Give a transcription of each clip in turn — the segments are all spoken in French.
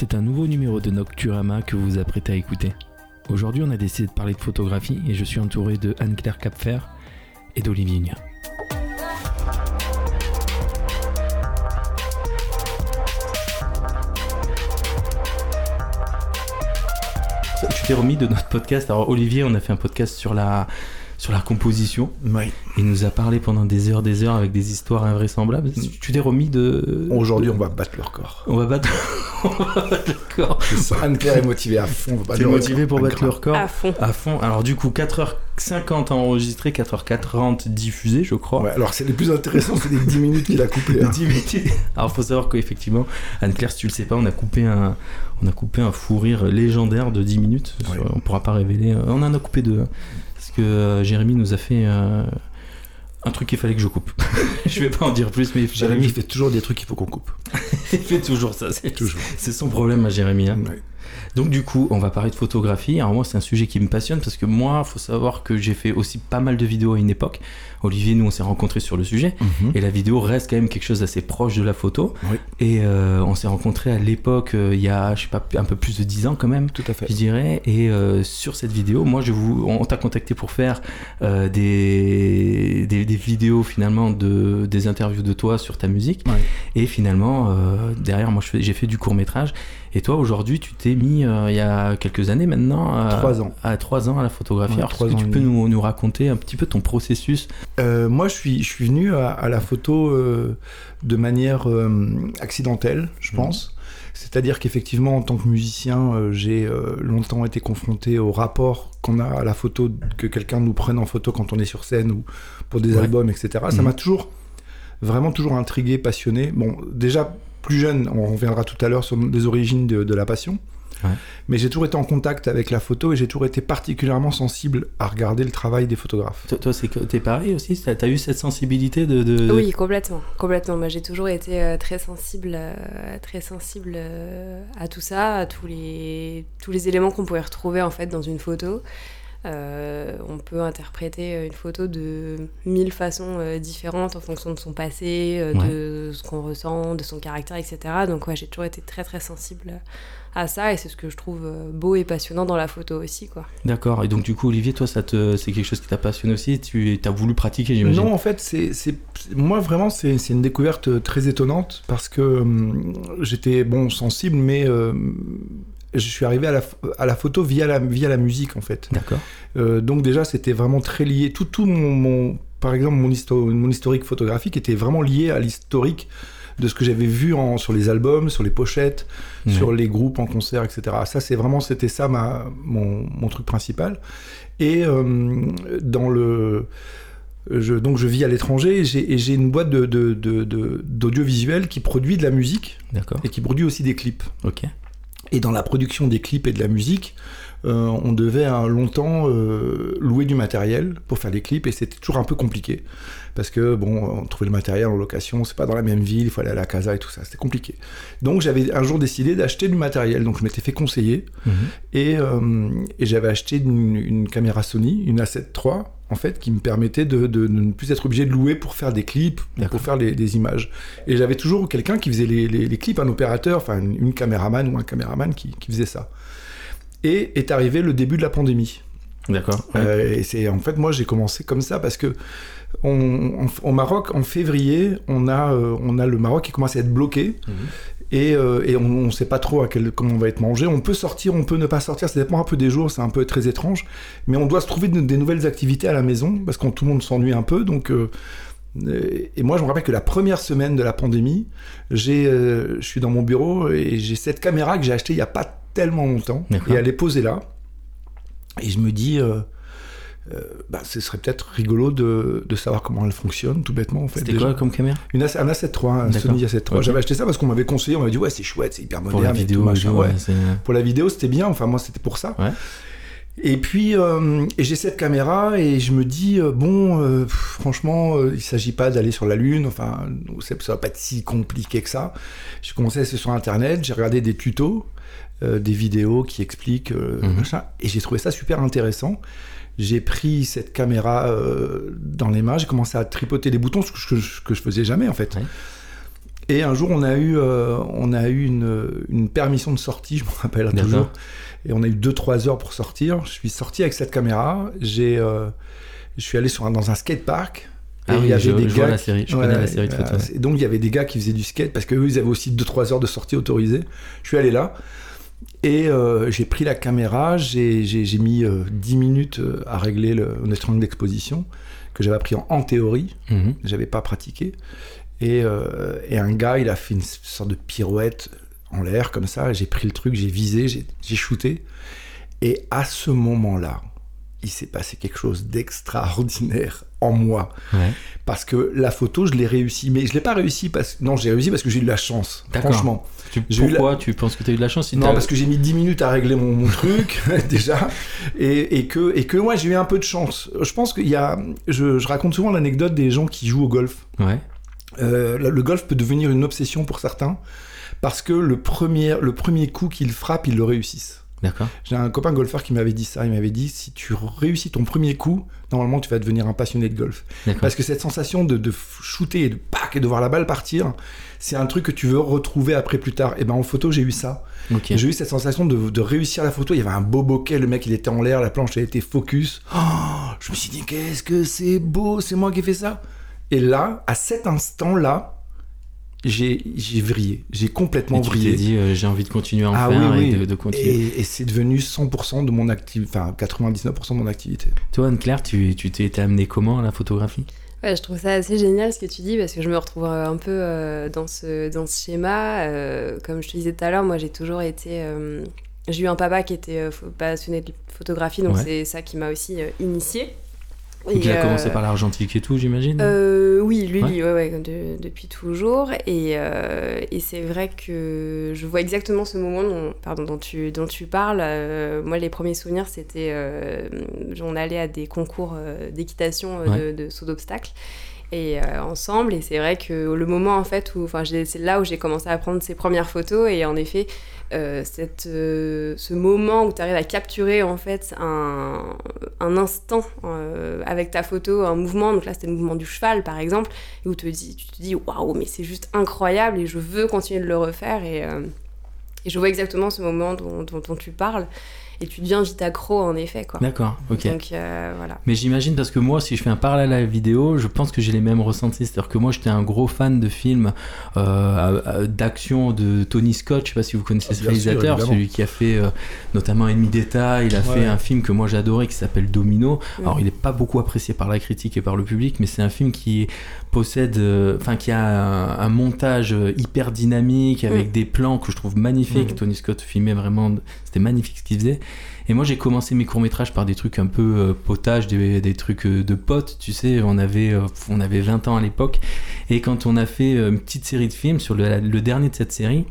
C'est un nouveau numéro de Nocturama que vous vous apprêtez à écouter. Aujourd'hui, on a décidé de parler de photographie et je suis entouré de Anne-Claire Capfer et d'Olivier Unia. Tu t'es remis de notre podcast. Alors, Olivier, on a fait un podcast sur la, sur la composition. Oui. Il nous a parlé pendant des heures, des heures avec des histoires invraisemblables. Tu t'es remis de. Aujourd'hui, on va battre le record. On va battre, on va battre le record. Anne-Claire est motivée à fond. on va battre T'es le motivé pour battre le record À fond. À fond. Alors, du coup, 4h50 enregistré, 4h40 diffusé, je crois. Ouais, alors, c'est les plus intéressants, c'est les 10 minutes qu'il a coupées. hein. 10 minutes. Alors, faut savoir qu'effectivement, Anne-Claire, si tu le sais pas, on a coupé un, on a coupé un fou rire légendaire de 10 minutes. Ouais. On pourra pas révéler. euh, On en a coupé deux. Que euh, Jérémy nous a fait euh, un truc qu'il fallait que je coupe. je vais pas en dire plus, mais Jérémy fait toujours des trucs qu'il faut qu'on coupe. il fait toujours ça. C'est Toujours. c'est son problème à Jérémy. hein. Ouais. Donc du coup, on va parler de photographie. Alors moi, c'est un sujet qui me passionne parce que moi, faut savoir que j'ai fait aussi pas mal de vidéos à une époque. Olivier, nous, on s'est rencontrés sur le sujet. Et la vidéo reste quand même quelque chose d'assez proche de la photo. Oui. Et euh, on s'est rencontrés à l'époque, euh, il y a, je sais pas, un peu plus de 10 ans quand même, Tout à fait. je dirais. Et euh, sur cette vidéo, moi, je vous, on t'a contacté pour faire des, des, des vidéos finalement de, des interviews de toi sur ta musique. Ouais. Et finalement, derrière, moi, j'ai fait du court métrage. Et toi, aujourd'hui, tu t'es mis euh, il y a quelques années maintenant, à, Trois ans. à trois ans à la photographie. Ouais, Alors, est-ce que tu peux nous, nous raconter un petit peu ton processus Euh, moi, je suis, je suis venu à, à la photo euh, de manière euh, accidentelle, je Mhm. pense. C'est-à-dire qu'effectivement, en tant que musicien, euh, j'ai euh, longtemps été confronté au rapport qu'on a à la photo, que quelqu'un nous prenne en photo quand on est sur scène ou pour des Ouais. albums, etc. Ça Mhm. m'a toujours, vraiment toujours intrigué, passionné. Bon, déjà plus jeune, on reviendra tout à l'heure sur les origines de, de la passion. Ouais. Mais j'ai toujours été en contact avec la photo et j'ai toujours été particulièrement sensible à regarder le travail des photographes. Toi, toi, c'est que t'es pareil aussi? T'as as eu cette sensibilité de, de- Oui, complètement, complètement. Moi, j'ai toujours été euh, très sensible, euh, très sensible euh, à tout ça, à tous les tous les éléments qu'on pouvait retrouver en fait dans une photo. Euh, on peut interpréter une photo de mille façons euh, différentes en fonction de son passé, euh, de ce qu'on ressent, de son caractère, etc. Donc ouais, j'ai toujours été très très sensible à ça et c'est ce que je trouve beau et passionnant dans la photo aussi, quoi. D'accord. Et donc, du coup, Olivier, toi, ça te, c'est quelque chose qui t'a passionné aussi? Tu as voulu pratiquer, j'imagine? Non, en fait, c'est, c'est, c'est- moi vraiment, c'est, c'est une découverte très étonnante parce que hum, j'étais bon sensible, mais euh, je suis arrivé à la, à la photo via la, via la musique en fait. D'accord. Euh, donc déjà, c'était vraiment très lié. Tout, tout mon, mon- par exemple, mon, histo- mon historique photographique était vraiment lié à l'historique de ce que j'avais vu en, sur les albums, sur les pochettes, sur les groupes en concert, etc. Ça, c'est vraiment, c'était ça ma, mon, mon truc principal. Et euh, dans le, je, donc je vis à l'étranger et j'ai, une boîte de, de, de- de- d'audiovisuel qui produit de la musique et qui produit aussi des clips. Ok. Et dans la production des clips et de la musique, euh, on devait longtemps euh, louer du matériel pour faire les clips et c'était toujours un peu compliqué parce que bon, on trouvait le matériel en location, c'est pas dans la même ville, il faut aller à la casa et tout ça, c'était compliqué. Donc j'avais un jour décidé d'acheter du matériel, donc je m'étais fait conseiller Mhm. et, euh, et j'avais acheté une, une caméra Sony, une A7 III en fait, qui me permettait de, de- de ne plus être obligé de louer pour faire des clips, pour faire les- des images. Et j'avais toujours quelqu'un qui faisait les, les- les clips, un opérateur, enfin une, une caméraman ou un caméraman qui, qui faisait ça. Et est arrivé le début de la pandémie. D'accord. Ouais. Euh, et c'est en fait moi j'ai commencé comme ça parce que on, au Maroc en février on a euh, on a le Maroc qui commence à être bloqué Mhm. et, euh, et on ne sait pas trop à quel, comment on va être mangé. On peut sortir, on peut ne pas sortir, ça dépend un peu des jours, c'est un peu très étrange. Mais on doit se trouver de- des nouvelles activités à la maison parce que tout le monde s'ennuie un peu. Donc, euh, et moi, je me rappelle que la première semaine de la pandémie, j'ai, euh, je suis dans mon bureau et j'ai cette caméra que j'ai achetée il n'y a pas tellement longtemps. Et elle est posée là. Et je me dis, bah, ce serait peut-être rigolo de, de savoir comment elle fonctionne, tout bêtement en fait. C'était quoi comme caméra? Une A- un A7 III, un. Sony A7 III. Ok. J'avais acheté ça parce qu'on m'avait conseillé, on m'avait dit ouais c'est chouette, c'est hyper moderne. Pour la vidéo, machin, ouais, Pour la vidéo c'était bien, enfin moi c'était pour ça. Ouais. Et puis euh, j'ai cette caméra et je me dis euh, bon euh, franchement euh, il s'agit pas d'aller sur la lune, enfin ça va pas être si compliqué que ça. J'ai commencé à essayer sur internet, j'ai regardé des tutos, euh, des vidéos qui expliquent euh, Mhm. machin, et j'ai trouvé ça super intéressant. J'ai pris cette caméra euh, dans les mains, j'ai commencé à tripoter les boutons, ce que je, que je faisais jamais en fait. Et un jour, on a eu, on a eu une, une, permission de sortie, je me rappelle toujours. Et on a eu 2-3 heures pour sortir. Je suis sorti avec cette caméra. J'ai, je suis allé sur dans un skatepark. Ah et il y avait des gars. la série, je connais la série de photos. Et donc il y avait des gars qui faisaient du skate parce qu'eux ils avaient aussi 2-3 heures de sortie autorisées. Je suis allé là et euh, j'ai pris la caméra, j'ai mis 10 euh, minutes euh, à régler le, le d'exposition que j'avais appris en, théorie, mhm. j'avais pas pratiqué. Et, et, un gars, il a fait une sorte de pirouette en l'air comme ça. J'ai pris le truc, j'ai visé, j'ai shooté. Et à ce moment-là, il s'est passé quelque chose d'extraordinaire en moi. Parce que la photo, je l'ai réussi. Mais je l'ai pas réussi parce que. Non, j'ai réussi parce que j'ai eu de la chance. Franchement. Pourquoi tu penses que tu as eu de la chance Non, parce que j'ai mis 10 minutes à régler mon, truc, déjà. Et, et, que, et que moi, j'ai eu un peu de chance. Je pense qu'il y a. Je, je raconte souvent l'anecdote des gens qui jouent au golf. Ouais. Euh, le golf peut devenir une obsession pour certains. Parce que le premier, le premier coup qu'ils frappent, ils le réussissent. D'accord. J'ai un copain golfeur qui m'avait dit ça. Il m'avait dit si tu réussis ton premier coup, normalement tu vas devenir un passionné de golf. Parce que cette sensation de, de shooter et de pack et de voir la balle partir, c'est un truc que tu veux retrouver après plus tard. Et ben en photo, j'ai eu ça. J'ai eu cette sensation de, de, réussir la photo. Il y avait un beau bokeh, le mec il était en l'air, la planche elle était focus. Oh, je me suis dit qu'est-ce que c'est beau, c'est moi qui ai fait ça. Et là, à cet instant-là, j'ai vrillé, j'ai complètement et tu vrillé. dit euh, j'ai envie de continuer à en ah faire et de, continuer. Et, c'est devenu 100% de mon activité, enfin 99% de mon activité. Toi Anne-Claire, tu t'es amené comment à la photographie? Ouais, je trouve ça assez génial ce que tu dis parce que je me retrouve un peu euh, dans, ce, dans ce schéma. Euh, comme je te disais tout à l'heure, moi j'ai toujours été. j'ai eu un papa qui était passionné de photographie, donc c'est ça qui m'a aussi il a commencé euh, par l'argentique et tout, j'imagine euh, Oui, lui, ouais. ouais, depuis toujours. Et, euh, et c'est vrai que je vois exactement ce moment dont, pardon, dont, tu, dont tu parles. moi, les premiers souvenirs, c'était. on allait à des concours d'équitation de, de saut d'obstacles et ensemble. Et c'est vrai que le moment en fait où enfin c'est là où j'ai commencé à prendre ces premières photos. Et en effet euh, cette, euh, ce moment où tu arrives à capturer en fait un, un instant euh, avec ta photo, un mouvement, donc là c'était le mouvement du cheval par exemple, et où te dis, tu te dis waouh, mais c'est juste incroyable et je veux continuer de le refaire. Et, et je vois exactement ce moment dont, dont tu parles et tu deviens vite accro en effet quoi. D'accord, ok. Donc euh, voilà. Mais j'imagine parce que moi, si je fais un parallèle à la vidéo, je pense que j'ai les mêmes ressentis. C'est-à-dire que moi, j'étais un gros fan de films euh, d'action de Tony Scott. Je sais pas si vous connaissez ce réalisateur, celui qui a fait euh, notamment Ennemi d'État. Il a fait un film que moi j'adorais qui s'appelle Domino. Alors il n'est pas beaucoup apprécié par la critique et par le public, mais c'est un film qui possède, enfin qui a un, montage hyper dynamique avec mm. des plans que je trouve magnifiques. Mm. Tony Scott filmait vraiment, c'était magnifique ce qu'il faisait. Et moi, j'ai commencé mes courts-métrages par des trucs un peu euh, potage, des, trucs euh, de potes, tu sais. On avait, euh, on avait 20 ans à l'époque. Et quand on a fait une petite série de films, sur le, dernier de cette série,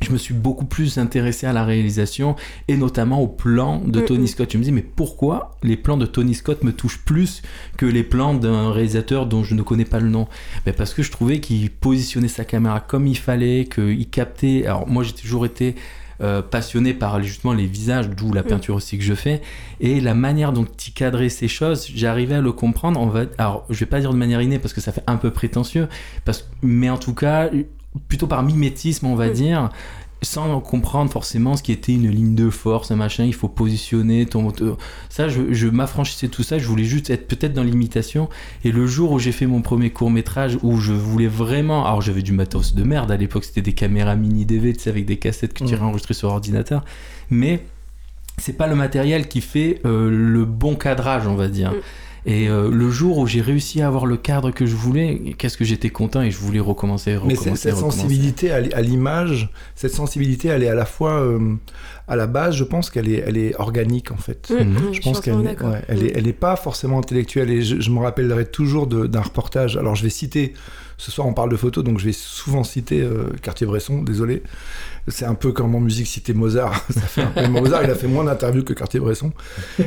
je me suis beaucoup plus intéressé à la réalisation et notamment aux plans de Tony Scott. Je me dis, mais pourquoi les plans de Tony Scott me touchent plus que les plans d'un réalisateur dont je ne connais pas le nom? Ben Parce que je trouvais qu'il positionnait sa caméra comme il fallait, qu'il captait. Alors, moi, j'ai toujours été euh, passionné par justement les visages, d'où la mm. peinture aussi que je fais, et la manière dont il cadrait ces choses, j'arrivais à le comprendre. On va, alors, je vais pas dire de manière innée parce que ça fait un peu prétentieux, parce, mais en tout cas, plutôt par mimétisme, on va mm. dire, sans comprendre forcément ce qui était une ligne de force, un machin, il faut positionner ton... Ça, je, je m'affranchissais tout ça, je voulais juste être peut-être dans l'imitation. Et le jour où j'ai fait mon premier court métrage, où je voulais vraiment... Alors j'avais du matos de merde, à l'époque c'était des caméras mini DV, tu sais, avec des cassettes que tu mmh. enregistrer sur ordinateur. Mais c'est pas le matériel qui fait euh, le bon cadrage, on va dire. Mm. Et euh, le jour où j'ai réussi à avoir le cadre que je voulais, qu'est-ce que j'étais content et je voulais recommencer. recommencer Mais cette sensibilité à l'image, cette sensibilité, elle est à la fois, euh, à la base, je pense qu'elle est, elle est organique en fait. Mm, mm, je pense qu'elle ouais, elle, est, elle est pas forcément intellectuelle. Et je, je me rappellerai toujours d'un reportage. Alors je vais citer, ce soir on parle de photos, donc je vais souvent citer euh, Cartier-Bresson, désolé c'est un peu comme en musique citer Mozart. Ça fait un peu... Mozart, il a fait moins d'interviews que Cartier-Bresson.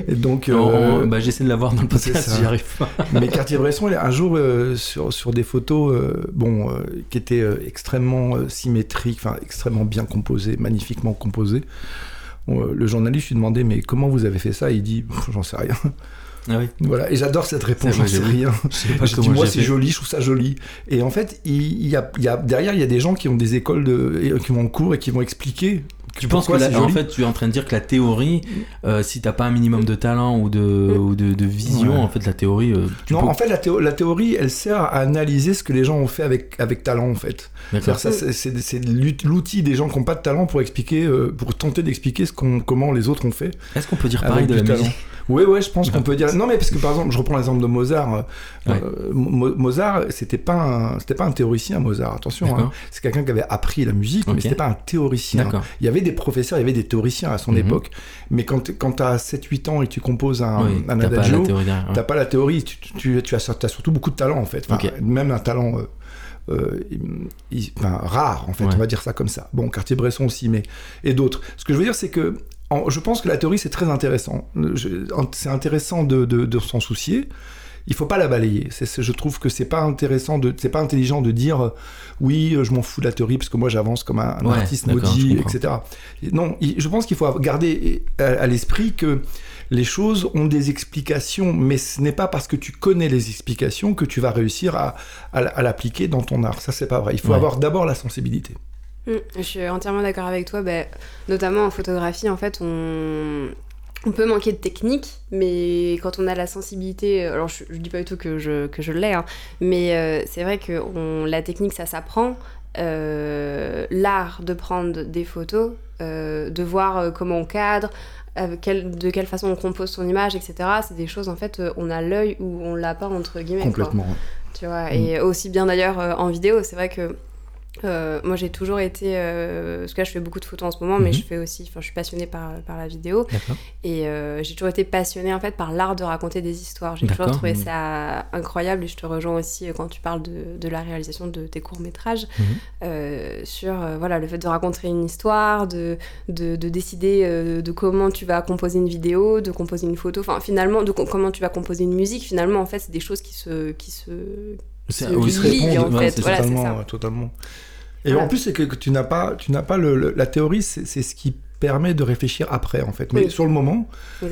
Et donc, euh, bah, j'essaie de l'avoir dans le podcast, j'y arrive pas. Mais Cartier-Bresson, un jour euh, sur, sur des photos, euh, bon, qui étaient extrêmement symétriques, enfin extrêmement bien composées, magnifiquement composées. le journaliste lui demandait mais comment vous avez fait ça? Il dit j'en sais rien. Ah oui. Voilà, et j'adore cette réponse, C'est j'en vrai, sais rien. Je dis, moi, c'est joli, je trouve ça joli. Et en fait, il, y a, il y a- derrière, il y a des gens qui ont des écoles de, et- qui vont en cours et qui vont expliquer. Tu penses que la- en fait tu es en train de dire que la théorie, euh, si t'as pas un minimum de talent ou de, ou de, de vision, Ouais. en fait la théorie, euh, tu Non, peux- en fait, la, théo- la théorie, elle sert à analyser ce que les gens ont fait avec, avec talent, en fait. C'est- c'est c'est l'out- l'outil des gens qui n'ont pas de talent pour expliquer, euh, pour tenter d'expliquer ce qu'on, comment les autres ont fait. Est-ce qu'on peut dire pareil de la talent. musique? Oui, ouais, je pense qu'on peut dire. Non, mais parce que par exemple, je reprends l'exemple de Mozart. euh, Ouais. euh, Mo- Mozart, c'était pas un, c'était pas un théoricien, Mozart. Attention, hein. C'est quelqu'un qui avait appris la musique, Ok. mais c'était pas un théoricien. Il y avait des professeurs, il y avait des théoriciens à son Mhm. époque. Mais quand, quand tu as 7-8 ans et que tu composes un, Oui, t'as adagio, ouais. t'as pas la théorie, tu, tu, tu as, t'as surtout beaucoup de talent en fait. Enfin. Même un talent euh, euh, il- enfin, rare en fait, Ouais. on va dire ça comme ça. Bon, Cartier-Bresson aussi, mais et d'autres. Ce que je veux dire, c'est que en- je pense que la théorie c'est très intéressant. C'est intéressant de, de, de s'en soucier. Il faut pas la balayer. Je trouve que c'est pas intéressant de, c'est pas intelligent de dire euh, oui, euh, je m'en fous de la théorie parce que moi j'avance comme un, un Ouais, artiste maudit, etc. Non, je pense qu'il faut garder à, à l'esprit que les choses ont des explications, mais ce n'est pas parce que tu connais les explications que tu vas réussir à, à, à l'appliquer dans ton art. Ça, c'est pas vrai. Il faut Ouais. avoir d'abord la sensibilité. Mm, je suis entièrement d'accord avec toi. Ben, notamment en photographie, en fait, on, on peut manquer de technique, mais quand on a la sensibilité, alors je, je dis pas du tout que je, que je l'ai, hein, mais euh, c'est vrai que on- la technique, ça s'apprend. Euh, L'art de prendre des photos, euh, de voir comment on cadre, de quelle façon on compose son image, etc. C'est des choses, en fait, on a l'œil ou on l'a pas, entre guillemets. quoi Complètement. tu vois. Mm. Et aussi bien d'ailleurs en vidéo, c'est vrai que euh, moi j'ai toujours été, euh, parce que là je fais beaucoup de photos en ce moment, mais Mhm. je fais aussi, enfin je suis passionnée par, par la vidéo, et euh, j'ai toujours été passionnée en fait par l'art de raconter des histoires. J'ai toujours trouvé ça incroyable, et je te rejoins aussi quand tu parles de, de la réalisation de tes courts métrages, Mhm. sur voilà le fait de raconter une histoire, de, de, de décider de comment tu vas composer une vidéo, de composer une photo, enfin finalement de co- comment tu vas composer une musique. Finalement en fait c'est des choses qui se qui se se oui, Ils se répondent, en ouais, fait. c'est Voilà, c'est totalement, ça. totalement. Et Voilà. en plus, c'est que, que tu n'as pas, tu n'as pas le, le- la théorie, c'est c'est ce qui permet de réfléchir après, en fait. Mais Oui. sur le moment,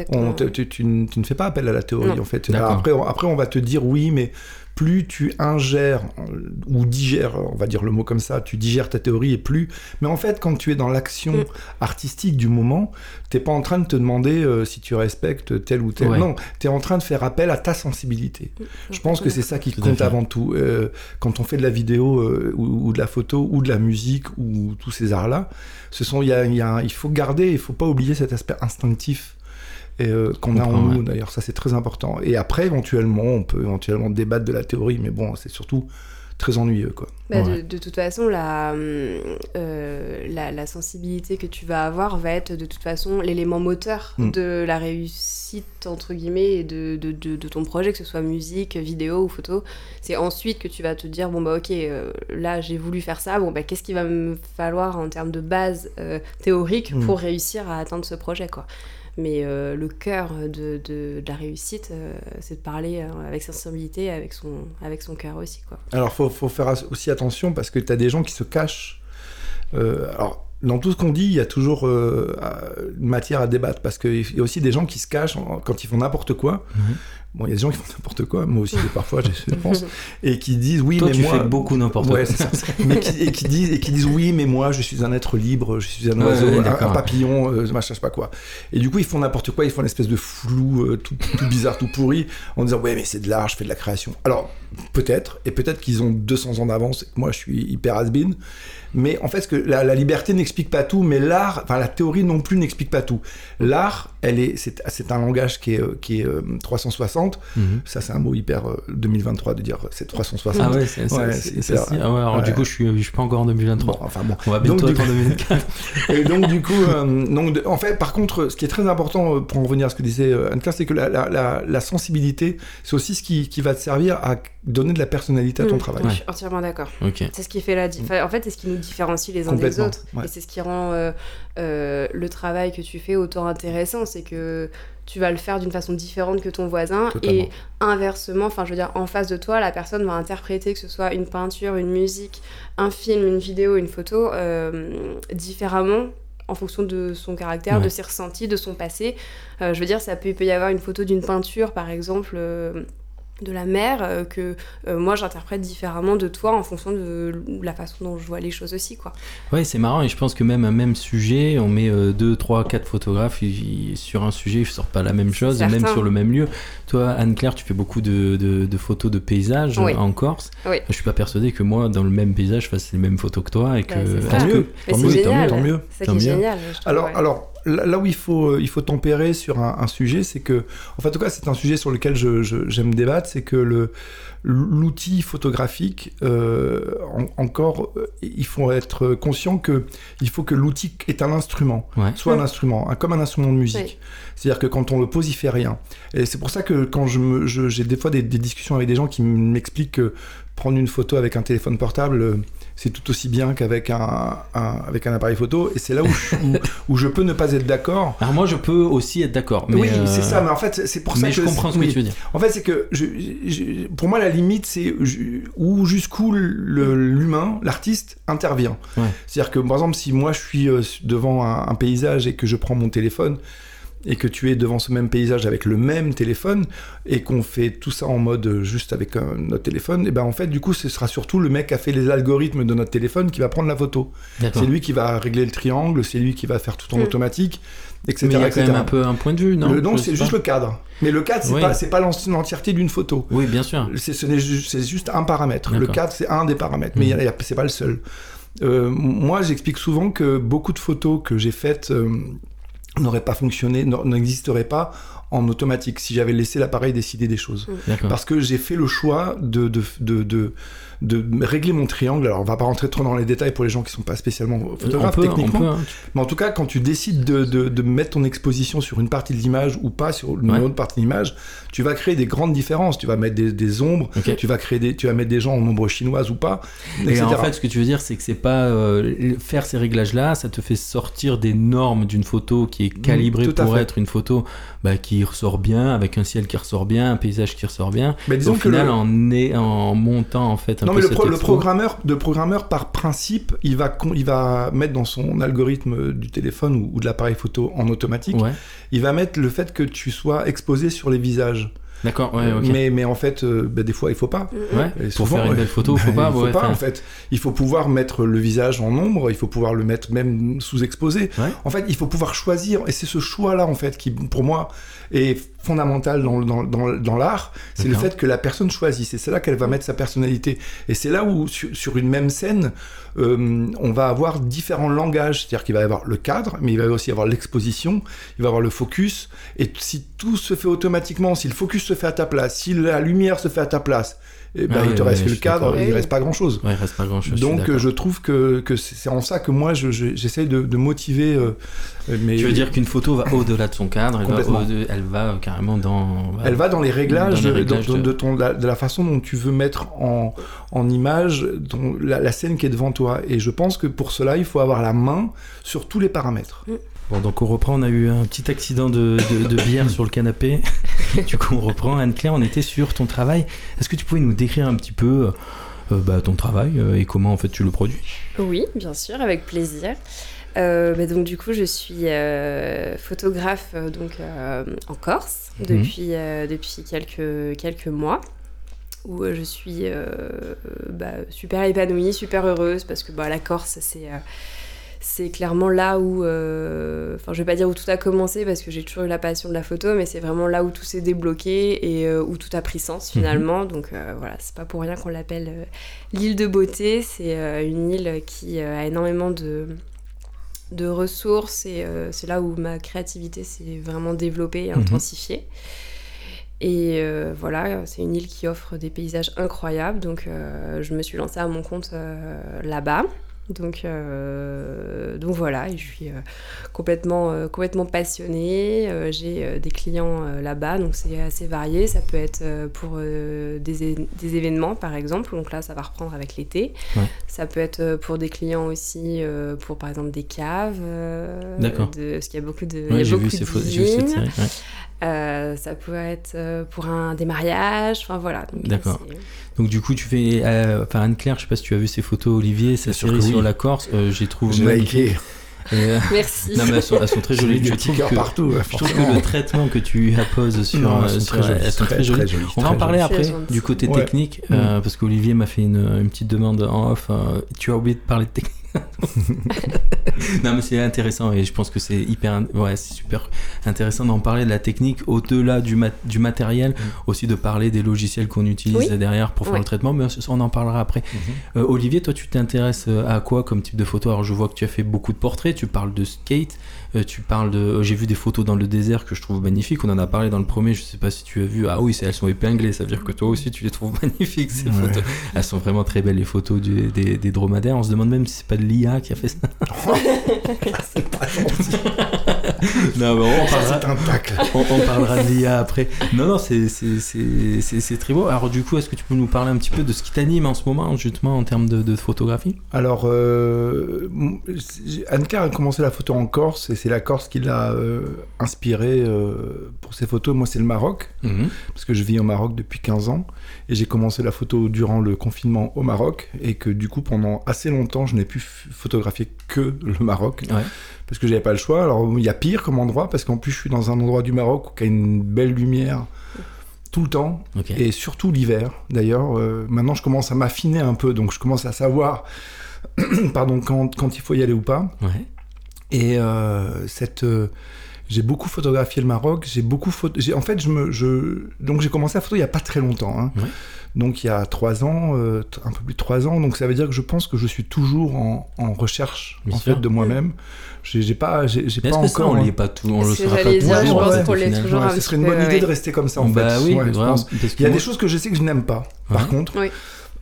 on, tu, tu ne tu ne fais pas appel à la théorie, Non. en fait. Après, on- après, on va te dire oui, mais plus tu ingères euh, ou digères, on va dire le mot comme ça, tu digères ta théorie et plus. Mais en fait, quand tu es dans l'action Mm. artistique du moment, t'es pas en train de te demander euh, si tu respectes tel ou tel. Ouais. Non, tu es en train de faire appel à ta sensibilité. Je pense que c'est ça qui compte avant tout. Euh, quand on fait de la vidéo euh, ou, ou de la photo ou de la musique ou tous ces arts-là, ce sont, il, y a, y a un- il faut garder, il faut pas oublier cet aspect instinctif euh, qu'on a en nous. ouais. D'ailleurs, ça c'est très important. Et après, éventuellement, on peut éventuellement débattre de la théorie, mais bon, c'est surtout très ennuyeux, quoi. Bah, Ouais. de, de toute façon, la, euh, la, la sensibilité que tu vas avoir va être de toute façon l'élément moteur Mm. de la réussite, entre guillemets, et de, de, de, de ton projet, que ce soit musique, vidéo ou photo. C'est ensuite que tu vas te dire, bon bah ok, euh, là j'ai voulu faire ça, bon bah qu'est-ce qu'il va me falloir en termes de base euh, théorique Mm. pour réussir à atteindre ce projet, quoi. Mais euh, le cœur de, de, de la réussite, euh, c'est de parler euh, avec sensibilité, avec son, avec son cœur aussi, quoi. Alors, faut, faut faire aussi attention parce que tu as des gens qui se cachent. Euh, alors, dans tout ce qu'on dit, il y a toujours euh, une matière à débattre parce qu'il y a aussi des gens qui se cachent en- quand ils font n'importe quoi. Mhm. Bon, il y a des gens qui font n'importe quoi, moi aussi parfois, je pense, et qui disent oui, Toi, mais tu moi. fais beaucoup n'importe Ouais, quoi. c'est ça. mais qui, et qui disent et qui disent oui, mais moi, je suis un être libre, je suis un Ouais, oiseau, ouais, un, papillon, euh, machin, je sais pas quoi. Et du coup, ils font n'importe quoi, ils font une espèce de flou euh, tout, tout bizarre, tout pourri, en disant ouais, mais c'est de l'art, je fais de la création. Alors peut-être, et peut-être qu'ils ont 200 ans d'avance, moi, je suis hyper has-been. Mais en fait, ce que la, la liberté n'explique pas tout, mais l'art, enfin la théorie non plus n'explique pas tout. L'art, elle est, c'est, c'est un langage qui est, euh, qui est euh, 360. Mhm. Ça, c'est un mot hyper euh, 2023 de dire euh, c'est 360. Ah ouais, c'est c'est- Ouais, c'est- c'est c'est hyper- si- ah ouais, alors ouais. du coup, je suis, je suis pas encore en 2023. Bon, enfin bon. On va bientôt être en coup- 2024. Et donc du coup, euh, donc, de- en fait, par contre, ce qui est très important euh, pour en revenir à ce que disait euh, Anne-Claire, c'est que la, la, la, la sensibilité, c'est aussi ce qui, qui va te servir à donner de la personnalité à ton Mm, travail. Je suis entièrement d'accord. ok. C'est ce qui fait la di- En fait, c'est ce qui nous différencie les uns des autres. ouais. Et c'est ce qui rend euh, euh, le travail que tu fais autant intéressant. C'est que tu vas le faire d'une façon différente que ton voisin. Totalement. Et inversement, enfin, je veux dire, en face de toi, la personne va interpréter que ce soit une peinture, une musique, un film, une vidéo, une photo, euh, différemment en fonction de son caractère, de ses ressentis, de son passé. je veux dire, ça peut, il peut y avoir une photo d'une peinture, par exemple de la mer euh, que euh, moi j'interprète différemment de toi en fonction de la façon dont je vois les choses aussi quoi. Ouais c'est marrant et je pense que même un même sujet on met 2, 3, 4 photographes sur un sujet je sors pas la même chose même sur le même lieu. Toi Anne-Claire tu fais beaucoup de, de, photos de paysages en Corse. Oui. Je suis pas persuadé que moi dans le même paysage je fasse les mêmes photos que toi et que... Bah, tant, mieux. Tant, mieux, tant mieux, tant mieux. Génial, alors, alors là, où il faut, il faut tempérer sur un, sujet, c'est que, en fait, en tout cas, c'est un sujet sur lequel j'aime je, débattre, c'est que le, l'outil photographique, euh, encore, euh, il faut être conscient que il faut que l'outil est un instrument, soit un instrument, comme un instrument de musique. C'est-à-dire que quand on le pose, il fait rien. Et c'est pour ça que quand je j'ai des fois des, des, discussions avec des gens qui m'expliquent que prendre une photo avec un téléphone portable euh, c'est tout aussi bien qu'avec un, avec un appareil photo. Et c'est là où je, où, je, peux ne pas être d'accord. Alors moi, je peux aussi être d'accord. Oui, c'est ça. Mais en fait, c'est pour ça mais que je comprends ce que tu veux dire. En fait, c'est que pour moi, la limite, c'est où jusqu'où l'humain, l'artiste intervient. C'est-à-dire que par exemple, si moi je suis euh, devant un paysage et que je prends mon téléphone et que tu es devant ce même paysage avec le même téléphone et qu'on fait tout ça en mode juste avec notre téléphone, et ben en fait du coup ce sera surtout le mec qui a fait les algorithmes de notre téléphone qui va prendre la photo. C'est lui qui va régler le triangle, c'est lui qui va faire tout en mm. automatique, etc. Mais il y a quand même un peu un point de vue, non? Non, c'est juste le cadre. Mais le cadre, c'est pas c'est pas l'entièreté d'une photo. Oui, bien sûr. C'est juste un paramètre. Le cadre, c'est un des paramètres, mais mm. c'est pas le seul. Euh, moi, j'explique souvent que beaucoup de photos que j'ai faites euh, n'aurait pas fonctionné, n'existerait pas en automatique si j'avais laissé l'appareil décider des choses. Parce que j'ai fait le choix de, de, de, de, régler mon triangle. Alors, on va pas rentrer trop dans les détails pour les gens qui sont pas spécialement photographes techniquement. Hein. Mais en tout cas, quand tu décides de, mettre ton exposition sur une partie de l'image ou pas sur une autre partie de l'image, tu vas créer des grandes différences. Tu vas mettre des, ombres, tu vas créer des, tu vas mettre des gens en ombre chinoise ou pas. Et en fait, ce que tu veux dire, c'est que c'est pas euh, faire ces réglages-là, ça te fait sortir des normes d'une photo qui est calibrée pour être une photo bah, qui ressort bien, avec un ciel qui ressort bien, un paysage qui ressort bien. Mais disons Au final, en, est, en montant en fait un non, mais le, programmeur, de programmeur par principe, il va, il va mettre dans son algorithme du téléphone ou, de l'appareil photo en automatique, il va mettre le fait que tu sois exposé sur les visages. D'accord, ouais, mais, mais en fait, euh, bah, des fois, il faut pas. Ouais, pour faire une belle photo, il faut pas. il faut pas, en fait. Il faut pouvoir mettre le visage en ombre, il faut pouvoir le mettre même sous-exposé. En fait, il faut pouvoir choisir, et c'est ce choix-là, en fait, qui, pour moi, est fondamental dans, dans, dans, dans l'art, c'est le fait que la personne choisisse. Et c'est là qu'elle va mettre sa personnalité. Et c'est là où, sur, une même scène, euh, on va avoir différents langages. C'est-à-dire qu'il va y avoir le cadre, mais il va aussi y avoir l'exposition, il va y avoir le focus. Et si tout se fait automatiquement, si le focus se fait à ta place, si la lumière se fait à ta place, et eh ben, ah il te reste le cadre, il reste pas grand chose. Ouais, il reste pas grand chose. Donc je, trouve que, que c'est en ça que moi j'essaye de, de, motiver. Euh, mais... Tu veux dire qu'une photo va au-delà de son cadre, elle va, elle va, carrément dans. Elle va dans les réglages, de... ton, de, la façon dont tu veux mettre en, en image la, scène qui est devant toi. Et je pense que pour cela, il faut avoir la main sur tous les paramètres. Bon, donc on reprend, on a eu un petit accident de, de, bière sur le canapé. du coup, on reprend. Anne-Claire, on était sur ton travail. Est-ce que tu pouvais nous décrire un petit peu euh, bah, ton travail euh, et comment en fait tu le produis? Oui, bien sûr, avec plaisir. Euh, bah, donc du coup, je suis photographe donc en Corse mhm. depuis depuis quelques quelques mois où je suis bah, super épanouie, super heureuse parce que bah, la Corse c'est c'est clairement là où, euh, enfin je vais pas dire où tout a commencé parce que j'ai toujours eu la passion de la photo, mais c'est vraiment là où tout s'est débloqué et euh, où tout a pris sens mhm. finalement. Donc euh, voilà, c'est pas pour rien qu'on l'appelle l'île de beauté. C'est une île qui a énormément de, de ressources et c'est là où ma créativité s'est vraiment développée et mhm. intensifiée. Et voilà, c'est une île qui offre des paysages incroyables. Donc, je me suis lancée à mon compte là-bas. Donc, euh, donc voilà, je suis euh, complètement, euh, complètement passionnée. J'ai des clients là-bas, donc c'est assez varié. Ça peut être pour des, des, événements, par exemple. Donc là, ça va reprendre avec l'été. Ça peut être pour des clients aussi, pour par exemple des caves. D'accord. Parce qu'il y a beaucoup de. Ouais, j'ai vu. Euh, ça peut être pour un démariage, enfin voilà. D'accord. Donc du coup, tu fais, euh, enfin Anne Claire, je sais pas si tu as vu ces photos, Olivier, sa série sur la Corse, euh, j'ai trouvé liké. Euh, Merci. Non, mais elles sont, elles sont très jolies. Je trouve que, partout, je trouve que le traitement que tu apposes sur, Non, elles sont, très, elles sont très, jolies. On va en parler après du côté Ouais. technique, Mm. euh, parce qu'Olivier m'a fait une, une petite demande en off. euh, tu as oublié de parler de technique. non mais c'est intéressant et je pense que c'est hyper in- ouais c'est super intéressant d'en parler de la technique au-delà du, mat- du matériel aussi de parler des logiciels qu'on utilise Oui. derrière pour faire Ouais. le traitement mais on en parlera après Euh, Olivier toi tu t'intéresses euh, à quoi comme type de photo? Alors je vois que tu as fait beaucoup de portraits tu parles de skate euh, tu parles de euh, j'ai vu des photos dans le désert que je trouve magnifiques. On en a parlé dans le premier. Je sais pas si tu as vu. Ah oui elles sont épinglées. Ça veut dire que toi aussi tu les trouves magnifiques ces Ouais. photos. Elles sont vraiment très belles les photos du- des, des dromadaires. On se demande même si c'est pas de l'IA qui a fait ça non, mais on parlera, c'est un tacle. on, on parlera de l'IA après. Non, non, c'est- très beau. Alors, du coup, est-ce que tu peux nous parler un petit peu de ce qui t'anime en ce moment, justement, en termes de, de photographie? Alors, euh, Anne-Claire a commencé la photo en Corse et c'est la Corse qui l'a euh, inspirée euh, pour ses photos. Moi, c'est le Maroc, parce que je vis au Maroc depuis 15 ans et j'ai commencé la photo durant le confinement au Maroc et que du coup, pendant assez longtemps, je n'ai pu photographier que le Maroc Ouais. Parce que j'avais pas le choix. Alors, il y a pire comme endroit parce qu'en plus, je suis dans un endroit du Maroc qui a une belle lumière tout le temps et surtout l'hiver. D'ailleurs, euh, maintenant je commence à m'affiner un peu, donc je commence à savoir, pardon, quand, quand il faut y aller ou pas. Ouais. Et euh, cette, euh, j'ai beaucoup photographié le Maroc. J'ai beaucoup photo. j'ai- En fait, je me, je, donc j'ai commencé à photo il y a pas très longtemps. hein. Donc il y a trois ans, euh, un peu plus de trois ans. Donc ça veut dire que je pense que je suis toujours en, en recherche Bien en sûr. fait de moi-même. J'ai pas, j'ai pas ça, encore. on hein. l'est pas tout, on le sera pas dire, les je pense qu'on l'est toujours ce serait une bonne idée de rester comme ça en Bah fait. Il y a des choses que je sais que je n'aime pas. Par contre, Oui.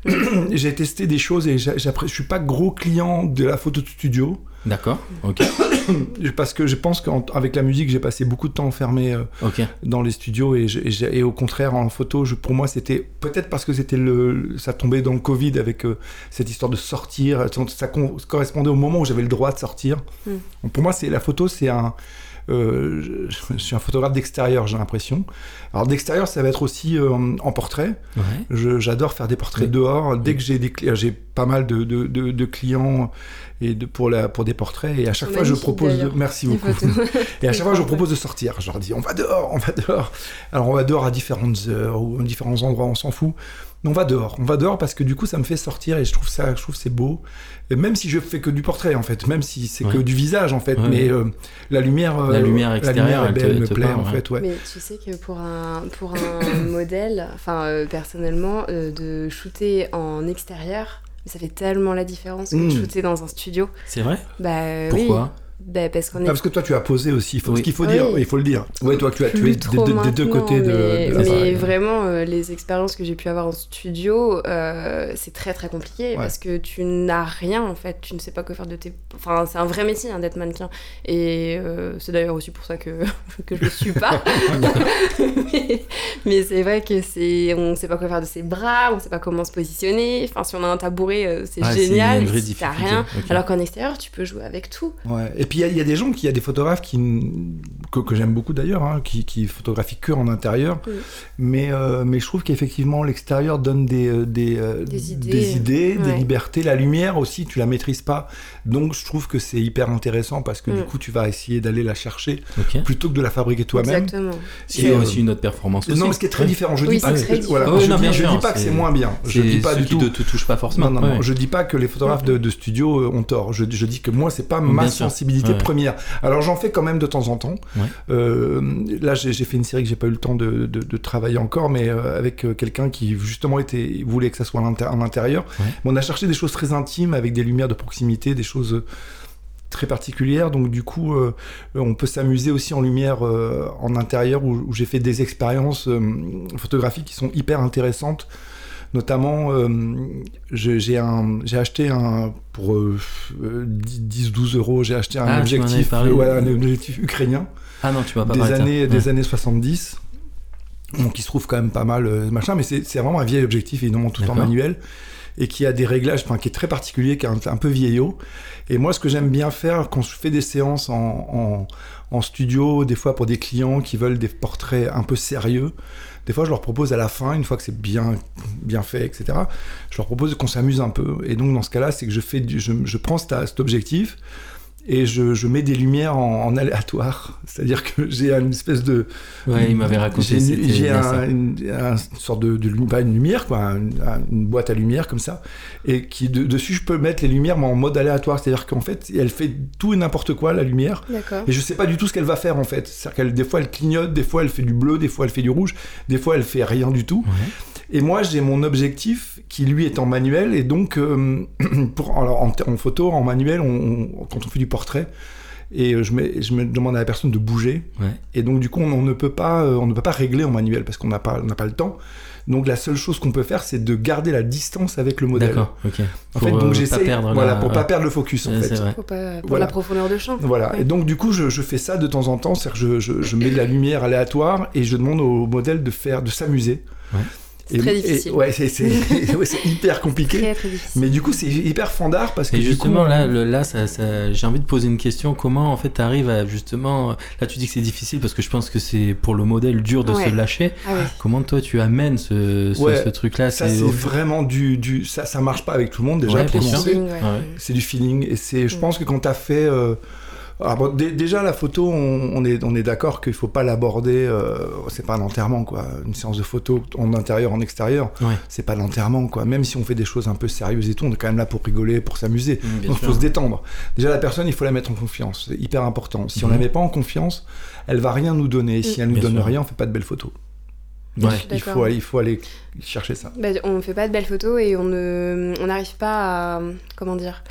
j'ai testé des choses et je suis pas gros client de la photo de studio. D'accord, ok, parce que je pense qu'avec la musique j'ai passé beaucoup de temps enfermé euh, dans les studios et, je- et j'ai- et au contraire en photo je, pour moi c'était peut-être parce que c'était le ça tombait dans le Covid avec euh, cette histoire de sortir ça, correspondait au moment où j'avais le droit de sortir. Mm. Donc, pour moi c'est la photo c'est un je, je suis un photographe d'extérieur j'ai l'impression. Alors d'extérieur ça va être aussi euh, en portrait. Ouais. J'adore faire des portraits Oui. dehors. Dès Oui. que j'ai des j'ai pas mal de, de, de- de clients et de, pour, la, pour des portraits et à chaque fois je propose de, merci beaucoup. Et à chaque fois je propose de sortir. Je leur dis on va dehors on va dehors. Alors on va dehors à différentes heures ou à différents endroits on s'en fout on va dehors. On va dehors parce que du coup ça me fait sortir et je trouve ça je trouve c'est beau. Et même si je fais que du portrait en fait même si c'est que du visage en fait Ouais, mais euh, la lumière euh, La lumière extérieure, elle te- belle, elle me te plaît parle, en ouais. fait ouais. Mais tu sais que pour un, pour un modèle, enfin euh, personnellement, euh, de shooter en extérieur, ça fait tellement la différence que de shooter dans un studio. C'est vrai? Bah euh, oui. Bah, parce qu'on Ah, est parce que toi tu as posé aussi il faut, Oui. ce qu'il faut Oui. dire il faut le dire. Ouais toi tu as tu es plus des, trop des- des deux côtés de, mais, de mais vraiment euh, les expériences que j'ai pu avoir en studio euh, c'est très très compliqué parce que tu n'as rien en fait. Tu ne sais pas quoi faire de tes enfin c'est un vrai métier hein, d'être mannequin. Et euh, c'est d'ailleurs aussi pour ça que que je le suis pas. Mais, mais c'est vrai que c'est on sait pas quoi faire de ses bras on sait pas comment se positionner. Enfin si on a un tabouret c'est Ah, c'est génial si t'as rien. Alors qu'en extérieur tu peux jouer avec tout. Ouais. Et puis il y a- il y, a des gens qui, il y a des photographes qui, que, que j'aime beaucoup d'ailleurs, hein, qui, qui photographient que en intérieur. Oui. Mais, euh, mais je trouve qu'effectivement l'extérieur donne des, euh, des, euh, Des idées. des, idées, des Ouais. libertés. La lumière aussi, tu la maîtrises pas. Donc je trouve que c'est hyper intéressant parce que du Mm. coup tu vas essayer d'aller la chercher plutôt que de la fabriquer toi-même. exactement C'est euh, aussi une autre performance. Non, aussi. mais ce qui est très Ouais. différent. Je Oui, dis pas que, voilà, c'est- moins bien. Je dis pas du qui tout. ne te touchent pas forcément. Non, non, non, je dis pas que les photographes de, de studio ont tort. Je, je dis que moi, c'est pas ma Bien Ouais. première. Alors j'en fais quand même de temps en temps. Ouais. Euh, là, j'ai fait une série que j'ai pas eu le temps de, de- de travailler encore, mais euh, avec euh, quelqu'un qui justement était voulait que ça soit à l'intérieur. Ouais. Mais on a cherché des choses très intimes avec des lumières de proximité, des choses très particulières. Donc du coup, euh, on peut s'amuser aussi en lumière euh, en intérieur où, où j'ai fait des expériences euh, photographiques qui sont hyper intéressantes. Notamment, euh, j'ai acheté un pour euh, 10-12 euros, j'ai acheté un Ah, objectif, parlé. ouais, un objectif ukrainien Ah non, tu vas pas des années, Ouais. des années 70. Donc il se trouve quand même pas mal, euh, machin, mais c'est vraiment un vieil objectif, évidemment tout en manuel, et qui a des réglages, enfin qui est très particulier, qui est un, un peu vieillot. Et moi, ce que j'aime bien faire quand je fais des séances en, en, en studio, des fois pour des clients qui veulent des portraits un peu sérieux, des fois je leur propose à la fin, une fois que c'est bien, bien fait, etc., je leur propose qu'on s'amuse un peu. Et donc dans ce cas-là, c'est que je, fais je, prends cet objectif, et je, je, mets des lumières en, aléatoire. C'est-à-dire que j'ai une espèce de. Ouais, il m'avait raconté. J'ai un, une, sorte de, de, pas une lumière, quoi, une, boîte à lumière comme ça, et qui dessus je peux mettre les lumières mais en mode aléatoire. C'est-à-dire qu'en fait, elle fait tout et n'importe quoi la lumière. Et je sais pas du tout ce qu'elle va faire en fait. C'est-à-dire qu'elle des fois elle clignote, des fois elle fait du bleu, des fois elle fait du rouge, des fois elle fait rien du tout. Et moi, j'ai mon objectif qui lui est en manuel. Et donc, euh, pour, alors, en, photo, en manuel, on, quand on fait du portrait, et je, me, je me demande à la personne de bouger. Et donc, du coup, on, ne peut pas, euh, on ne peut pas régler en manuel parce qu'on n'a pas, pas le temps. Donc la seule chose qu'on peut faire, c'est de garder la distance avec le modèle. D'accord, ok. En fait, donc euh, j'essaie, voilà, pour pas perdre le focus en fait. Pour, pas, pour la profondeur de champ. Voilà. Et donc du coup, je, je, fais ça de temps en temps, c'est-à-dire que je, je, je, mets de la lumière aléatoire et je demande au modèle de faire, de s'amuser. Ouais. C'est très difficile. ouais, c'est hyper compliqué. Très, très difficile. Mais du coup, c'est hyper fandard parce que. Et justement, coup, là, là ça, ça, j'ai envie de poser une question. Comment, en fait, tu arrives à justement. Là, tu dis que c'est difficile parce que je pense que c'est pour le modèle dur de se lâcher. Ah Comment, toi, tu amènes ce, ce, truc-là? Ça, c'est vraiment du, du. Ça, ça marche pas avec tout le monde déjà. pour C'est du feeling. Et c'est, je mm. pense que quand tu as fait. Euh, alors déjà la photo, on, est, on est d'accord qu'il faut pas l'aborder. Euh, c'est pas un enterrement quoi. Une séance de photo en intérieur, en extérieur, c'est pas l'enterrement quoi. Même si on fait des choses un peu sérieuses et tout, on est quand même là pour rigoler, pour s'amuser. Mmh, Donc il faut se détendre. Déjà la personne, il faut la mettre en confiance. C'est hyper important. Si on mmh. la met pas en confiance, elle va rien nous donner. si elle nous donne rien, on fait pas de belles photos. Donc il, faut, il faut aller chercher ça. Bah, on fait pas de belles photos et on n'arrive pas à comment dire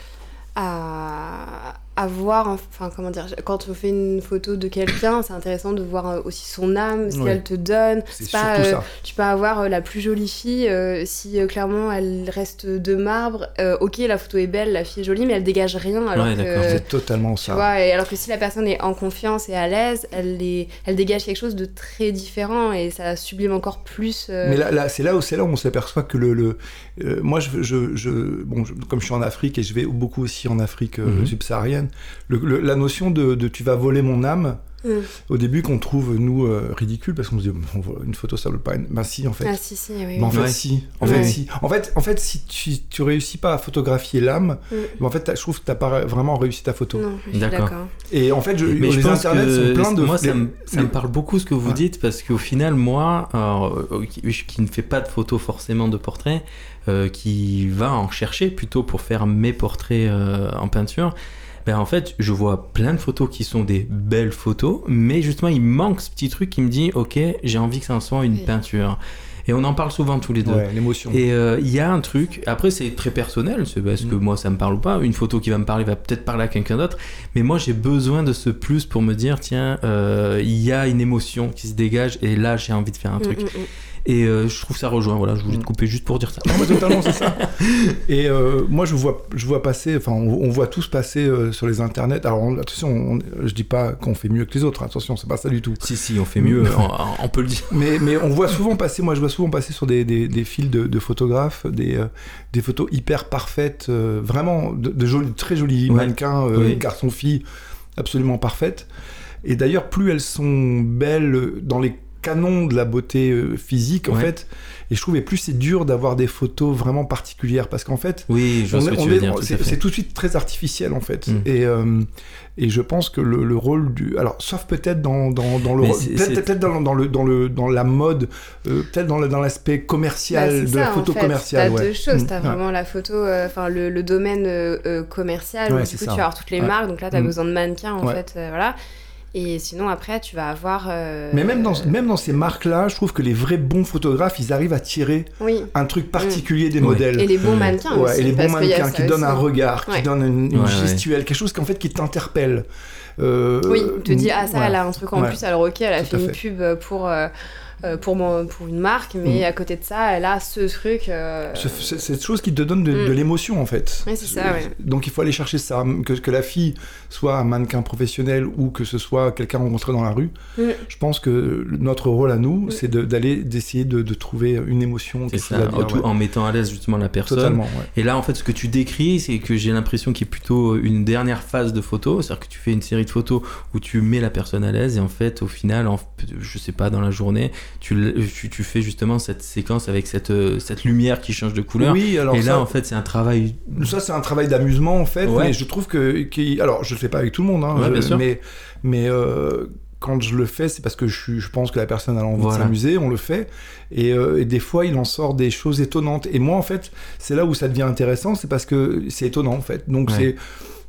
à à voir, enfin comment dire, quand on fait une photo de quelqu'un, c'est intéressant de voir euh, aussi son âme, ce qu'elle te donne. C'est pas, euh, tu peux avoir euh, la plus jolie fille, si clairement elle reste de marbre, ok la photo est belle, la fille est jolie, mais elle dégage rien. Alors que, c'est totalement ça. Alors que si la personne est en confiance et à l'aise, elle, est, elle dégage quelque chose de très différent et ça sublime encore plus. Mais là, là c'est là où c'est là où on s'aperçoit que le, le moi je, je, je bon comme je suis en Afrique et je vais beaucoup aussi en Afrique mhm. subsaharienne la notion de, tu vas voler mon âme, mm. au début qu'on trouve nous euh, ridicule parce qu'on se dit une photo ça veut pas une... ben si en fait. Ah, si, si, oui, mais en fait si en fait si. En fait en fait si tu, tu réussis pas à photographier l'âme mm. ben, en fait je trouve que t'as pas vraiment réussi ta photo. D'accord. et en fait je, mais je pense que sont de moi ça, me, parle beaucoup ce que vous dites parce qu'au final moi euh, qui, ne fais pas de photos forcément de portraits euh, qui va en chercher plutôt pour faire mes portraits en peinture ben, en fait, je vois plein de photos qui sont des belles photos, mais justement, il manque ce petit truc qui me dit, ok, j'ai envie que ça soit une peinture. Et on en parle souvent tous les deux. Ouais, l'émotion. Et euh, il y a un truc, après c'est très personnel, c'est parce que mm. moi ça me parle ou pas. Une photo qui va me parler va peut-être parler à quelqu'un d'autre. Mais moi j'ai besoin de ce plus pour me dire, tiens, euh, il y a une émotion qui se dégage et là j'ai envie de faire un mm, truc. Mm, et euh, je trouve ça rejoint. Voilà, je voulais te couper juste pour dire ça. Non, mais totalement, c'est ça. Et euh, moi, je vois, je vois passer, enfin, on, voit tous passer euh, sur les internets. Alors, attention, je dis pas qu'on fait mieux que les autres. Attention, c'est pas ça du tout. Si, si, on fait mieux, on, peut le dire. Mais, mais on voit souvent passer, moi, je vois souvent passer sur des, des, des fils de, photographes, des, des photos hyper parfaites, vraiment de, de très jolis mannequins, garçons-filles, absolument parfaites. Et d'ailleurs, plus elles sont belles dans les canon de la beauté euh, physique en fait. Et je trouvais plus c'est dur d'avoir des photos vraiment particulières parce qu'en fait oui c'est tout de suite très artificiel en fait. Mm. et euh, et je pense que le, rôle du alors sauf peut-être dans, dans, dans le peut-être dans, dans, le dans le dans la mode euh, peut-être dans dans l'aspect commercial bah, de la photo commerciale t'as deux choses. T'as mm. vraiment la photo enfin le, le, domaine commercial où, du coup tu vas avoir toutes les marques. Donc là t'as as mm. besoin de mannequins en fait voilà et sinon, après, tu vas avoir. Euh, Mais même dans, même dans ces marques-là, je trouve que les vrais bons photographes, ils arrivent à tirer un truc particulier des modèles. Et les bons mannequins aussi. Et les bons mannequins qui donnent un regard, qui donnent une, gestuelle, quelque chose qui, en fait, qui t'interpelle. Euh, oui, tu te dis, ah, ça, elle a un truc en plus. Alors, ok, elle a fait une pub pour. Euh, euh, pour, pour une marque, mais mm. à côté de ça, elle a ce truc. Euh... cette chose qui te donne de, mm. l'émotion en fait. Oui, c'est ça, ouais. Donc il faut aller chercher ça, que, que la fille soit un mannequin professionnel ou que ce soit quelqu'un rencontré dans la rue. Mm. Je pense que notre rôle à nous, c'est d'aller, d'essayer de, de, trouver une émotion. C'est ça, en mettant à l'aise justement la personne. Totalement, Et là, en fait, ce que tu décris, c'est que j'ai l'impression qu'il y a plutôt une dernière phase de photo, c'est-à-dire que tu fais une série de photos où tu mets la personne à l'aise et en fait, au final, en, je sais pas, dans la journée, tu, tu, tu, fais justement cette séquence avec cette, cette lumière qui change de couleur. Oui, alors et ça, là, en fait, c'est un travail. Ça, c'est un travail d'amusement, en fait. Ouais. Mais je trouve que. qui- alors, je le fais pas avec tout le monde, hein, Ouais, je- bien sûr. mais, mais euh, quand je le fais, c'est parce que je, pense que la personne a envie Voilà. de s'amuser, on le fait. Et, euh, et des fois, il en sort des choses étonnantes. Et moi, en fait, c'est là où ça devient intéressant, c'est parce que c'est étonnant, en fait. Donc, Ouais. c'est.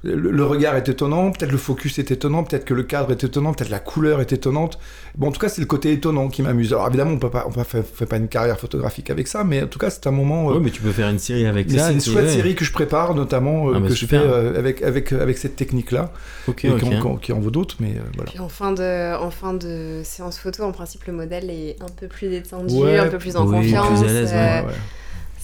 Le, le regard est étonnant, peut-être le focus est étonnant, peut-être que le cadre est étonnant, peut-être la couleur est étonnante. Bon, en tout cas, c'est le côté étonnant qui m'amuse. Alors évidemment, on peut pas, on peut fait, fait pas une carrière photographique avec ça, mais en tout cas, c'est un moment. euh, Ouais, mais tu peux faire une série avec mais ça. c'est une chouette série que je prépare, notamment euh, Ah bah que super. je fais euh, avec, avec, avec cette technique-là, qui, en, qui en vaut d'autres, mais euh, voilà. Puis en fin, de, en fin de séance photo, en principe, le modèle est un peu plus détendu, Ouais. un peu plus en Oui, plus confiance. à l'aise, ouais. Ouais,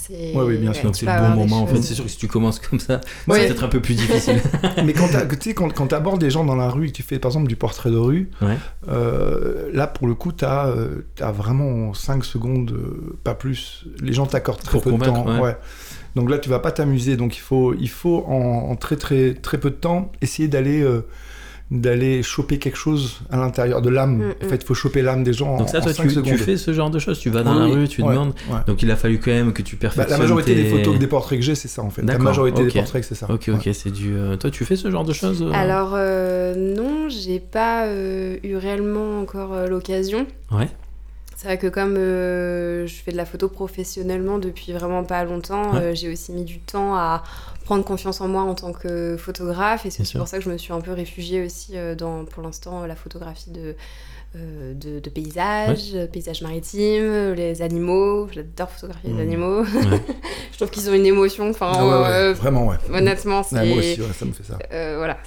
Ouais, oui, bien sûr. C'est le bon moment en fait. C'est sûr que si tu commences comme ça, Ouais. c'est peut-être un peu plus difficile. mais quand tu sais, quand, quand abordes des gens dans la rue et que tu fais par exemple du portrait de rue, Ouais. euh, là pour le coup, tu as, vraiment 5 secondes, euh, pas plus. Les gens t'accordent très Pour peu de temps. ouais. Donc là, tu vas pas t'amuser. Donc il faut, il faut en, en très, très, très peu de temps essayer d'aller. euh, d'aller choper quelque chose à l'intérieur de l'âme. Mm, En mm. fait, il faut choper l'âme des gens Donc en, ça, en toi, cinq tu, secondes. tu fais ce genre de choses. Tu vas dans Oui, la rue, tu ouais, demandes. ouais. Donc il a fallu quand même que tu Bah, perfectionnes. la majorité tes- des photos, des portraits que j'ai, c'est ça en fait. La majorité des portraits, c'est ça. Ok, Ouais. ok, c'est du. euh, Toi, tu fais ce genre de choses euh Alors euh, non, j'ai pas euh, eu réellement encore euh, l'occasion. Ouais. C'est vrai que comme euh, je fais de la photo professionnellement depuis vraiment pas longtemps, Ouais. euh, j'ai aussi mis du temps à prendre confiance en moi en tant que photographe et c'est sûr. pour ça que je me suis un peu réfugiée aussi euh, dans pour l'instant la photographie de euh, de, de paysages, paysages maritimes, les animaux. J'adore photographier les Mhm. animaux. je trouve qu'ils ont une émotion. Enfin, Ah ouais, euh, vraiment, ouais. honnêtement, c'est moi aussi, ouais, ça me fait ça. euh, voilà.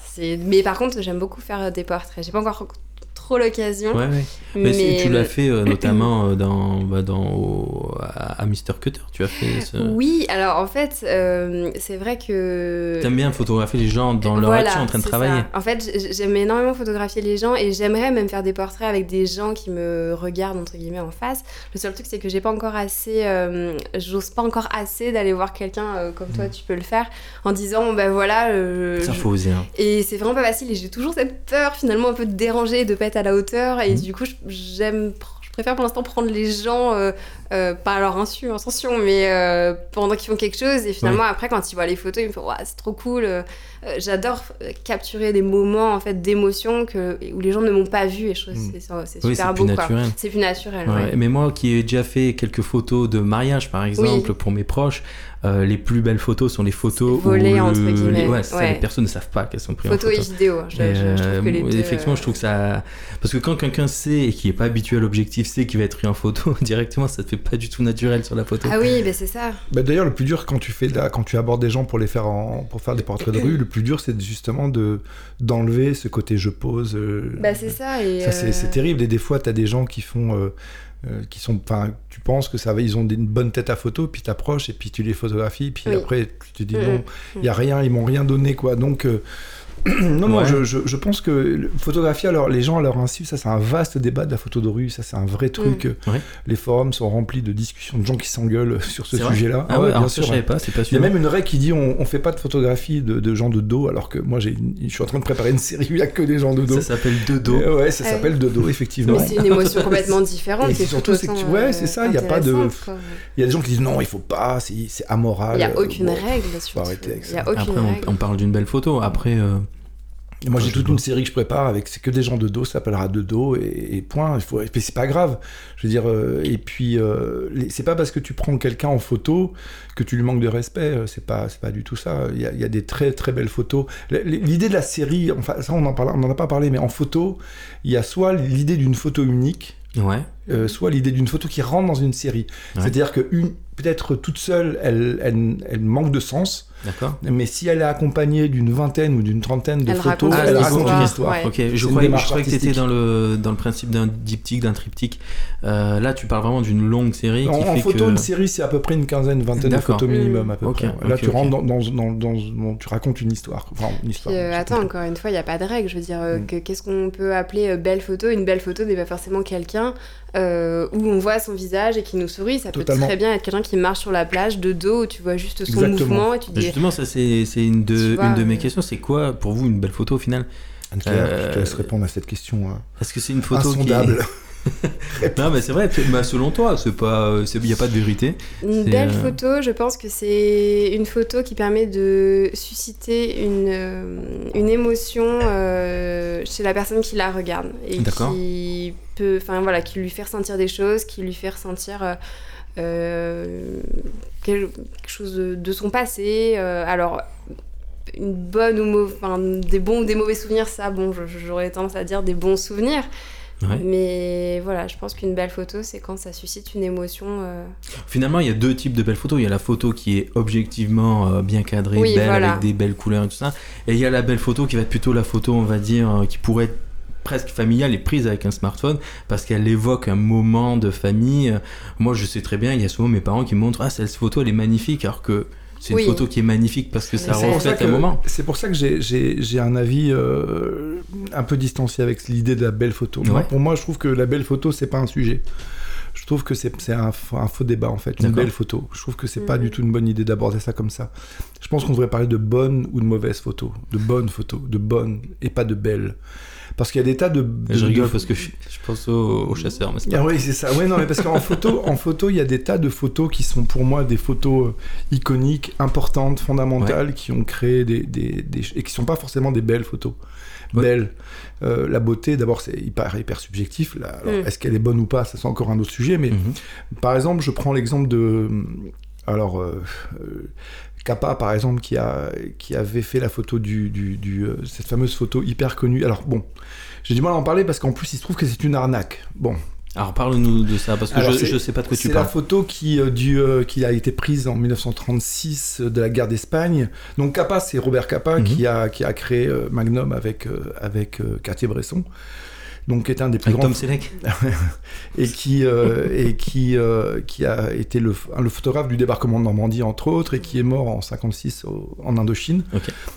Mais par contre, j'aime beaucoup faire des portraits. J'ai pas encore trop l'occasion. Ouais, ouais. Mais, c'est- tu l'as fait euh, notamment euh, dans, bah, dans, au- à, à Mister Cutter. Tu as fait ce. Oui, alors en fait, euh, c'est vrai que. T'aimes bien photographier les gens dans leur Voilà, action en train de travailler. ça. En fait, j'aime énormément photographier les gens et j'aimerais même faire des portraits avec des gens qui me regardent entre guillemets en face. Le seul truc, c'est que j'ai pas encore assez, euh, j'ose pas encore assez d'aller voir quelqu'un comme toi, tu peux le faire, en disant ben voilà. euh, Ça faut oser. hein. Et c'est vraiment pas facile et j'ai toujours cette peur finalement un peu de déranger, de pas être à la hauteur et Mhm. du coup j'aime, je préfère pour l'instant prendre les gens, euh, euh, pas à leur insu, attention, mais euh, pendant qu'ils font quelque chose et finalement après quand ils voient les photos ils me font Ouah, c'est trop cool, j'adore euh, capturer des moments en fait d'émotion que, où les gens ne m'ont pas vu et je trouve que Mhm. c'est, c'est Oui, super c'est beau plus quoi. naturel. C'est plus naturel. Ouais, ouais. Mais moi qui ai déjà fait quelques photos de mariage par exemple pour mes proches, euh, les plus belles photos sont les photos C'est volé, où entre guillemets. les, ouais, ça, Ouais. les personnes ne savent pas qu'elles sont prises Photo en et photo. vidéo, je, Et, je- je trouve que euh, les deux, effectivement, euh, je trouve que ça. Parce que quand quelqu'un sait et qui est pas habitué à l'objectif, sait qu'il va être pris en photo, directement, ça te fait pas du tout naturel sur la photo. Ah oui, ben c'est ça. Bah, D'ailleurs, le plus dur quand tu fais la- quand tu abordes des gens pour les faire en, pour faire des portraits de rue, le plus dur c'est justement de d'enlever ce côté je pose. euh, Bah c'est ça. Et, ça c'est euh, c'est terrible et des fois tu as des gens qui font euh, qui sont enfin tu penses que ça va ils ont des- une bonne tête à photo puis t'approches et puis tu les photographies puis Oui. après tu te dis non il y a rien ils m'ont rien donné quoi donc euh, non, non, Ouais. je, je, je pense que le- photographier alors les gens à leur insu, ça c'est un vaste débat de la photo de rue, ça c'est un vrai truc. Ouais. Les forums sont remplis de discussions de gens qui s'engueulent sur ce sujet-là. Ah ouais, bien alors ça, sûr. je savais pas, c'est pas Il y sûr. a même une règle qui dit on, on fait pas de photographie de, de gens de dos, alors que moi j'ai une- je suis en train de préparer une série où il y a que des gens de dos. Ça s'appelle deux dos. Euh, ouais, ça Ah s'appelle de dos, effectivement. Mais c'est une émotion complètement différente. Et surtout, tout c'est que ouais, c'est ça, il y a pas de-. Il y a des gens qui disent non, il faut pas, c'est c'est amoral. Il n'y a aucune bon. règle avec Il n'y a ça. aucune Après, on, règle. on parle d'une belle photo. Après, euh, Et moi, j'ai toute une série que je prépare avec c'est que des gens de dos, ça s'appellera de dos et, et point. Il faut, c'est pas grave. Je veux dire, euh, et puis euh, c'est pas parce que tu prends quelqu'un en photo que tu lui manques de respect. euh, C'est pas, c'est pas du tout ça. Il y a, il y a des très très belles photos. L'idée de la série, enfin ça on en parle, on en a pas parlé, mais en photo, il y a soit l'idée d'une photo unique, ouais. Euh, soit l'idée d'une photo qui rentre dans une série. Ouais. C'est-à-dire que une, peut-être toute seule, elle, elle, elle manque de sens. D'accord. Mais si elle est accompagnée d'une vingtaine ou d'une trentaine de Elle photos, raconte elle une raconte une histoire. ouais. Ok, je une croyais, démarche je croyais que tu étais dans le, dans le principe d'un diptyque, d'un triptyque. Euh, là, tu parles vraiment d'une longue série En, qui en fait photo, que... une série, c'est à peu près une quinzaine, une vingtaine de photos minimum à peu près. Là, tu rentres dans, dans, dans, dans- dans- tu racontes une histoire. Enfin, une histoire. Puis, euh, attends, compris. encore une fois, il n'y a pas de règle. Je veux dire, euh, Mm. que- qu'est-ce qu'on peut appeler belle photo? Une belle photo n'est pas forcément quelqu'un euh, où on voit son visage et qui nous sourit. Ça Totalement. peut très bien être quelqu'un qui marche sur la plage de dos où tu vois juste son Exactement. mouvement et tu dis. Justement, ça c'est c'est une de, Tu vois, une de mes euh, questions. C'est quoi pour vous une belle photo au final? Anne-Claire, euh, je te laisse répondre à cette question euh, Est-ce que c'est une photo qui est... non, mais c'est vrai, bah, selon toi, il n'y a pas de vérité. Une belle euh, photo, je pense que c'est une photo qui permet de susciter une, euh, une émotion euh, chez la personne qui la regarde. Et qui peut, enfin voilà, qui lui fait ressentir des choses, qui lui fait ressentir. quelque chose de, son passé. alors, une bonne ou enfin, des bons ou des mauvais souvenirs, ça, bon, j'aurais tendance à dire des bons souvenirs. Mais voilà, je pense qu'une belle photo, c'est quand ça suscite une émotion. Euh. Finalement, il y a deux types de belles photos. Il y a la photo qui est objectivement euh, bien cadrée, belle, avec des belles couleurs et tout ça. Et il y a la belle photo qui va être plutôt la photo, on va dire, euh, qui pourrait être presque familiale et prise avec un smartphone parce qu'elle évoque un moment de famille. Moi, je sais très bien, il y a souvent mes parents qui me montrent Ah, cette photo, elle est magnifique, alors que c'est une photo qui est magnifique parce que ça reflète un moment. C'est pour ça que j'ai un avis euh, un peu distancié avec l'idée de la belle photo. pour moi, je trouve que la belle photo, c'est pas un sujet. Je trouve que c'est un, un, faux débat en fait, une belle photo. Je trouve que c'est pas du mhm. tout une bonne idée d'aborder ça comme ça. Je pense qu'on devrait parler de bonnes ou de mauvaises photos, de bonnes photos, de bonnes et pas de belles. Parce qu'il y a des tas de. je rigole parce que je, pense aux, chasseurs. Mais ah oui, c'est ça. Oui, non, mais parce qu'en photo, en photo, il y a des tas de photos qui sont pour moi des photos euh, iconiques, importantes, fondamentales, qui ont créé des, des, des, et qui sont pas forcément des belles photos. Belles. Euh, la beauté, d'abord, c'est hyper, hyper subjectif. Là. Mm. Est-ce qu'elle est bonne ou pas Ça, c'est encore un autre sujet. Mais mm-hmm. par exemple, je prends l'exemple de. Alors, euh, Kappa, par exemple, qui, a, qui avait fait la photo du, du, euh, cette fameuse photo hyper connue. Alors bon, j'ai du mal à en parler parce qu'en plus, il se trouve que c'est une arnaque. Bon. Alors parle-nous de ça parce que je ne sais pas de quoi tu parles. C'est la photo qui, euh, du, euh, qui a été prise en 1936 de la guerre d'Espagne. Donc Kappa, c'est Robert Kappa mhm. qui, a, qui a créé Magnum avec, avec Cartier-Bresson donc qui est un des plus grands. et qui euh, et qui euh, qui a été le, le, photographe du débarquement de Normandie entre autres et qui est mort en 56 en Indochine.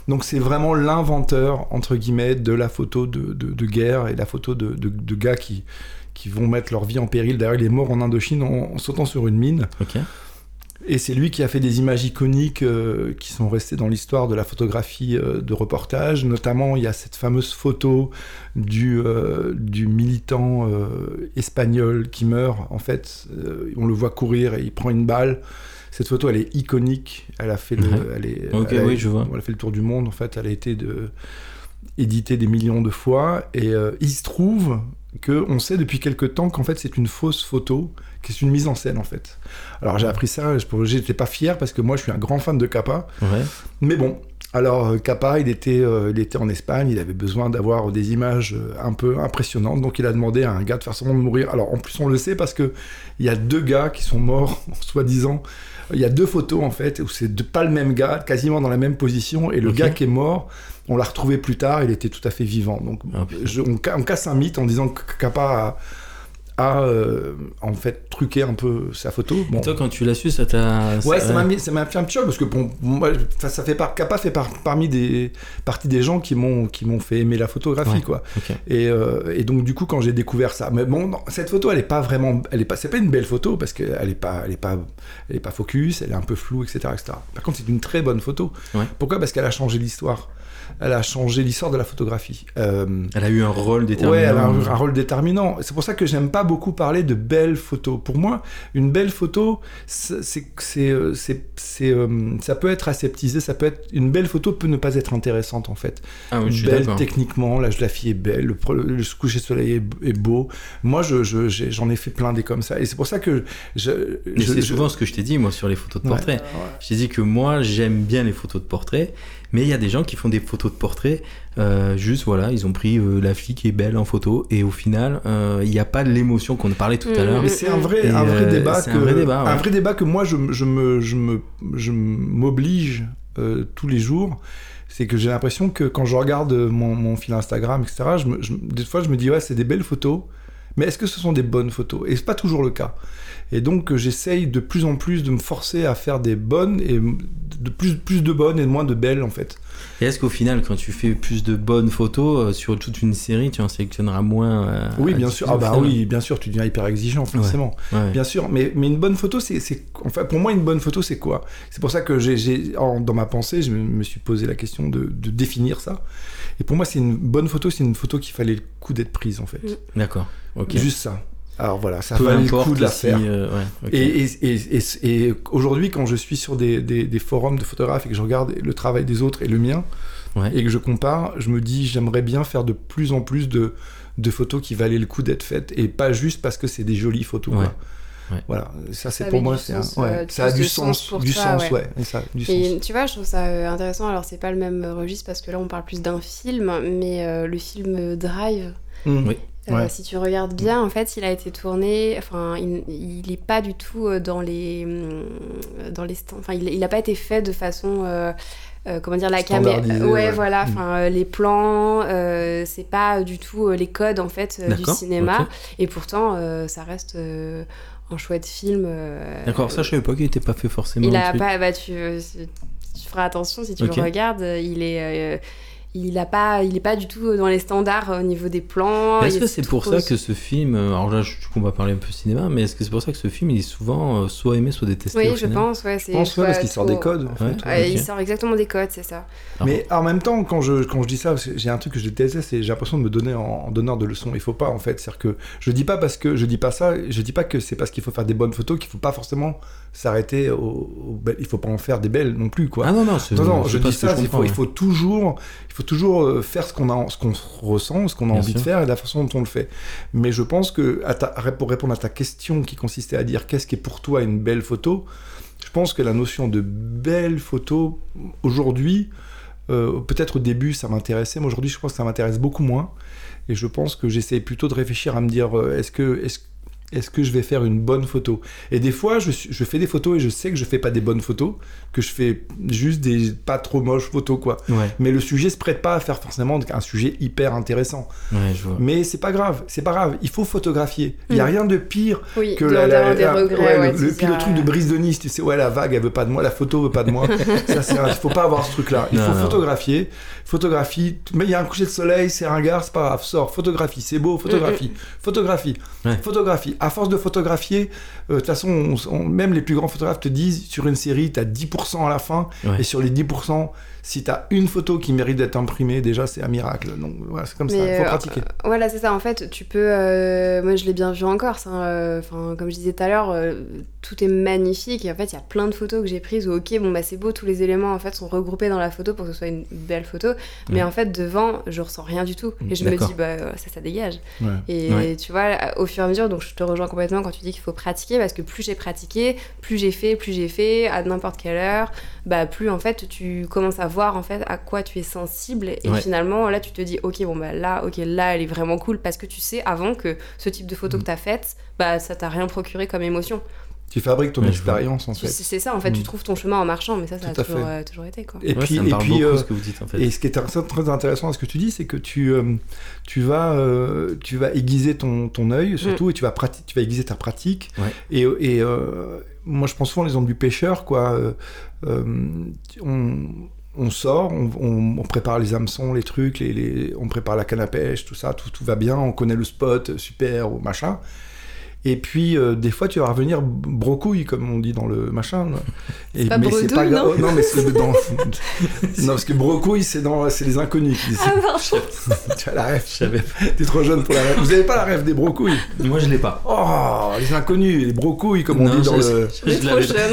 Donc c'est vraiment l'inventeur entre guillemets de la photo de, de, guerre et la photo de, de, gars qui qui vont mettre leur vie en péril. D'ailleurs, il est mort en Indochine en, sautant sur une mine. Et c'est lui qui a fait des images iconiques euh, qui sont restées dans l'histoire de la photographie euh, de reportage. Notamment, il y a cette fameuse photo du, euh, du militant espagnol qui meurt. En fait, on le voit courir et il prend une balle. Cette photo, elle est iconique. Elle a fait le, elle est, oui, je vois. Elle a fait le tour du monde. En fait, elle a été de, éditée des millions de fois. Et il se trouve qu'on sait depuis quelque temps qu'en fait, c'est une fausse photo qui est une mise en scène en fait. Alors j'ai appris ça, j'étais pas fier parce que moi je suis un grand fan de Kappa. Mais bon, alors euh, Kappa, il était, euh, il était en Espagne, il avait besoin d'avoir des images euh, un peu impressionnantes, donc il a demandé à un gars de faire semblant de mourir. Alors en plus on le sait parce que il y a deux gars qui sont morts, soi-disant. Il y a deux photos en fait où c'est pas le même gars, quasiment dans la même position, et le gars qui est mort, on l'a retrouvé plus tard, il était tout à fait vivant. Donc ah, on, on, casse un mythe en disant que Kappa a a euh, en fait truqué un peu sa photo. Bon. toi, quand tu l'as su, ça t'a. Ouais, ça m'a ça m'a fait un petit choc parce que bon, moi, ça fait par, Kappa fait par, parmi des parties des gens qui m'ont qui m'ont fait aimer la photographie quoi. Et, euh, et, donc du coup, quand j'ai découvert ça, mais bon, cette photo, elle est pas vraiment, elle est pas, c'est pas une belle photo parce qu'elle est pas, elle est pas, elle est pas focus, elle est un peu floue, etc., etc. Par contre, c'est une très bonne photo. Pourquoi? Parce qu'elle a changé l'histoire elle a changé l'histoire de la photographie. Euh, elle a eu un rôle déterminant. Ouais, elle a un, rôle déterminant. C'est pour ça que j'aime pas beaucoup parler de belles photos. Pour moi, une belle photo, c'est, euh, euh, ça peut être aseptisé, ça peut être, une belle photo peut ne pas être intéressante en fait. Ah oui, je belle techniquement, l'âge de la fille est belle, le, le coucher de soleil est, beau. Moi, je, j'en ai fait plein des comme ça. Et c'est pour ça que je. c'est souvent ce que je t'ai dit moi sur les photos de portrait. Je t'ai dit que moi j'aime bien les photos de portrait mais il y a des gens qui font des photos de portrait, euh, juste voilà, ils ont pris euh, la fille qui est belle en photo, et au final, euh, il n'y a pas l'émotion qu'on parlait tout à l'heure. Mais c'est un vrai, un vrai débat. Que, un vrai débat, un vrai débat que moi, je, je me, je me, je m'oblige tous les jours c'est que j'ai l'impression que quand je regarde mon, mon fil Instagram, etc., je me, des fois je me dis, ouais, c'est des belles photos, mais est-ce que ce sont des bonnes photos? Et c'est pas toujours le cas. Et donc j'essaye de plus en plus de me forcer à faire des bonnes et de plus, plus de bonnes et de moins de belles en fait. Et est-ce qu'au final, quand tu fais plus de bonnes photos euh, sur toute une série, tu en sélectionneras moins euh, Oui, bien sûr. Ah bah oui, bien sûr, tu deviens hyper exigeant forcément. Bien sûr, mais, mais une bonne photo, c'est, enfin pour moi une bonne photo, c'est quoi? C'est pour ça que j'ai, dans ma pensée, je me, suis posé la question de, de, définir ça. Et pour moi, c'est une bonne photo, c'est une photo qui fallait le coup d'être prise en fait. D'accord. Juste ça. Alors voilà, ça valait le coup de la faire. euh, ouais. Et, et, et, et- et aujourd'hui, quand je suis sur des, des, des forums de photographes et que je regarde le travail des autres et le mien, Ouais. et que je compare, je me dis, j'aimerais bien faire de plus en plus de, de photos qui valaient le coup d'être faites, et pas juste parce que c'est des jolies photos. Ouais. quoi. Ouais. Voilà, ça c'est pour moi, c'est un- sens, ouais, ça a du sens, sens pour du toi, sens, ouais. ouais, et ça, du Et sens. tu vois, je trouve ça euh, intéressant. Alors, c'est pas le même registre parce que là, on parle plus d'un film, mais euh, le film Drive. Mm. Oui. Euh. Si tu regardes bien, en fait, il a été tourné. Enfin, il, il est pas du tout euh, dans les hum, dans les. Enfin, il, il a pas été fait de façon. euh, euh, comment dire la caméra ouais, ouais. voilà Mm. enfin euh, les plans euh, c'est pas du tout euh, les codes en fait euh, du cinéma ok. et pourtant euh, ça reste euh, un chouette film euh, D'accord, ça je savais pas qu'il était pas fait forcément. il a pas bah tu, tu feras attention si tu le regardes il est euh, il a pas il est pas du tout dans les standards au niveau des plans Est-ce que est c'est pour ça que ce film, euh, alors là je qu'on va parler un peu cinéma, mais est-ce que c'est pour ça que ce film il est souvent euh, soit aimé soit détesté oui au je pense ouais c'est Je pense ouais, parce qu'il sort des codes. en Ouais. fait. Ouais, il sort exactement des codes c'est ça Ah Mais en même temps, quand je, quand je dis ça, j'ai un truc que je déteste, c'est j'ai l'impression de me donner en, en donneur de leçons. Il faut pas, en fait. C'est-à-dire que je dis pas parce que je dis pas ça, je dis pas que c'est parce qu'il faut faire des bonnes photos qu'il faut pas forcément s'arrêter au, au Il faut pas en faire des belles non plus, quoi. Ah non, non, c'est Non, non, c'est je dis ça, il faut, il faut toujours, il faut toujours euh, faire ce qu'on a, ce qu'on ressent, ce qu'on a Bien envie de faire et la façon dont on le fait. Mais je pense que à ta- pour répondre à ta question qui consistait à dire qu'est-ce qui est pour toi une belle photo, je pense que la notion de belle photo aujourd'hui, euh, peut-être au début ça m'intéressait, mais aujourd'hui je pense que ça m'intéresse beaucoup moins. Et je pense que j'essaie plutôt de réfléchir à me dire euh, est-ce que est-ce est-ce que je vais faire une bonne photo? Et des fois, je, fais des photos et je sais que je fais pas des bonnes photos, que je fais juste des pas trop moches photos, quoi. Ouais, Mais le sujet se prête pas à faire forcément un sujet hyper intéressant. ouais, je vois. Mais c'est pas grave, c'est pas grave. Il faut photographier. Il y a Mm. rien de pire oui que de- la, la- d'avoir des la- regrets ouais, ouais, le, truc de Brise de Nice, tu sais, ouais, la vague, elle veut pas de moi, la photo veut pas de moi. ça, c'est un- il faut pas avoir ce truc-là. Il Non, faut non. photographier, photographie. Mais il y a un coucher de soleil, c'est ringard, c'est pas grave. Sors, photographie, c'est beau, photographie, photographie, Ouais. photographie. À force de photographier, euh, de toute façon, on- on- même les plus grands photographes te disent, sur une série, t'as 10% à la fin, Ouais. et sur les 10%, si t'as une photo qui mérite d'être imprimée, déjà, c'est un miracle. Donc voilà, c'est comme ça, il faut euh, pratiquer. Voilà, c'est ça. En fait, tu peux. euh, moi, je l'ai bien vu en Corse. hein, euh, comme je disais tout à l'heure, euh, tout est magnifique. Et en fait, il y a plein de photos que j'ai prises où, ok, bon, bah, c'est beau, tous les éléments en fait sont regroupés dans la photo pour que ce soit une belle photo. Mais en fait, devant, je ressens rien du tout. Et je me dis, bah, euh, ça, ça dégage. Ouais. Et Ouais. tu vois, au fur et à mesure, donc je te rejoins complètement quand tu dis qu'il faut pratiquer, parce que plus j'ai pratiqué, plus j'ai fait, plus j'ai fait, à n'importe quelle heure, bah plus en fait tu commences à voir en fait à quoi tu es sensible, et Ouais. finalement là tu te dis ok bon bah là ok là elle est vraiment cool parce que tu sais avant que ce type de photo Mm. que t'as faite, bah ça t'a rien procuré comme émotion. Tu fabriques ton expérience, en Tu- fait. C'est ça en fait, Mm. tu trouves ton chemin en marchant, mais ça ça Tout a toujours, euh, toujours été quoi. Et Ouais, puis, ça me et parle puis, euh, ce que vous dites en fait. Et ce qui est très, intéressant à ce que tu dis, c'est que tu, euh, tu, vas, euh, tu vas aiguiser ton, ton œil, surtout, et tu vas, tu vas aiguiser ta pratique. Ouais. Et, et euh, moi, je prends souvent l'exemple du pêcheur, quoi. Euh, euh, on, on sort, on, prépare les hameçons, les trucs, on prépare la canne à pêche, tout ça, tout va bien, on connaît le spot, super, ou machin. Et puis, euh, des fois, tu vas revenir brocouille, comme on dit dans le machin. Et, pas mais bredouille, pas grave. non Oh, non, mais c'est dans. non, parce que brocouille, c'est dans, c'est les inconnus qui disent. Ah pardon tu as la rêve. Je savais T'es trop jeune pour la rêve. Vous avez pas la rêve des brocouilles Moi je l'ai pas. Oh, les inconnus, les brocouilles, comme on dit dans le.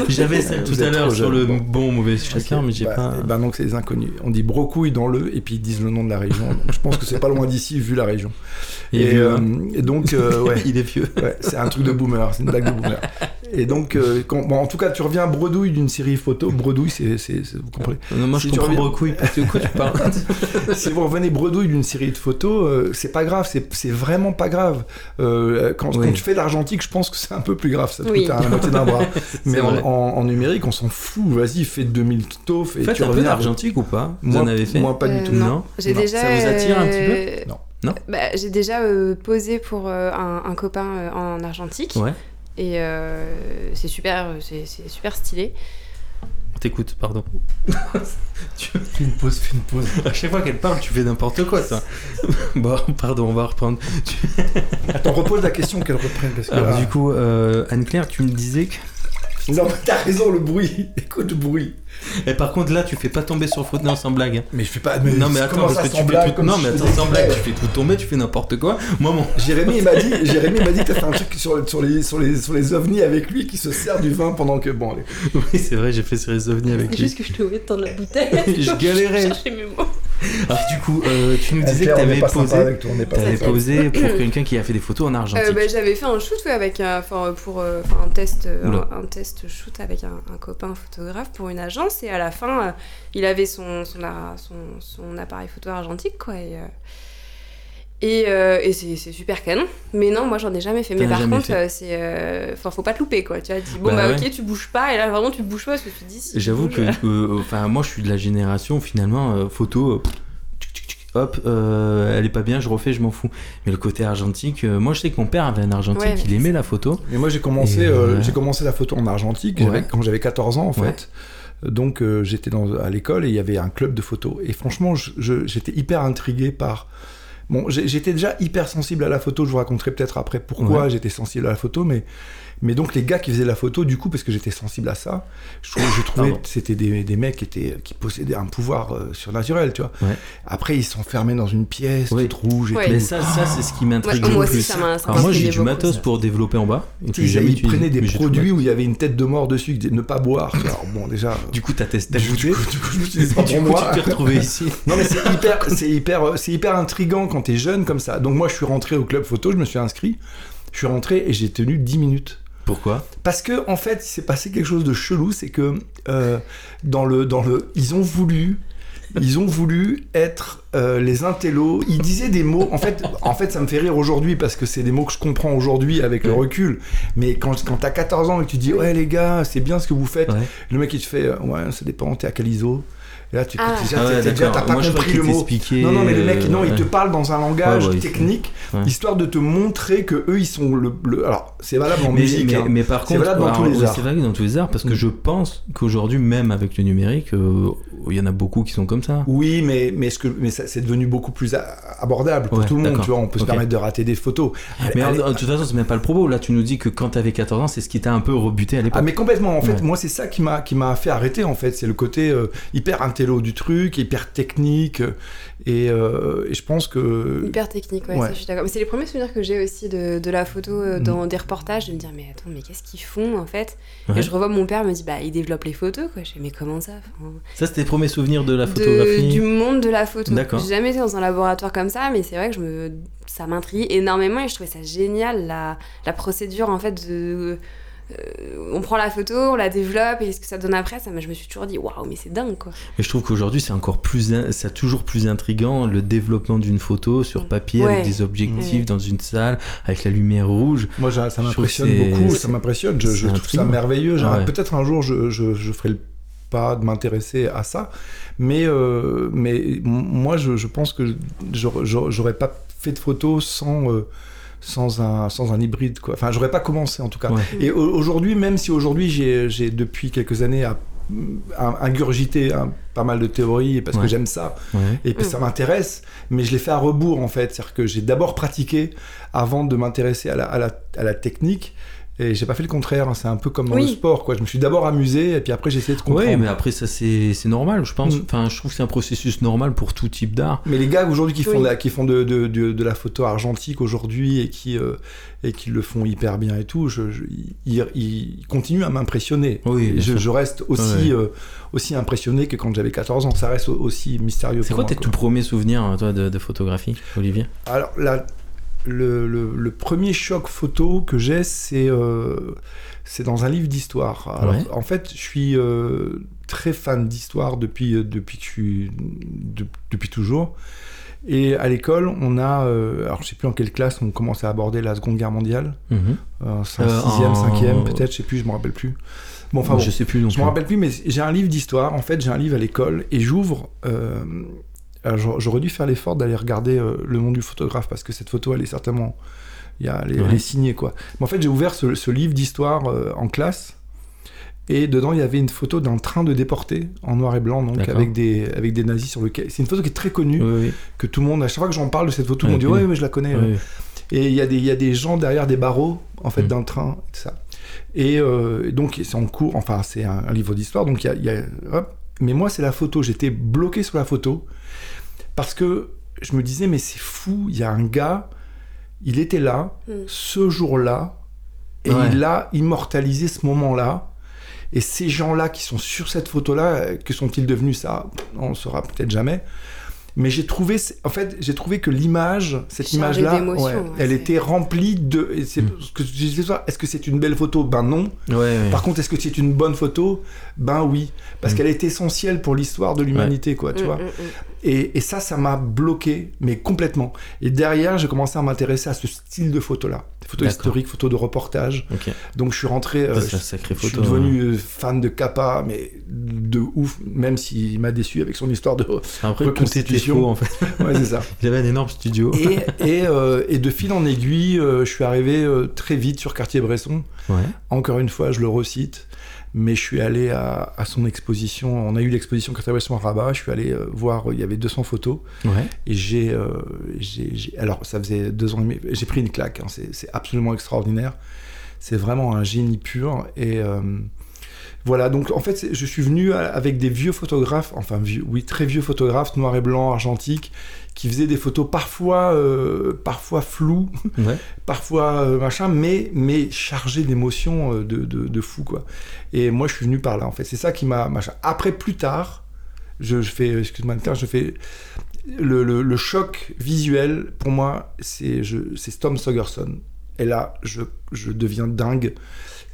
J'avais celle tout à l'heure sur le bon. bon ou mauvais chacun, mais j'ai bah, pas. ben donc c'est les inconnus. On dit brocouille dans le, et puis ils disent le nom de la région. Je pense que c'est pas loin d'ici, vu la région. Il est et, vieux, euh, hein. et donc, euh, ouais. Il est vieux. Ouais, c'est un truc de boomer, c'est une blague de boomer. Et donc, euh, quand- bon, en tout cas, tu reviens bredouille d'une série photo. Bredouille, c'est, c'est, c'est- vous comprenez. Non, moi je Si tu comprends reviens- brocouille parce que quoi tu parles? Si vous revenez bredouille d'une série de photos, euh, c'est pas grave, c'est, c'est vraiment pas grave. Euh, quand, Oui. quand tu fais l'argentique, je pense que c'est un peu plus grave, ça te Oui. coûte à la moitié d'un bras. Mais en, vrai. en- en numérique, on s'en fout. Vas-y, fais 2000 taufs et Faites tu un peu reviens. d'argentique ou pas? Vous Moi, en avez fait? moi, pas Euh, du tout. non. Non J'ai Non. déjà. Ça vous attire un petit peu? euh, Non. Non bah, J'ai déjà euh, posé pour euh, un, un copain euh, en argentique. Ouais. Et euh, c'est super, c'est super stylé. On t'écoute, pardon. Fais une pause, fais une pause. À chaque fois qu'elle parle, tu fais n'importe quoi, ça. bon, pardon, on va reprendre. Attends, repose la question qu'elle reprenne parce que Alors, là- du coup, euh, Anne-Claire, tu me disais que. Non, mais t'as raison, le bruit. Écoute le bruit. Et par contre, là, tu fais pas tomber sur faute, non, sans blague. hein. Mais je fais pas. non, mais attends, parce que tu fais blague, tout- Non, mais attends, sans blague, tu fais tout tomber, tu fais n'importe quoi. Moi, mon. Jérémy, il m'a dit, Jérémy m'a dit que t'as fait un truc sur, sur, les, sur, les, sur les ovnis avec lui qui se sert du vin pendant que. Bon, allez. Oui, c'est vrai, j'ai fait sur les ovnis avec C'est lui. juste que je te voulais tendre la bouteille. Je galérais. chercher mes mots. Alors, du coup, euh, tu nous disais que t'avais posé. T'avais posé pour quelqu'un qui a fait des photos en argentique. Euh, bah, j'avais fait un shoot ouais, avec un, enfin, pour euh, enfin, un test euh, un, un test shoot avec un, un copain photographe pour une agence et à la fin euh, il avait son son, a- son, son appareil photo argentique quoi et euh, et, euh, et c'est c'est super canon mais non moi j'en ai jamais fait mais T'en as par contre fait. c'est euh, enfin faut pas te louper quoi tu vois tu dis bon Bah bah, ouais. ok tu bouges pas et là vraiment tu bouges pas parce que tu dis si tu J'avoue bouges, que, euh, enfin, moi, je suis de la génération finalement euh, photo. euh, tchic, tchic, tchic, Hop, euh, elle est pas bien, je refais, je m'en fous. Mais le côté argentique, euh, moi je sais que mon père avait un argentique, Ouais, il aimait la photo. Mais moi, j'ai commencé, Et, euh, euh, j'ai commencé la photo en argentique Ouais. quand j'avais 14 ans, en Ouais. fait. Donc, euh, j'étais dans- à l'école et il y avait un club de photo. Et franchement, je- je- j'étais hyper intrigué par. Bon, j'étais déjà hyper sensible à la photo. Je vous raconterai peut-être après pourquoi Ouais. j'étais sensible à la photo. Mais, mais donc, les gars qui faisaient la photo, du coup, parce que j'étais sensible à ça, je, trouvais- je trouvais Pardon. que c'était des, des mecs qui, étaient, qui possédaient un pouvoir euh, surnaturel, tu vois. Ouais. Après, ils s'enfermaient dans une pièce Oui. toute rouge et Ouais. tout. Mais ça, ça c'est ce qui m'intrigue Ouais, le moi aussi, plus. ça Alors moi j'ai du matos ça. pour développer en bas. Et puis Ils, jamais ils utilisé. prenaient des produits où il y avait une tête de mort dessus, qui disait ne pas boire. Alors bon, déjà. matos. Du coup t'as testé. Du coup, du coup, du coup, je me suis dit, tu t'es retrouvé ici. Non mais c'est hyper, c'est hyper, euh, c'est hyper intrigant quand t'es jeune comme ça. Donc moi je suis rentré au club photo, je me suis inscrit, je suis rentré et j'ai tenu 10 minutes. Pourquoi? Parce que en fait, il s'est passé quelque chose de chelou, c'est que euh, dans le, dans le, ils ont voulu, ils ont voulu être euh, les intellos. Ils disaient des mots. En fait, en fait, ça me fait rire aujourd'hui parce que c'est des mots que je comprends aujourd'hui avec le recul. Mais quand, quand t'as 14 ans et que tu dis ouais les gars, c'est bien ce que vous faites, Ouais. le mec il te fait euh, ouais ça dépend, t'es à quel ISO. Et là tu Ah. déjà, Ah ouais, t'es- t'es déjà, d'accord. t'as pas Moi, je compris crois le qu'il mot. t'expliquait, Non, non, mais les mecs, euh, non, ils te ouais. parlent dans un langage Ouais, ouais, ils- technique, ouais. histoire de te montrer que eux, ils sont le. le- alors, c'est valable en Mais, musique. mais, hein. mais par C'est contre, valable dans tous les arts. c'est valable dans tous les arts parce que Mm. je pense qu'aujourd'hui, même avec le numérique, euh, il y en a beaucoup qui sont comme ça. Oui, mais, mais, ce que, mais ça- c'est devenu beaucoup plus a- abordable pour Ouais, tout le monde. Tu vois, on peut se permettre de rater des photos. Mais en, Allez- en toute façon, c'est même pas le propos. Là, tu nous dis que quand t'avais 14 ans, c'est ce qui t'a un peu rebuté à Ah l'époque. mais complètement en fait moi c'est ça qui m'a qui m'a fait arrêter en fait c'est le côté euh, hyper intello du truc hyper technique euh, et, euh, et je pense que Hyper technique, ouais, Ouais. ça, je suis d'accord. Mais c'est les premiers souvenirs que j'ai aussi de, de la photo euh, Mm. dans des reportages, de me dire, mais attends, mais qu'est-ce qu'ils font en fait? Ouais. Et je revois mon père me dit, bah, ils développent les photos, quoi. Je fais, mais comment ça Enfin, Ça, c'était tes premiers souvenirs de la de- photographie. Du monde de la photo. D'accord. J'ai jamais été dans un laboratoire comme ça, mais c'est vrai que je me, ça m'intrigue énormément et je trouvais ça génial, la, la procédure en fait de. Euh, on prend la photo, on la développe et ce que ça donne après, ça, je me suis toujours dit waouh, mais c'est dingue quoi. Mais je trouve qu'aujourd'hui, c'est encore plus, in- c'est toujours plus intriguant le développement d'une photo sur papier Ouais. avec des objectifs Ouais. dans une salle avec la lumière rouge. moi ça m'impressionne beaucoup ça m'impressionne je, trouve ça merveilleux Ouais. peut-être un jour je, je, je ferai le pas de m'intéresser à ça mais euh, mais moi je, je pense que j'aurais- pas fait de photos sans euh, sans un, sans un hybride quoi. Enfin, j'aurais pas commencé en tout cas. Ouais. Et au- aujourd'hui, même si aujourd'hui j'ai j'ai depuis quelques années à, ingurgité pas mal de théories parce Ouais. que j'aime ça Ouais. et que Mm. ça m'intéresse, mais je l'ai fait à rebours en fait. C'est-à-dire que j'ai d'abord pratiqué avant de m'intéresser à la, à, la, à la technique. Et j'ai pas fait le contraire, hein. c'est un peu comme dans Oui. le sport, quoi. Je me suis d'abord amusé et puis après j'ai essayé de comprendre. Ouais, mais après ça c'est c'est normal, je pense. Mm. Enfin, je trouve que c'est un processus normal pour tout type d'art. Mais les gars aujourd'hui qui font, Oui. de la, qui font de, de, de, de la photo argentique aujourd'hui et qui, euh, et qui le font hyper bien et tout, je, je- ils, ils continuent à m'impressionner. Oui, je, je reste aussi, Ouais. euh, aussi impressionné que quand j'avais 14 ans. Ça reste au- aussi mystérieux C'est pour quoi moi, tes quoi. tout premiers souvenirs, hein, toi, de, de photographie, Olivier? Alors, la- le, le- le premier choc photo que j'ai, c'est euh, dans un livre d'histoire. Ouais. En fait, je suis euh, très fan d'histoire depuis, euh, depuis que je suis de- depuis toujours. Et à l'école, on a, euh, alors je sais plus en quelle classe on commence à aborder la Seconde Guerre mondiale, Mhm. euh, Euh, peut-être, je sais plus, je me rappelle plus. Bon, enfin bon, je sais plus non je me rappelle plus, mais j'ai un livre d'histoire. En fait, j'ai un livre à l'école et j'ouvre. Alors, j'aurais- dû faire l'effort d'aller regarder euh, le nom du photographe parce que cette photo, elle est certainement. Il y a, elle Ouais. signée, quoi. Mais en fait, j'ai ouvert ce, ce livre d'histoire euh, en classe et dedans, il y avait une photo d'un train de déportés en noir et blanc, donc avec des, avec des nazis sur le quai. C'est une photo qui est très connue, Oui, oui. que tout le monde, à chaque fois que j'en parle de cette photo, tout le monde dit connue. Ouais, ouais, je la connais. oui. Et il y, a des- il y a des gens derrière des barreaux, en fait, Mm. d'un train, et tout ça. Et euh, donc, c'est en cours, enfin, c'est un, un livre d'histoire, donc il y a. il y a- hop. Mais moi, c'est la photo. J'étais bloqué sur la photo parce que je me disais, mais c'est fou, il y a un gars, il était là, Mm. ce jour-là, et Ouais. il a immortalisé ce moment-là. Et ces gens-là qui sont sur cette photo-là, que sont-ils devenus ça On ne saura peut-être jamais. Mais j'ai trouvé, en fait, j'ai trouvé que l'image, cette image-là, d'émotions, ouais, ouais, elle était remplie de. c'est Mm. ce que je disais ce soir, Est-ce que c'est une belle photo? Ben non. Ouais, ouais. Par contre, est-ce que c'est une bonne photo? Ben oui, parce Mm. qu'elle est essentielle pour l'histoire de l'humanité, quoi, tu Mm, vois. Et, et ça, ça m'a bloqué, mais complètement. Et derrière, j'ai commencé à m'intéresser à ce style de photo-là. Photos historiques, photos de reportage. Donc je suis rentré, euh, je, sacrée je suis photo. hein. devenu euh, fan de Kappa, mais de ouf, même s'il m'a déçu avec son histoire de... Après, reconstitution. faux en fait. Ouais, c'est ça. Il avait un énorme studio. Et, et, euh, et de fil en aiguille, euh, je suis arrivé très vite sur Cartier-Bresson. Ouais. Encore une fois, je le recite, mais je suis allé à, à son exposition. On a eu l'exposition Cartier-Bresson à Rabat. Je suis allé euh, voir, il y avait 200 photos. Ouais. Et j'ai, euh, j'ai, alors ça faisait deux ans et demi, j'ai pris une claque. hein, c'est, c'est absolument extraordinaire. C'est vraiment un génie pur. Et euh, voilà, donc en fait, je suis venu avec des vieux photographes, enfin vieux, oui, très vieux photographes, noir et blanc, argentique, qui faisaient des photos parfois, euh, parfois floues, Ouais. parfois euh, machin, mais, mais chargées d'émotions euh, de, de, de fou, quoi. Et moi, je suis venu par là, en fait. C'est ça qui m'a. machin. Après, plus tard, je, je fais, excuse-moi je fais le, le- le choc visuel, pour moi, c'est Storm Sogerson. Et là, je, je deviens dingue.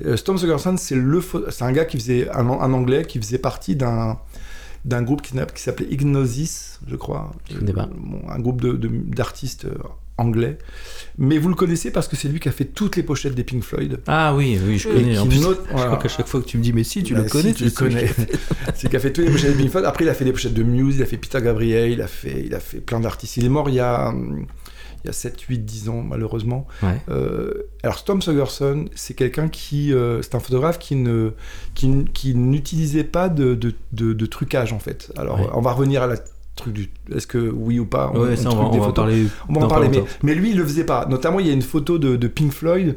Euh, Storm Sogerson, c'est le c'est un gars qui faisait un, un anglais qui faisait partie d'un d'un groupe qui, qui s'appelait Ignosis, je crois. Je. Bon, un groupe de- de- d'artistes euh, anglais. Mais vous le connaissez parce que c'est lui qui a fait toutes les pochettes des Pink Floyd. Ah oui, oui, je connais. En qui plus, note- je voilà. crois qu'à chaque fois que tu me dis, mais si, tu Bah, le si, connais, tu le connais. qui C'est qu'il a fait toutes les pochettes de Pink Floyd. Après, il a fait des pochettes de Muse, il a fait Peter Gabriel, il a fait, il a fait plein d'artistes. Il est mort il y a, hum, il y a 7, 8, 10 ans, malheureusement. Ouais. Euh, alors, Tom Sogerson, c'est quelqu'un qui. euh, c'est un photographe qui ne qui, qui n'utilisait pas de, de, de- de trucage, en fait. Alors, Ouais. on va revenir à la truc du. Est-ce que oui ou pas on- Ouais, on ça, on va, des on va parler. on va en parler, mais, mais lui, il le faisait pas. Notamment, il y a une photo de, de Pink Floyd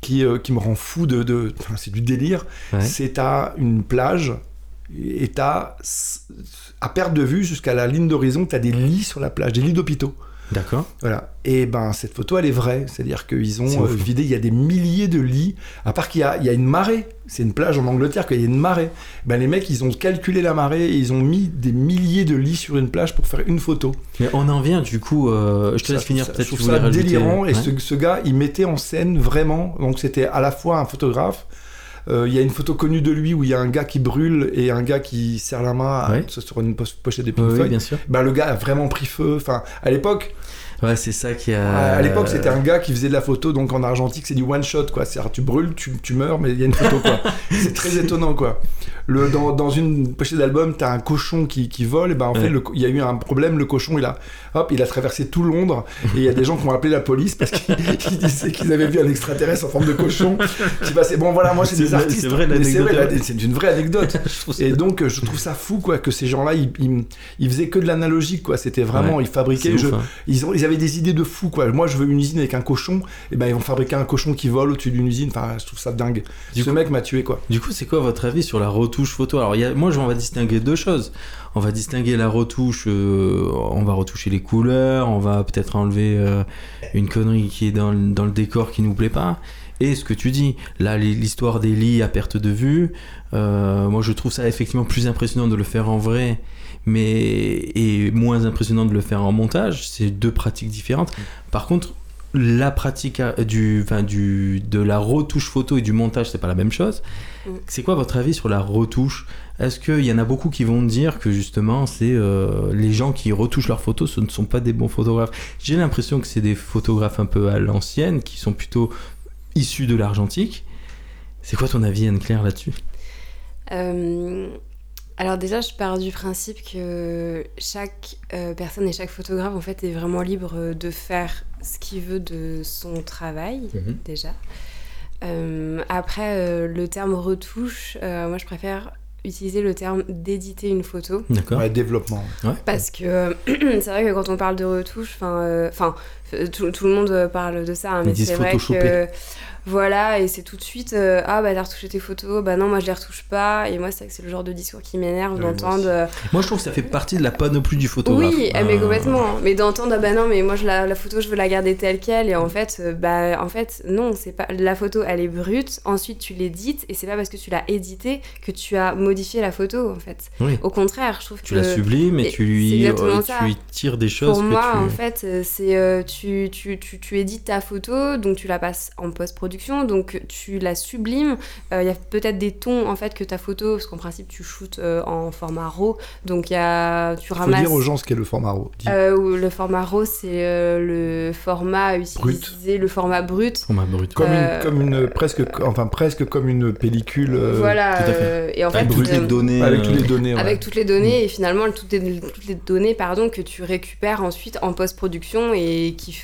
qui, euh, qui me rend fou de. de- enfin, c'est du délire. C'est à une plage et t'as à perte de vue jusqu'à la ligne d'horizon, t'as des lits sur la plage, des lits d'hôpitaux. D'accord. Voilà. Et ben cette photo, elle est vraie. C'est-à-dire qu'ils ont euh, vidé, il y a des milliers de lits. À part qu'il y a, il y a une marée. C'est une plage en Angleterre qu'il y a une marée. Ben les mecs, ils ont calculé la marée et ils ont mis des milliers de lits sur une plage pour faire une photo. Mais on en vient, du coup, euh, je te Ça, laisse finir, peut-être Je trouve ça délirant. Et Ouais. ce, ce gars, il mettait en scène vraiment. Donc c'était à la fois un photographe. Euh, Il y a une photo connue de lui où il y a un gars qui brûle et un gars qui serre la main à- Ouais. sur une poche- pochette des Pink Floyd. bien sûr. Ben, le gars a vraiment pris feu. Enfin, à l'époque, Ouais, c'est ça qui a. à l'époque, c'était un gars qui faisait de la photo, donc en argentique, c'est du one shot, quoi. C'est-à-dire, tu brûles, tu, tu meurs, mais il y a une photo, quoi. c'est très étonnant, quoi. Le, dans, dans une pochette d'album, t'as un cochon qui, qui vole, et ben en Ouais. fait, il y a eu un problème, le cochon, il a, hop, il a traversé tout Londres, et il y a des gens qui ont appelé la police parce qu'ils ils disaient qu'ils avaient vu un extraterrestre en forme de cochon qui passait. Bon, voilà, moi, c'est des vrai- artistes. c'est vrai, c'est une vraie anecdote. Et donc, je trouve ça fou, quoi, que ces gens-là, ils, ils, ils faisaient que de l'analogique, quoi. C'était vraiment, Ouais. ils fabriquaient. c'est je- ouf, hein. ils, ont, ils avaient des idées de fou, quoi. Moi, je veux une usine avec un cochon, et ben ils vont fabriquer un cochon qui vole au-dessus d'une usine. Enfin, je trouve ça dingue. Du Ce coup- mec m'a tué, quoi. Du coup, c'est quoi votre avis sur la retouche photo? Alors, y a- moi, je- on va distinguer deux choses. On va distinguer la retouche, euh, on va retoucher les couleurs, on va peut-être enlever euh, une connerie qui est dans, le- dans le décor qui nous plaît pas. Et ce que tu dis, là, l'histoire des lits à perte de vue, euh, moi, je trouve ça effectivement plus impressionnant de le faire en vrai, mais et moins impressionnant de le faire en montage. C'est deux pratiques différentes. Par contre, la pratique à- du, enfin, du, de la retouche photo et du montage, c'est pas la même chose. Mm. C'est quoi votre avis sur la retouche? Est-ce qu'il y en a beaucoup qui vont dire que justement, c'est euh, les gens qui retouchent leurs photos, ce ne sont pas des bons photographes? J'ai l'impression que c'est des photographes un peu à l'ancienne, qui sont plutôt issus de l'argentique. C'est quoi ton avis, Anne-Claire, là-dessus? Euh, alors déjà, je pars du principe que chaque euh, personne et chaque photographe, en fait, est vraiment libre de faire ce qu'il veut de son travail, déjà. Euh, après, euh, le terme retouche, euh, moi, je préfère utiliser le terme d'éditer une photo. D'accord Ouais, développement. Parce que euh, c'est vrai que quand on parle de retouche, enfin, euh, enfin, tout, tout, le monde parle de ça, hein, mais c'est vrai que voilà, et c'est tout de suite euh, ah bah t'as retouché tes photos, bah non moi je les retouche pas, et moi c'est c'est le genre de discours qui m'énerve d'entendre. Euh, moi, je trouve que ça fait partie de la panoplie du photographe. Oui, mais ah. complètement, mais d'entendre ah bah non mais moi je la, la, photo je veux la garder telle quelle, et en fait euh, bah en fait non c'est pas la photo elle est brute, ensuite tu l'édites et c'est pas parce que tu l'as éditée que tu as modifié la photo en fait. Au contraire, je trouve tu que tu la sublimes et tu lui tu lui tires des choses. Pour moi en fait c'est tu, tu, tu, tu édites ta photo donc tu la passes en post production donc tu la sublimes. Euh, il y a peut-être des tons en fait que ta photo, parce qu'en principe tu shootes euh, en format RAW, donc il y a, tu ramasses. Faut dire aux gens ce qu'est le format RAW. Euh, le format RAW, c'est le format utilisé, le format brut. Format brut. Comme une, comme une presque, enfin presque comme une pellicule. voilà. Et en fait, avec toutes les données. Avec toutes les données. Avec toutes les données et finalement toutes les, toutes les données, pardon, que tu récupères ensuite en post-production et qui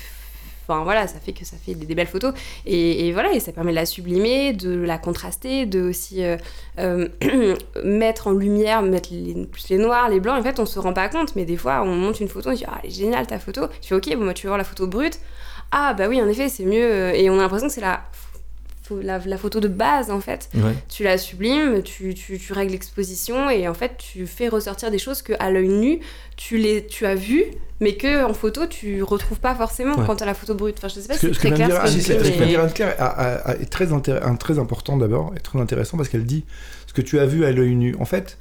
Enfin voilà, ça fait que ça fait des, belles photos. Et, voilà, et ça permet de la sublimer, de la contraster, de aussi euh, euh, mettre en lumière, mettre plus les noirs, les blancs. En fait, on se rend pas compte, mais des fois, on monte une photo, on dit Ah, elle est géniale ta photo. Je fais Ok, bon, moi, tu veux voir la photo brute? Ah, bah oui, en effet, c'est mieux. Et on a l'impression que c'est la la, la, photo de base en fait. Tu la sublimes, tu, tu, tu règles l'exposition et en fait tu fais ressortir des choses que à l'œil nu tu les tu as vu mais que en photo tu retrouves pas forcément quand tu as la photo brute. Enfin je sais pas si c'est très clair. Ce que, ce que est très, très important d'abord et très intéressant parce qu'elle dit ce que tu as vu à l'œil nu. En fait,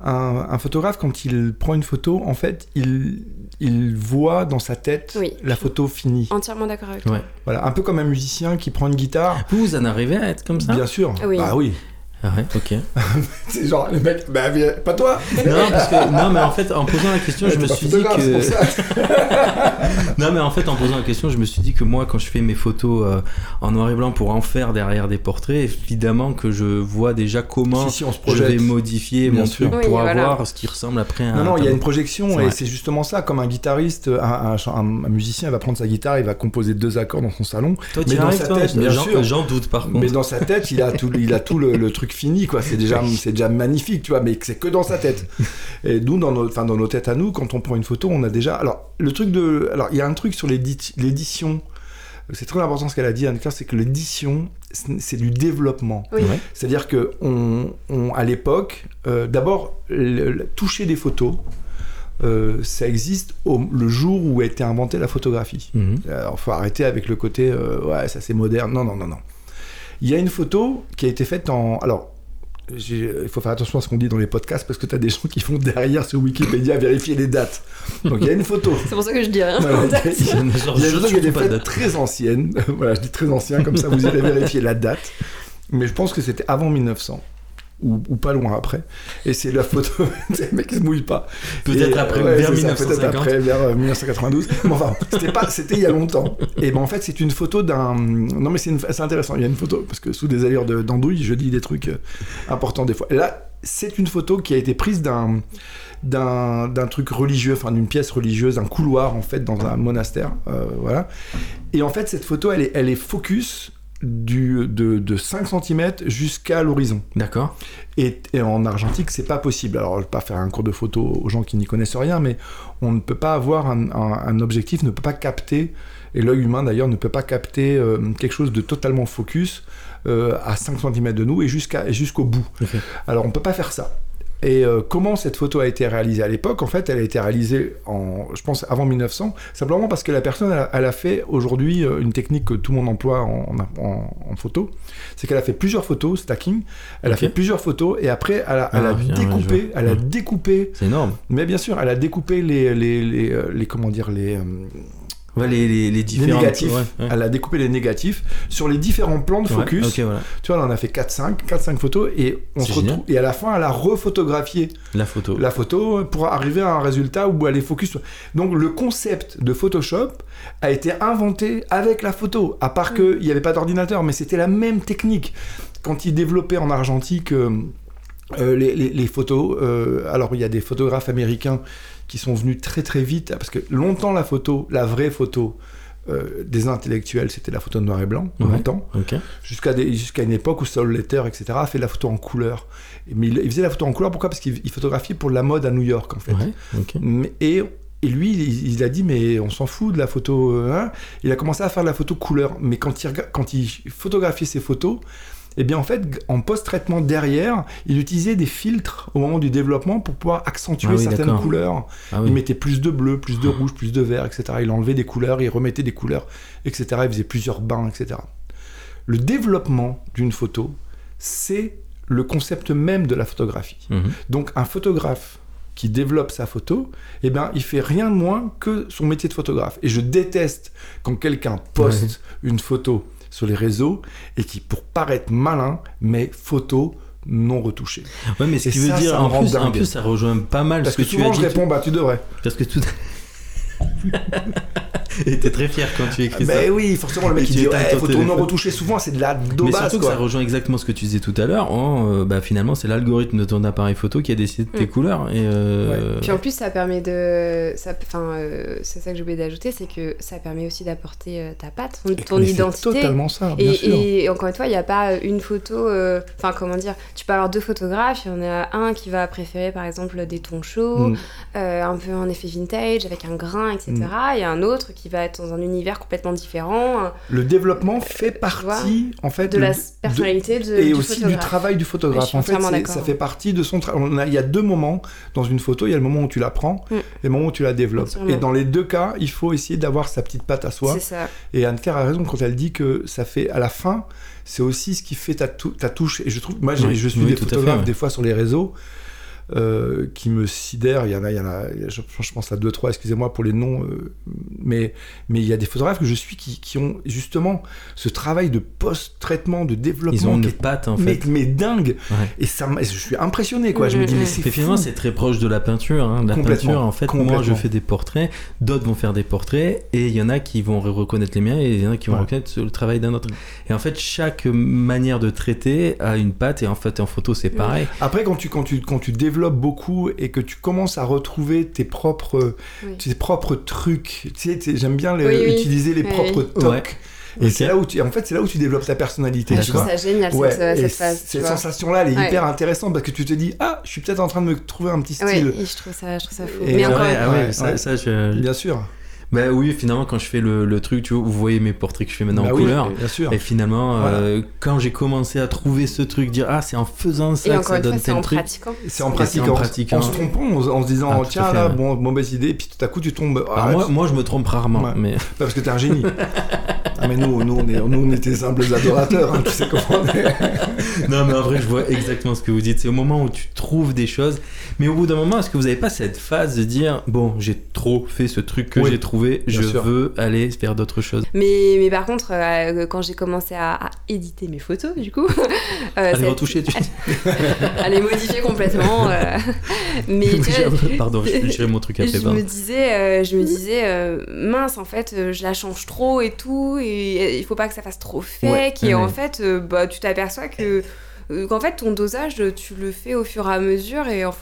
un, photographe, quand il prend une photo, en fait, il, il voit dans sa tête la photo finie. Entièrement d'accord avec toi. Voilà, un peu comme un musicien qui prend une guitare. Vous, vous en arrivez à être comme ça? Bien sûr. Oui. Bah oui. Ah ouais, ok. c'est genre, le mec, bah, pas toi Non, parce que, non, mais en fait, en posant la question, je me suis dit que. non, mais en fait, en posant la question, je me suis dit que moi, quand je fais mes photos euh, en noir et blanc pour en faire derrière des portraits, évidemment que je vois déjà comment si, on se je vais modifier mon truc pour avoir ce qui ressemble après à. Non, non, il y a une projection et c'est justement ça. Comme un guitariste, un, un, musicien va prendre sa guitare, il va composer deux accords dans son salon. Toi, mais dans sa tête, bien sûr. J'en doute par contre. Mais dans sa tête, il a tout, il a tout le truc fini, quoi. C'est déjà, c'est déjà magnifique, tu vois, mais c'est que dans sa tête. Et nous, dans nos, dans nos têtes à nous, quand on prend une photo, on a déjà. Alors, le truc de. Alors, il y a un truc sur l'édition. C'est très important ce qu'elle a dit, Anne c'est que l'édition, c'est du développement. C'est-à-dire que on, à l'époque, euh, d'abord, toucher des photos, euh, ça existe au, le jour où a été inventée la photographie. Mhm. Alors, il faut arrêter avec le côté, euh, ouais, ça c'est moderne. Non, non, non, non. Il y a une photo qui a été faite en. Alors, il faut faire attention à ce qu'on dit dans les podcasts parce que tu as des gens qui font derrière sur Wikipédia vérifier les dates. Donc il y a une photo. C'est pour ça que je dis rien. il y a, une photo qui a été faite très ancienne. voilà, je dis très ancien, comme ça vous irez vérifier la date. Mais je pense que c'était avant 1900 ou, pas loin après. Et c'est la photo, le mec qui se mouille pas. Peut-être après, vers 1950. Peut-être après, vers 1992. Mais enfin, c'était pas, c'était il y a longtemps. Et ben en fait, c'est une photo d'un. Non mais c'est, intéressant. Il y a une photo parce que sous des allures d'andouille, je dis des trucs euh, importants des fois. Et là, c'est une photo qui a été prise d'un d'un truc religieux, enfin d'une pièce religieuse, un couloir en fait dans un monastère, euh, voilà. Et en fait cette photo elle est, elle est focus du, de, de 5 cm jusqu'à l'horizon. D'accord. Et, en argentique, c'est pas possible. Alors, je vais pas faire un cours de photo aux gens qui n'y connaissent rien, mais on ne peut pas avoir un, objectif, ne peut pas capter, et l'œil humain d'ailleurs ne peut pas capter euh, quelque chose de totalement focus euh, à 5 cm de nous et jusqu'à jusqu'au bout. Alors, on peut pas faire ça. Et euh, comment cette photo a été réalisée? À l'époque En fait, elle a été réalisée, en, je pense, avant 1900, simplement parce que la personne, elle, a fait aujourd'hui euh, une technique que tout le monde emploie en, en, photo. C'est qu'elle a fait plusieurs photos, stacking. Elle a fait plusieurs photos et après, elle a, elle a ah, découpé. elle a découpé. C'est énorme. Mais bien sûr, elle a découpé les, les, les, euh, les comment dire, les les, les, les, différents... négatifs. Elle a découpé les négatifs sur les différents plans de focus. Tu vois, on a fait 4-5, 4-5 photos et on se retrouve. Et à la fin, elle a refotographié la photo. La photo pour arriver à un résultat où elle est focus. Donc le concept de Photoshop a été inventé avec la photo. À part qu'il n'y avait pas d'ordinateur, mais c'était la même technique. Quand ils développaient en argentique. Euh, euh, les, les, photos, euh, alors il y a des photographes américains qui sont venus très très vite, parce que longtemps la photo, la vraie photo euh, des intellectuels, c'était la photo noir et blanc, longtemps, jusqu'à jusqu'à une époque où Saul Letter, etc., a fait la photo en couleur. Mais il, faisait la photo en couleur, pourquoi? Parce qu'il photographiait pour la mode à New York, en fait. et et lui, il, il a dit, mais on s'en fout de la photo. hein. Il a commencé à faire de la photo couleur. Mais quand il, quand il photographiait ses photos, eh bien, en fait, en post-traitement derrière, il utilisait des filtres au moment du développement pour pouvoir accentuer Ah oui, certaines couleurs. Ah Il mettait plus de bleu, plus de rouge, plus de vert, etc. Il enlevait des couleurs, il remettait des couleurs, etc. Il faisait plusieurs bains, etc. Le développement d'une photo, c'est le concept même de la photographie. Mhm. Donc un photographe qui développe sa photo, eh ben, il fait rien de moins que son métier de photographe. Et je déteste quand quelqu'un poste une photo sur les réseaux et qui, pour paraître malin, met photo non retouchée. Ouais, mais ce Et qui veut ça, dire, ça me en plus, en plus, ça rejoint pas mal Parce ce que, que tu as souvent je dit. réponds, bah tu devrais. Parce que tout. Et t'es très fier quand tu écris ça. Ben oui, forcément le mec il dit ouais, photo non téléphone. retouchée, souvent c'est de la Mais daubasse surtout que ça rejoint exactement ce que tu disais tout à l'heure. Oh, euh, bah, finalement, c'est l'algorithme de ton appareil photo qui a décidé de tes Mm. couleurs. Et euh, Puis en plus, ça permet de. ça- Enfin, euh, c'est ça que j'ai oublié d'ajouter, c'est que ça permet aussi d'apporter euh, ta patte, ton, ton Mais c'est identité. totalement ça, bien Et, sûr. et encore une fois, il n'y a pas une photo. euh, Enfin, comment dire Tu peux avoir deux photographes. Il y en a un qui va préférer, par exemple, des tons chauds, Mm. euh, un peu en effet vintage, avec un grain, etc. Mm. Et un autre qui va être dans un univers complètement différent Le développement fait vois, partie en fait de le- la de- personnalité de, et du aussi du travail du photographe. suis en fait, ça fait partie de son travail. Il y a deux moments dans une photo. Il y a le moment où tu la prends Mm. et le moment où tu la développes. Absolument. Et dans les deux cas, il faut essayer d'avoir sa petite patte à soi. C'est ça. Et Anne-Claire a raison quand elle dit que ça fait à la fin, c'est aussi ce qui fait ta, tou- ta touche. Et je trouve, moi, Oui, je suis oui, des fait, photographes ouais. des fois sur les réseaux. Euh, qui me sidèrent, il y en a, il y en a, je, je pense à deux trois, excusez-moi pour les noms, euh, mais mais il y a des photographes que je suis qui, qui ont justement ce travail de post-traitement, de développement, ils ont une patte, en mais, fait. mais dingue. Ouais. Et ça, je suis impressionné quoi. Je me dis Mhm. mais c'est Et finalement, c'est très proche de la peinture. hein. La Complètement, peinture, en fait, moi, je fais des portraits, d'autres vont faire des portraits, et il y en a qui vont re- reconnaître les miens, et il y en a qui vont Ouais. reconnaître le travail d'un autre. Et en fait, chaque manière de traiter a une patte, et en fait, en photo, c'est pareil. Après, quand tu, quand, tu, quand tu développes beaucoup et que tu commences à retrouver tes propres, Oui. tes propres trucs, tu sais, tu sais, j'aime bien les- Oui, oui. utiliser les Oui, propres tocs. Ouais. Et c'est là où tu, en fait, c'est là où tu développes ta personnalité. Je tu trouve vois. ça génial, Ouais, cette, et cette phase. cette sensation-là, elle est Ouais. hyper intéressante parce que tu te dis, ah, je suis peut-être en train de me trouver un petit Ouais, style. et je trouve ça, je trouve ça fou. Et Mais encore ouais, une ah ouais, Ouais, ça, ouais. ça, je- Bien sûr. Bah oui, finalement, quand je fais le, le truc, tu vois, vous voyez mes portraits que je fais maintenant Bah en oui, couleur. bien sûr. Et finalement, Voilà. euh, quand j'ai commencé à trouver ce truc, dire ah, c'est en faisant Et ça que encore ça donne tel en truc. C'est en Et c'est pratiquant, en pratiquant. en se trompant, en, en se disant, Ah, tiens fait, là, ouais. bon, mauvaise idée, puis tout à coup tu tombes. Ah, moi, tu- moi, je me trompe rarement, Ouais. mais Pas parce que t'es un génie. ah mais nous, nous, on est, nous, on était simples adorateurs, hein, tu sais comment on est. non, mais en vrai, je vois exactement ce que vous dites. C'est au moment où tu trouves des choses, mais au bout d'un moment, est-ce que vous n'avez pas cette phase de dire bon, j'ai trop fait ce truc que Oui, j'ai trouvé, bien je sûr. veux aller faire d'autres choses. Mais, mais par contre, euh, quand j'ai commencé à, à éditer mes photos, du coup, euh, ça- retoucher, tu à les modifier complètement. euh, mais vois, Pardon, je mon truc après. je pardon. me disais, euh, je me disais euh, mince, en fait, je la change trop et tout, et il faut pas que ça fasse trop fake. Ouais, et ouais, en fait, euh, bah, tu t'aperçois que qu'en fait ton dosage tu le fais au fur et à mesure et en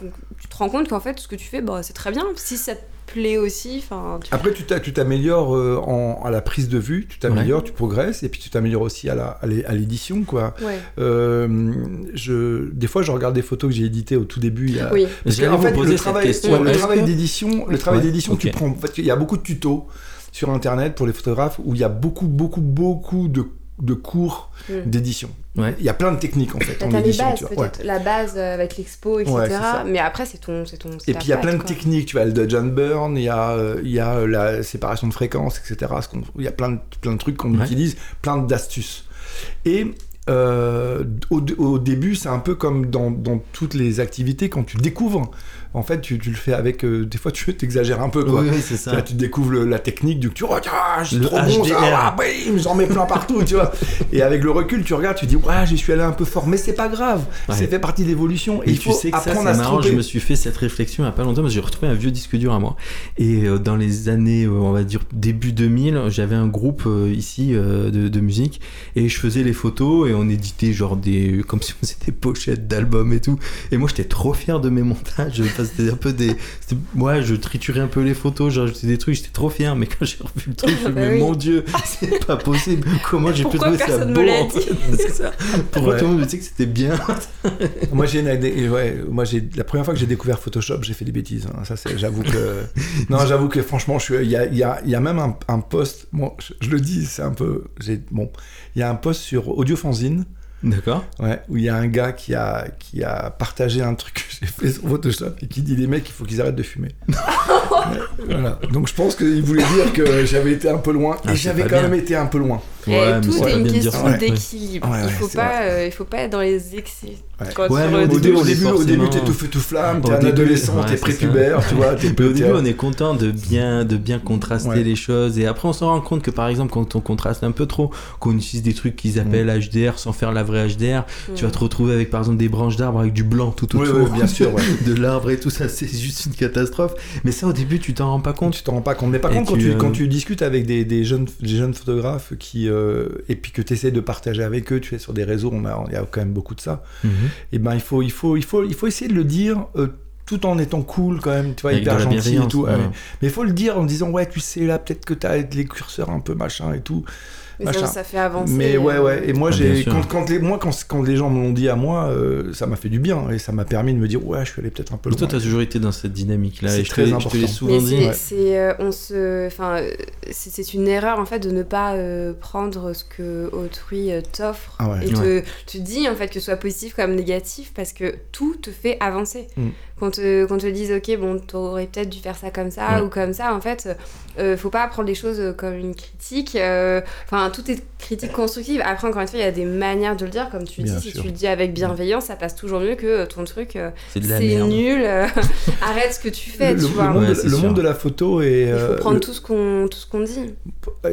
tu te rends compte qu'en fait ce que tu fais bah, c'est très bien si ça te plaît aussi enfin tu- Après, tu t'a- tu t'améliores euh, en- à la prise de vue, tu t'améliores, tu progresses, et puis tu t'améliores aussi à l'édition, quoi. ouais Euh, je, des fois, je regarde des photos que j'ai éditées au tout début. Il y a... oui Parce qu'en fait, le travail, ouais, le travail que- d'édition, le travail Ouais, d'édition, ok. tu prends. En fait, il y a beaucoup de tutos sur Internet pour les photographes où il y a beaucoup, beaucoup, beaucoup de, de cours Mm. d'édition. Ouais. Il y a plein de techniques en fait en T'as les bases tu vois. Ouais. peut-être, la base euh, avec l'expo, etc. Ouais, mais après c'est ton, c'est ton. Et puis il y a plein de quoi. techniques, tu vois, le Dodge and Burn, il y a, euh, il y a euh, la séparation de fréquences, etc. Il y a plein de, plein de trucs qu'on Ouais. utilise, plein d'astuces. Et euh, au, au début, c'est un peu comme dans, dans toutes les activités, quand tu découvres, en fait, tu, tu le fais avec. euh, des fois, tu t'exagères un peu, quoi. Oui, oui, c'est ça. Là, tu découvres le- la technique du tu oh, Le trop bon, ça, HDR. ah, bim, j'en mets plein partout, tu vois. Et avec le recul, tu regardes, tu dis, ouais, j'y suis allé un peu fort, mais c'est pas grave, Ouais. c'est fait partie de l'évolution. Et, Et il tu faut sais que ça, c'est marrant, je me suis fait cette réflexion il a pas longtemps parce que j'ai retrouvé un vieux disque dur à moi. Et euh, dans les années, euh, on va dire début 2000, j'avais un groupe ici de, de musique et je faisais les photos et on éditait genre des. comme si on faisait des pochettes d'albums et tout. Et moi, j'étais trop fier de mes montages. C'était un peu des. Moi, je triturais un peu les photos, j'ajoutais des trucs, j'étais trop fier. Mais quand j'ai revu le truc, je me Bah mais oui. mon dieu, c'est pas possible. Comment j'ai pu trouver ça personne beau me l'a en fait C'est ça. Pourquoi Ouais. tout le monde me dit que c'était bien Moi, j'ai une idée- ouais, moi, j'ai la première fois que j'ai découvert Photoshop, j'ai fait des bêtises. hein. Ça, c'est, j'avoue que, non, j'avoue que franchement, je suis, il y a, il y a, il y a même un, un post. Bon, je, je le dis, c'est un peu, j'ai, bon, il y a un post sur Audiofanzine, D'accord. ouais, où il y a un gars qui a, qui a partagé un truc que j'ai fait sur Photoshop et qui dit les mecs, il faut qu'ils arrêtent de fumer. Voilà. Donc, je pense qu'il voulait dire que j'avais été un peu loin Ah, et c'est j'avais quand bien. même été un peu loin. Ouais, mais tout c'est est une question d'équilibre. Il faut pas, euh, il faut pas être dans les excès. Quand Ouais, mais au début, au début, au début, t'es tout feu tout flamme, t'es un début, adolescent, ouais, t'es prépubère, tu vois, t'es Mais au début, on est content de bien, de bien contraster Ouais. les choses. Et après, on se rend compte que, par exemple, quand on contraste un peu trop, qu'on utilise des trucs qu'ils appellent HDR sans faire la vraie HDR, tu vas te retrouver avec, par exemple, des branches d'arbres avec du blanc tout Oui, autour. oui, bien sûr, de l'arbre et tout ça, c'est juste une catastrophe. Mais ça, au début, tu t'en rends pas compte. Tu t'en rends pas compte. Mais par Et contre, quand tu, tu, euh, quand tu discutes avec des, des jeunes, des jeunes photographes qui, euh, et puis que tu essaies de partager avec eux, tu es sur des réseaux, on a, il y a quand même beaucoup de ça, Mhm. et ben il faut, il faut, il faut, il faut essayer de le dire euh, tout en étant cool quand même, tu vois, Avec hyper gentil et tout. ouais. ouais. Mais il faut le dire en disant, ouais, tu sais, là, peut-être que tu as les curseurs un peu machin et tout. Mais ça, fait avancer. Mais ouais, ouais. Et moi, Ah, j'ai quand, quand les, moi, quand, quand les gens me l'ont dit à moi, euh, ça m'a fait du bien et ça m'a permis de me dire, ouais, je suis allé peut-être un peu loin. toi, t'as toujours été dans cette dynamique-là. C'est Et je te très je te l'ai important. souvent dit. c'est, ouais. c'est, euh, on se, enfin, euh, c'est, c'est une erreur en fait de ne pas euh, prendre ce que autrui euh, t'offre Ah ouais. et te, te dit en fait que ce soit positif comme négatif parce que tout te fait avancer. Mm. Qu'on te, qu'on te dise ok bon t'aurais peut-être dû faire ça comme ça Ouais. ou comme ça en fait, euh, faut pas prendre les choses comme une critique. euh, Enfin tout est critique constructive. Après encore une fois il y a des manières de le dire comme tu Bien dis si tu le dis avec bienveillance ça passe toujours mieux que ton truc. euh, C'est nul. euh, arrête ce que tu fais le, tu le vois. monde, Ouais, le sûr. monde de la photo et Il faut euh, prendre le- tout ce qu'on tout ce qu'on dit.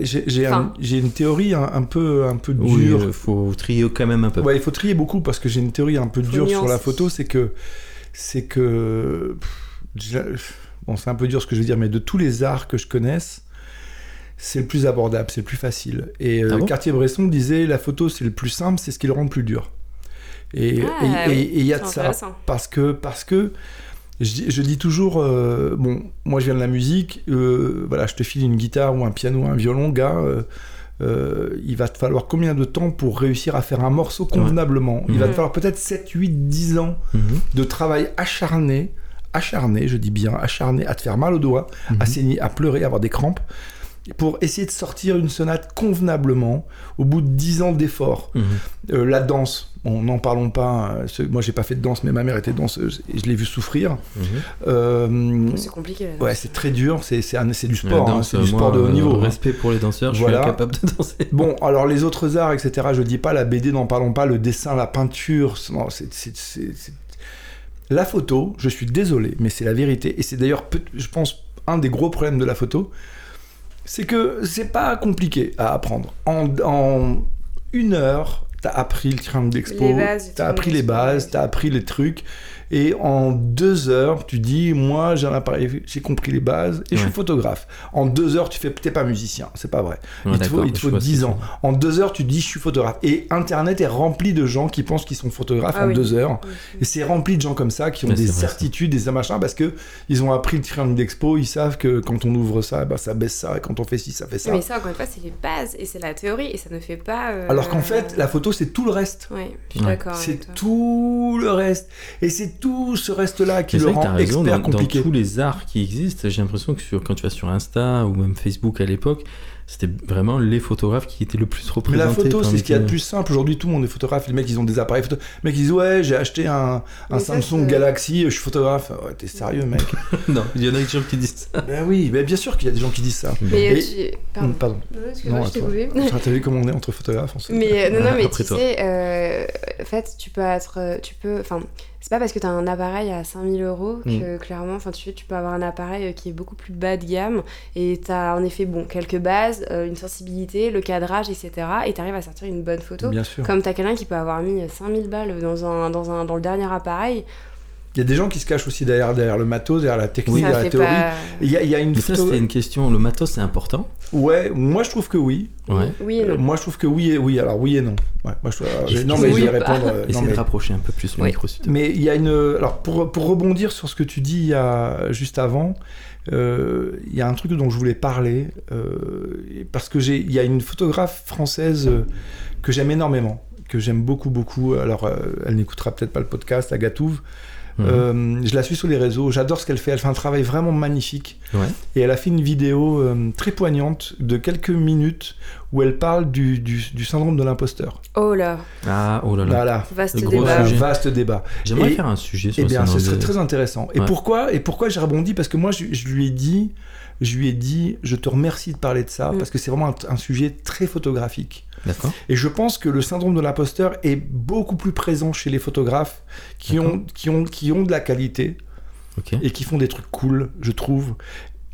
J'ai un- Enfin. une théorie un, un peu, un peu Oui, dure. euh, faut trier quand même un peu. Ouais, il faut trier beaucoup parce que j'ai une théorie un peu dure sur la photo, c'est que c'est que pff, bon, c'est un peu dur ce que je veux dire, mais de tous les arts que je connaisse, c'est le plus abordable, c'est le plus facile. Et euh, Ah bon? Cartier-Bresson disait la photo c'est le plus simple, c'est ce qui le rend le plus dur. Et et- Ah, et- oui, et il y a de ça parce que parce que je, dis- je dis toujours euh, bon moi je viens de la musique euh, voilà je te file une guitare ou un piano un violon gars euh, euh, il va te falloir combien de temps pour réussir à faire un morceau convenablement? Il va te falloir peut-être 7 8 10 ans Mhm. de travail acharné acharné je dis bien acharné à te faire mal aux doigts à Mhm. saigner à pleurer à avoir des crampes pour essayer de sortir une sonate convenablement au bout de 10 ans d'efforts Mhm. euh, la danse, bon, n'en parlons pas. euh, moi, j'ai pas fait de danse, mais ma mère était danseuse et je l'ai vu souffrir. Mhm. Euh, C'est compliqué là. ouais, c'est très dur. C'est du sport. hein, danse, c'est du moi, sport de haut euh, niveau. hein. Respect pour les danseurs, je suis incapable de danser. Bon, alors les autres arts, etc. Je dis pas la BD, n'en parlons pas. Le dessin, la peinture, c'est- non, c'est c'est- c'est- c'est- la photo. Je suis désolé, mais c'est la vérité. Et c'est d'ailleurs, je pense, un des gros problèmes de la photo, c'est que c'est pas compliqué à apprendre. En, en une heure, t'as appris le triangle d'expo, t'as appris les bases, t'as appris les trucs, et en deux heures, tu dis, moi j'ai un appareil, j'ai compris les bases, et je suis photographe. En deux heures, tu fais, t'es pas musicien, c'est pas vrai. Ouais, il te faut, il te faut vois ce 10 que ans. En deux heures, tu dis, je suis photographe. Et Internet est rempli de gens qui pensent qu'ils sont photographes Ah en oui. deux heures. Oui. Et c'est rempli de gens comme ça qui ont des certitudes, des machins, parce que ils ont appris le triangle d'expo, ils savent que quand on ouvre ça, bah, ça baisse ça, et quand on fait ci, ça fait ça. Mais ça encore une fois c'est les bases et c'est la théorie et ça ne fait pas. euh, Alors qu'en fait, la photo, c'est tout le reste. Ouais, je suis Ouais. d'accord. C'est tout le reste. Et c'est tout ce reste-là qui Mais le rend raison, expert dans, dans compliqué. tous les arts qui existent, j'ai l'impression que sur, quand tu vas sur Insta ou même Facebook à l'époque, c'était vraiment les photographes qui étaient le plus Mais représentés. la photo, c'est ce qu'il y a de plus simple. Aujourd'hui, tout le monde est photographe. Les mecs, ils ont des appareils photo. Les mecs, ils disent Ouais, j'ai acheté un, un Mais ça, Samsung Galaxy, je suis photographe. Ouais, t'es sérieux, mec non, il y en a des gens qui disent ça. Ben oui, ben bien sûr qu'il y a des gens qui disent ça. Mais euh, Et- tu... Pardon. Pardon. Non, excuse-moi, Non, je à t'ai toi. coupé. T'as vu comment on est entre photographes on se- Mais euh, non, non, mais Après tu toi. sais, euh, en fait, tu peux être. Tu peux. Enfin, c'est pas parce que t'as un appareil à 5000 euros Mm. que clairement, enfin, tu, tu peux avoir un appareil euh, qui est beaucoup plus bas de gamme et t'as en effet, bon, quelques bases, euh, une sensibilité, le cadrage, etc. Et t'arrives à sortir une bonne photo. Bien sûr. Comme t'as quelqu'un qui peut avoir mis 5000 balles dans, un, dans, un, dans le dernier appareil. Il y a des gens qui se cachent aussi derrière, derrière le matos, derrière la technique, derrière la théorie. pas- Il y a, il y a une Mais ça, c'était une question. Le matos, c'est important. Ouais, moi je trouve que oui. Ouais. Oui et Euh, non. moi je trouve que oui et oui. Alors oui et non. Ouais, moi, je, alors, je- non mais je oui vais ou pas répondre. euh, non, Essayez mais- de rapprocher un peu plus le Oui. micro. Mais il y a une. Alors, pour, pour rebondir sur ce que tu dis il y a, juste avant, euh, il y a un truc dont je voulais parler. euh, parce que j'ai, il y a une photographe française euh, que j'aime énormément, que j'aime beaucoup, beaucoup. Alors, euh, elle n'écoutera peut-être pas le podcast, Agatouve. Mhm. Euh, je la suis sur les réseaux, j'adore ce qu'elle fait. Elle fait un travail vraiment magnifique. Ouais. Et elle a fait une vidéo euh, très poignante de quelques minutes où elle parle du, du, du syndrome de l'imposteur. Oh là, Ah, oh là là. Voilà. vaste débat. Sujet. vaste débat. J'aimerais Et- faire un sujet sur Eh le bien, ce serait de- très intéressant. Et Ouais. pourquoi Et pourquoi j'ai rebondi? Parce que moi, je, je lui ai dit, je lui ai dit, je te remercie de parler de ça Mm. parce que c'est vraiment un, un sujet très photographique. D'accord. Et je pense que le syndrome de l'imposteur est beaucoup plus présent chez les photographes qui ont, qui ont, qui ont de la qualité et qui font des trucs cool, je trouve.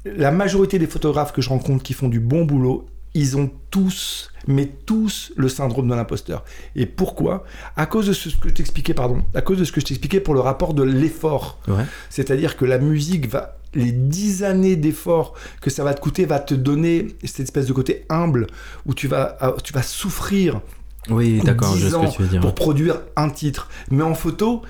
La majorité des photographes que je rencontre qui font du bon boulot, ils ont tous, mais tous, le syndrome de l'imposteur. Et pourquoi? À cause de ce que je t'expliquais, pardon, à cause de ce que je t'expliquais pour le rapport de l'effort. Ouais. C'est-à-dire que la musique va, les dix années d'effort que ça va te coûter, va te donner cette espèce de côté humble où tu vas, ah, tu vas souffrir Oui, d'accord, je 10 sais ce ans que tu veux dire. pour produire un titre. Mais en photo,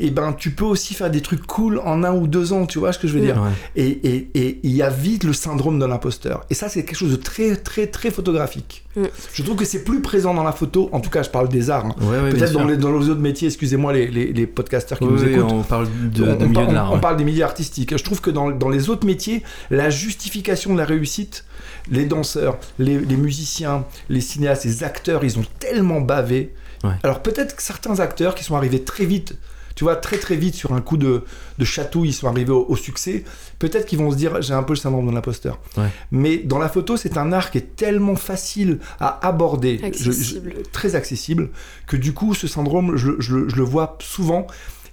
eh ben, tu peux aussi faire des trucs cool en un ou deux ans, tu vois ce que je veux dire Ouais. Et et- et il y a vite le syndrome de l'imposteur. Et ça, c'est quelque chose de très, très, très photographique. Mm. Je trouve que c'est plus présent dans la photo, en tout cas, je parle des arts. hein. Ouais, ouais, bien Peut-être dans les, dans les autres métiers, excusez-moi les, les, les podcasters qui Oui, nous oui, écoutent. on parle de, On- de on, milieu par- de l'art. on parle des milieux artistiques. Je trouve que dans, dans les autres métiers, la justification de la réussite, les danseurs, les, les musiciens, les cinéastes, les acteurs, ils ont tellement bavé. Ouais. Alors peut-être que certains acteurs qui sont arrivés très vite, tu vois, très très vite sur un coup de, de chatouille, ils sont arrivés au, au succès, peut-être qu'ils vont se dire j'ai un peu le syndrome de l'imposteur. Ouais. Mais dans la photo, c'est un art qui est tellement facile à aborder, je- je- Accessible. très accessible, que du coup, ce syndrome, je, je le- je le vois souvent.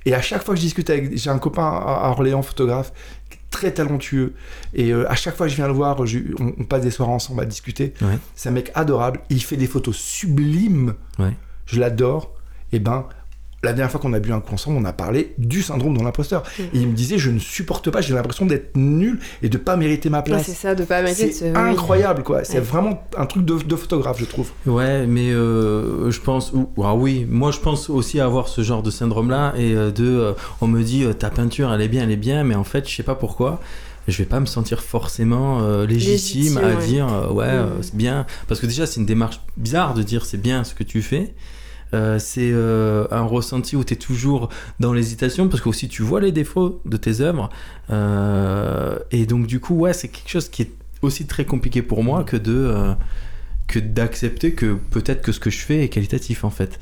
Et à chaque fois que je discute avec. J'ai un copain à à Orléans, photographe, très talentueux. Et euh, à chaque fois que je viens le voir, je- on, on passe des soirées ensemble à discuter. Ouais. C'est un mec adorable. Il fait des photos sublimes. Ouais. Je l'adore. Et ben. La dernière fois qu'on a bu un coup ensemble, on a parlé du syndrome de l'imposteur. Mm. Et il me disait, je ne supporte pas, j'ai l'impression d'être nul et de pas mériter ma Ouais, place. c'est ça, de pas mériter c'est oui. incroyable, quoi. C'est Ouais. vraiment un truc de, de photographe, je trouve. Ouais, mais euh, je pense. ou- Ah oui, moi je pense aussi avoir ce genre de syndrome-là et euh, de. euh, on me dit, euh, ta peinture, elle est bien, elle est bien, mais en fait, je sais pas pourquoi. Je vais pas me sentir forcément euh, légitime, Légitime, à ouais. dire euh, ouais euh, Mm. c'est bien parce que déjà c'est une démarche bizarre de dire c'est bien ce que tu fais Euh, c'est euh, un ressenti où tu es toujours dans l'hésitation parce que aussi tu vois les défauts de tes œuvres. Euh, et donc du coup ouais c'est quelque chose qui est aussi très compliqué pour moi que de euh, que d'accepter que peut-être que ce que je fais est qualitatif en fait.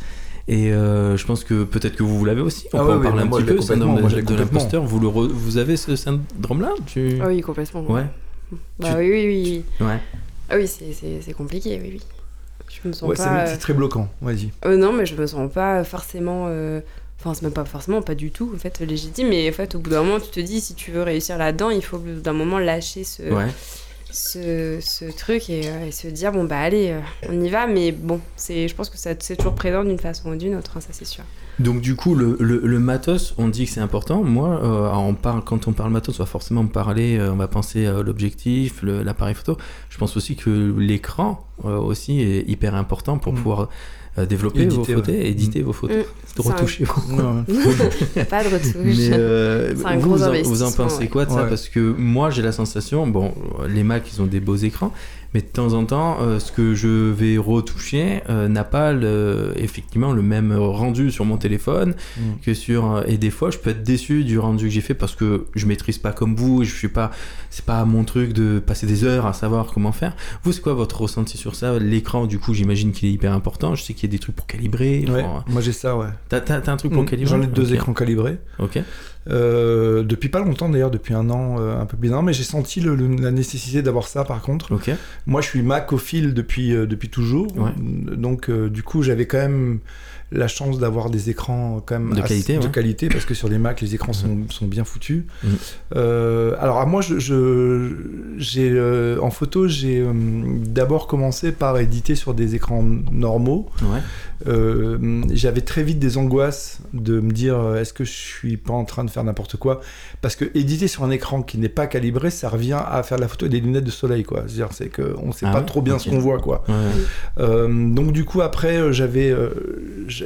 Et euh, je pense que peut-être que vous, vous l'avez aussi. On Ah peut ouais, en parler un moi, petit peu syndrome moi, je de, de l'imposteur. Vous, le re- vous avez ce syndrome là tu... Ah oui, complètement. ouais. Bah Tu- oui, oui, oui. ouais. Ah oui, c'est- c'est c'est compliqué, oui, oui. Je me sens Ouais, pas... c'est très bloquant. Vas-y. Euh, non, mais je me sens pas forcément... euh, Enfin, c'est même pas forcément, pas du tout, en fait, légitime. Mais en fait, au bout d'un moment, tu te dis, si tu veux réussir là-dedans, il faut d'un moment lâcher ce, ouais ce, ce truc et, euh, et se dire, bon, bah allez, euh, on y va. Mais bon, c'est je pense que ça c'est toujours présent d'une façon ou d'une autre, hein, ça c'est sûr. Donc du coup, le, le, le matos, on dit que c'est important. Moi, euh, on parle, quand on parle matos, on va forcément parler, euh, on va penser à l'objectif, l'appareil photo. Je pense aussi que l'écran euh, aussi est hyper important pour Mm. pouvoir euh, développer vos Éditer, photos, ouais. éditer vos photos, Mm. de C'est un- retoucher. Non, pas de retouche. Mais euh, un vous, gros vous en, vous en pensez ouais. quoi de ça? Parce que moi, j'ai la sensation, bon, les Mac, ils ont des beaux écrans, mais de temps en temps, euh, ce que je vais retoucher euh, n'a pas le, effectivement le même rendu sur mon téléphone Mm. que sur. Et des fois, je peux être déçu du rendu que j'ai fait parce que je maîtrise pas comme vous, je suis pas. C'est pas mon truc de passer des heures à savoir comment faire. Vous, c'est quoi votre ressenti sur ça? L'écran, du coup, j'imagine qu'il est hyper important. Je sais qu'il y a des trucs pour calibrer. Ouais, pour- moi j'ai ça, ouais. T'as, t'as- t'as un truc pour Mm, calibrer? J'en ai deux écrans calibrés. Ok. Euh, depuis pas longtemps d'ailleurs, depuis un an, euh, un peu plus d'un an, mais j'ai senti le- le- la nécessité d'avoir ça par contre. Ok. Moi je suis macophile depuis, euh, depuis toujours, Ouais. donc euh, du coup j'avais quand même la chance d'avoir des écrans quand même De assez- qualité, de ouais. qualité, parce que sur les Mac, les écrans sont, sont bien foutus. Mhm. Euh, alors à moi, je, j'ai euh, en photo, j'ai euh, d'abord commencé par éditer sur des écrans normaux. Ouais. J'avais très vite des angoisses de me dire est-ce que je suis pas en train de faire n'importe quoi? Parce que éditer sur un écran qui n'est pas calibré, ça revient à faire de la photo avec des lunettes de soleil, quoi. C'est-à-dire, c'est que on sait Ah pas ouais trop bien ce qu'on voit, quoi. Donc du coup après j'avais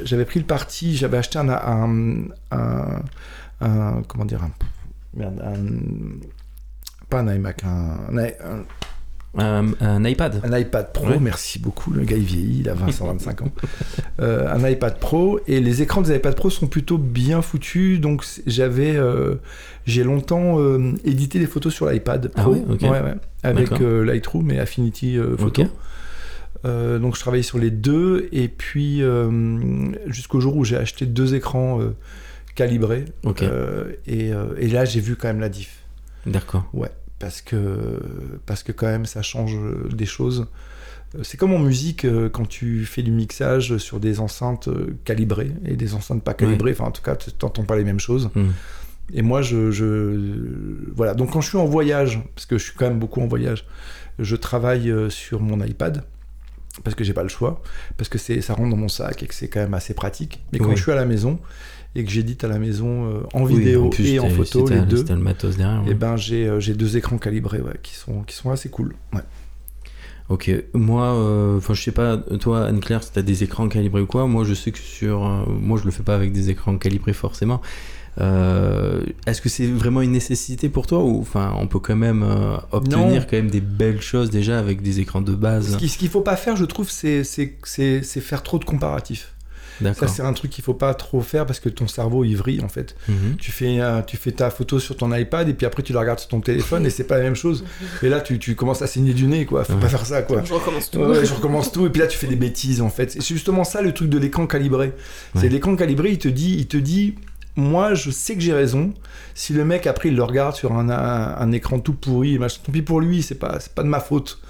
j'avais pris le parti j'avais acheté un, un, un- un- comment dire un, merde, pas un iMac un, un, iPad. un iPad Pro Ouais. merci beaucoup le gars il vieillit il a 20 125 ans Euh, un iPad Pro et les écrans des iPad Pro sont plutôt bien foutus donc j'avais euh, j'ai longtemps euh, édité des photos sur l'iPad Ah Pro ouais, ok. Ouais, ouais. avec Lightroom et Affinity Photo Ok. Euh, donc je travaillais sur les deux. Et puis euh, jusqu'au jour où j'ai acheté deux écrans euh, calibrés. Et, et là j'ai vu quand même la diff. D'accord. ouais. Parce que parce que quand même ça change des choses. C'est comme en musique quand tu fais du mixage sur des enceintes calibrées. Et des enceintes pas calibrées. Enfin en tout cas tu n'entends pas les mêmes choses. Hmm. et moi, je, je- Voilà. Donc, quand je suis en voyage, parce que je suis quand même beaucoup en voyage, je travaille sur mon iPad, parce que j'ai pas le choix, parce que ça rentre dans mon sac et que c'est quand même assez pratique. Mais quand Oui. je suis à la maison et que j'édite à la maison euh, en Oui, vidéo plus, et en photo, les deux, si t'as le matos derrière. et ouais. ben j'ai, euh, j'ai deux écrans calibrés ouais, qui, sont, qui sont assez cool. Ouais. Ok, moi, euh, enfin, je sais pas, toi, Anne-Claire, si t'as des écrans calibrés ou quoi, moi, je sais que sur. euh, moi, je le fais pas avec des écrans calibrés forcément. Euh, Est-ce que c'est vraiment une nécessité pour toi ou enfin, on peut quand même euh, obtenir Non. quand même des belles choses déjà avec des écrans de Ce base qu'il ce qu'il faut pas faire, je trouve, c'est, c'est, c'est, c'est faire trop de comparatifs. Ça, c'est un truc qu'il faut pas trop faire parce que ton cerveau il vrille en fait. Mhm. tu fais, euh, tu fais ta photo sur ton iPad et puis après tu la regardes sur ton téléphone et c'est pas la même chose. Et là tu, tu commences à saigner du nez quoi. Faut Ouais. pas faire ça quoi. Je recommence tout. Ouais, je recommence tout et puis là tu fais des bêtises en fait. C'est justement ça le truc de l'écran calibré. C'est Ouais. l'écran calibré, il te dit, il te dit, moi je sais que j'ai raison. Si le mec après il le regarde sur un, un, un écran tout pourri, machin, tant pis pour lui, c'est pas, c'est pas de ma faute.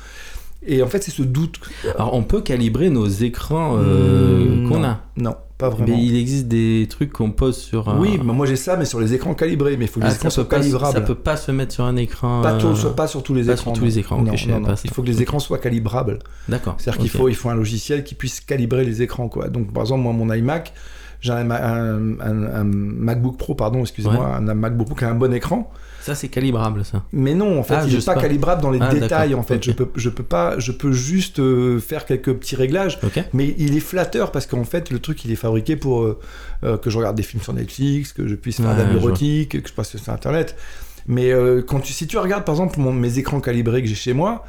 Et en fait c'est ce doute. Alors, on peut calibrer nos écrans euh, Mmh, qu'on a. Non, pas vraiment. Mais il existe des trucs qu'on pose sur. un- Oui, mais moi j'ai ça, mais sur les écrans calibrés, mais il faut que Ah, les écrans ça, soient calibrables. ça peut pas se mettre sur un écran. Pas, tout- euh, pas sur tous les pas écrans. sur tous les écrans, ok, Non, non, pas. Il faut que les écrans soient calibrables. D'accord. C'est-à-dire qu'il faut, il faut un logiciel qui puisse calibrer les écrans. Quoi. Donc, par exemple, moi, mon iMac, j'ai un, un- un- un MacBook Pro, pardon, excusez-moi, un MacBook Pro qui a un bon écran. Ça, c'est calibrable, ça. Mais non, en fait, Ah, il n'est pas, pas. calibrable dans les Ah, détails. En fait, je peux, je peux pas, je peux juste euh, faire quelques petits réglages. Mais il est flatteur parce qu'en fait, le truc, il est fabriqué pour euh, euh, que je regarde des films sur Netflix, que je puisse faire de la bureautique, que je passe sur Internet. Mais quand tu, si tu regardes, par exemple, mon- mes écrans calibrés que j'ai chez moi,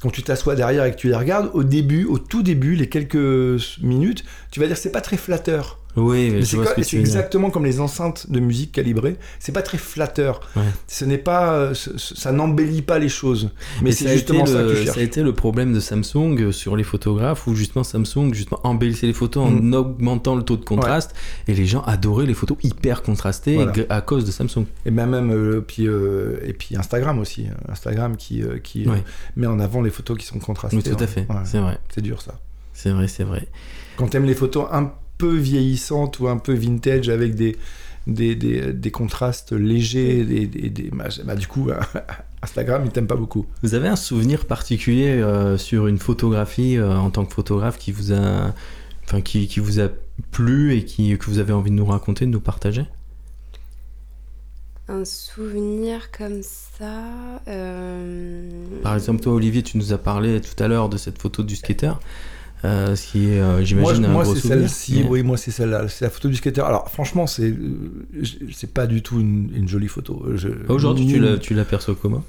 quand tu t'assois derrière et que tu les regardes, au début, au tout début, les quelques minutes, tu vas dire c'est pas très flatteur. Oui, Mais c'est ce exactement comme les enceintes de musique calibrées. C'est pas très flatteur. Ouais. Ce n'est pas, euh, ça n'embellit pas les choses. Mais c'est justement ça le- que. Ça a été le problème de Samsung euh, sur les photographes où justement Samsung justement embellissait les photos en Mm. augmentant le taux de contraste et les gens adoraient les photos hyper contrastées Voilà. à cause de Samsung. Et ben même euh, puis euh, et puis Instagram aussi, Instagram qui euh, qui Ouais. met en avant les photos qui sont contrastées. Oui, tout à fait. C'est vrai. c'est dur ça. C'est vrai, c'est vrai. Quand t'aimes les photos un peu vieillissantes ou un peu vintage avec des des, des, des contrastes légers, des, des, des- bah, bah, du coup Instagram il t'aime pas beaucoup. Vous avez un souvenir particulier euh, sur une photographie euh, en tant que photographe qui vous a, enfin qui, qui vous a plu et qui que vous avez envie de nous raconter, de nous partager? Un souvenir comme ça. euh, Par exemple, toi, Olivier, tu nous as parlé tout à l'heure de cette photo du skater, euh, ce qui est, euh, Moi, j'imagine, moi gros c'est celle-ci, Mais- oui, moi c'est celle-là, c'est la photo du skater. Alors franchement, c'est euh, c'est pas du tout une, une jolie photo. Je- Aujourd'hui, tu la- tu l'aperçois comment?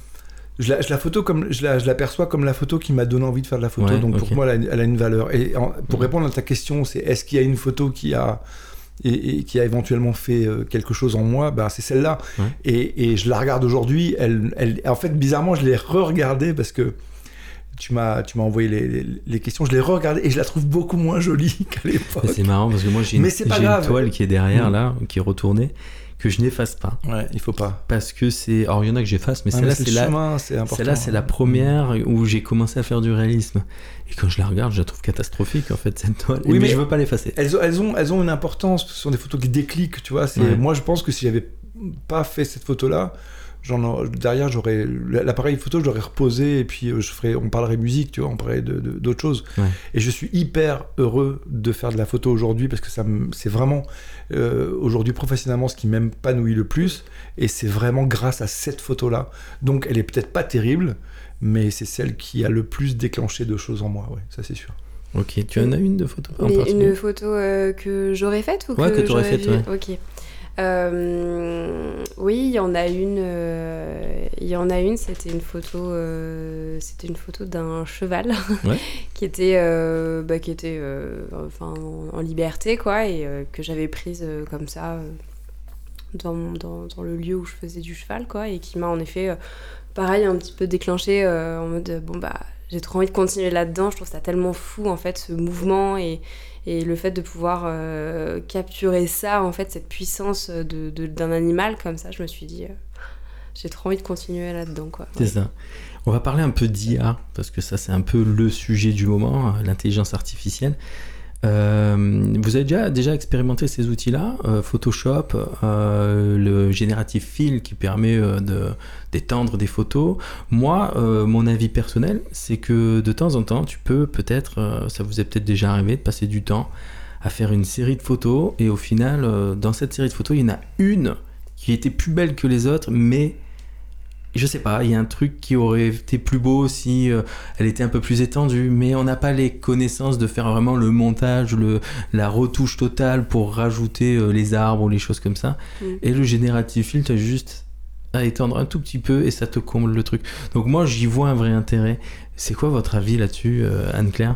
Je la, je la photo comme je la, je l'aperçois comme la photo qui m'a donné envie de faire de la photo. Ouais, donc pour moi, elle a, elle a une valeur. Et en- pour Mhm. répondre à ta question, c'est est-ce qu'il y a une photo qui a et, et qui a éventuellement fait euh, quelque chose en moi? Ben c'est celle-là. Ouais. Et, et je la regarde aujourd'hui. Elle, elle, en fait, bizarrement, je l'ai re-regardée parce que tu m'as tu m'as envoyé les, les- les questions. Je l'ai re-regardée et je la trouve beaucoup moins jolie qu'à l'époque. C'est marrant parce que moi j'ai une, une toile qui est derrière Mm. là, qui est retournée, que je n'efface pas. Ouais, il faut pas. Parce que c'est. Alors, il y en a que j'efface, mais celle-là, c'est la. Celle-là, c'est la première où j'ai commencé à faire du réalisme. Et quand je la regarde, je la trouve catastrophique, en fait, cette toile. Oui, mais, mais- je veux pas l'effacer. Elles ont, elles, ont, elles ont une importance, ce sont des photos qui décliquent, tu vois. Ouais. Moi, je pense que si j'avais pas fait cette photo-là, j'en aurais- derrière, j'aurais l'appareil photo, je l'aurais reposé et puis euh, je ferais, on parlerait musique, tu vois, on parlerait de- de- d'autres choses. Ouais. Et je suis hyper heureux de faire de la photo aujourd'hui parce que ça, c'est vraiment euh, aujourd'hui professionnellement ce qui m'épanouit le plus et c'est vraiment grâce à cette photo-là. Donc, elle est peut-être pas terrible, mais c'est celle qui a le plus déclenché de choses en moi, ouais, ça c'est sûr. Ok, tu en as une de photo en une photo euh, que j'aurais faite ou Ouais, que que, t'aurais j'aurais faite, ouais. Ok. Euh, oui, il y en a une. euh, Il y en a une. C'était une photo. euh, c'était une photo d'un cheval Ouais. qui était, bah, qui était, enfin, en, en liberté, quoi, et que j'avais prise comme ça dans, dans, dans le lieu où je faisais du cheval, quoi, et qui m'a en effet, pareil, un petit peu déclenché en mode, bon bah, j'ai trop envie de continuer là-dedans. Je trouve ça tellement fou, en fait, ce mouvement et et le fait de pouvoir euh, capturer ça, en fait, cette puissance de, d'un animal comme ça, je me suis dit, euh, j'ai trop envie de continuer là-dedans, quoi. C'est ça. On va parler un peu d'IA, parce que ça, c'est un peu le sujet du moment, euh, l'intelligence artificielle. Euh, vous avez déjà, expérimenté ces outils-là euh, Photoshop, euh, le Generative Fill qui permet de, d'étendre des photos. Moi, mon avis personnel, c'est que de temps en temps, tu peux peut-être, ça vous est peut-être déjà arrivé, de passer du temps à faire une série de photos, et au final, dans cette série de photos, il y en a une qui était plus belle que les autres, mais je sais pas, il y a un truc qui aurait été plus beau si euh, elle était un peu plus étendue, mais on n'a pas les connaissances de faire vraiment le montage, le, la retouche totale pour rajouter euh, les arbres ou les choses comme ça. Mm. Et le génératif fill, tu as juste à étendre un tout petit peu et ça te comble le truc. Donc moi, j'y vois un vrai intérêt. C'est quoi votre avis là-dessus, euh, Anne-Claire?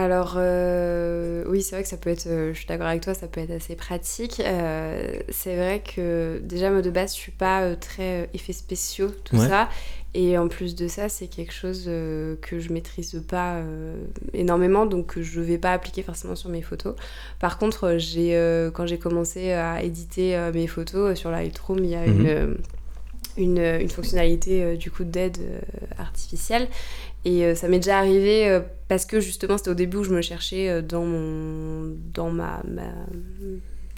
Alors, euh, oui, c'est vrai que ça peut être, euh, je suis d'accord avec toi, ça peut être assez pratique. Euh, c'est vrai que déjà, moi de base, je suis pas très effets spéciaux, tout Ouais. ça. Et en plus de ça, c'est quelque chose que je maîtrise pas euh, énormément, donc que je vais pas appliquer forcément sur mes photos. Par contre, j'ai, quand j'ai commencé à éditer mes photos sur Lightroom, il y a Mhm. une, une, une fonctionnalité euh, du coup d'aide euh, artificielle. Et euh, ça m'est déjà arrivé euh, parce que justement c'était au début où je me cherchais euh, dans mon dans ma, ma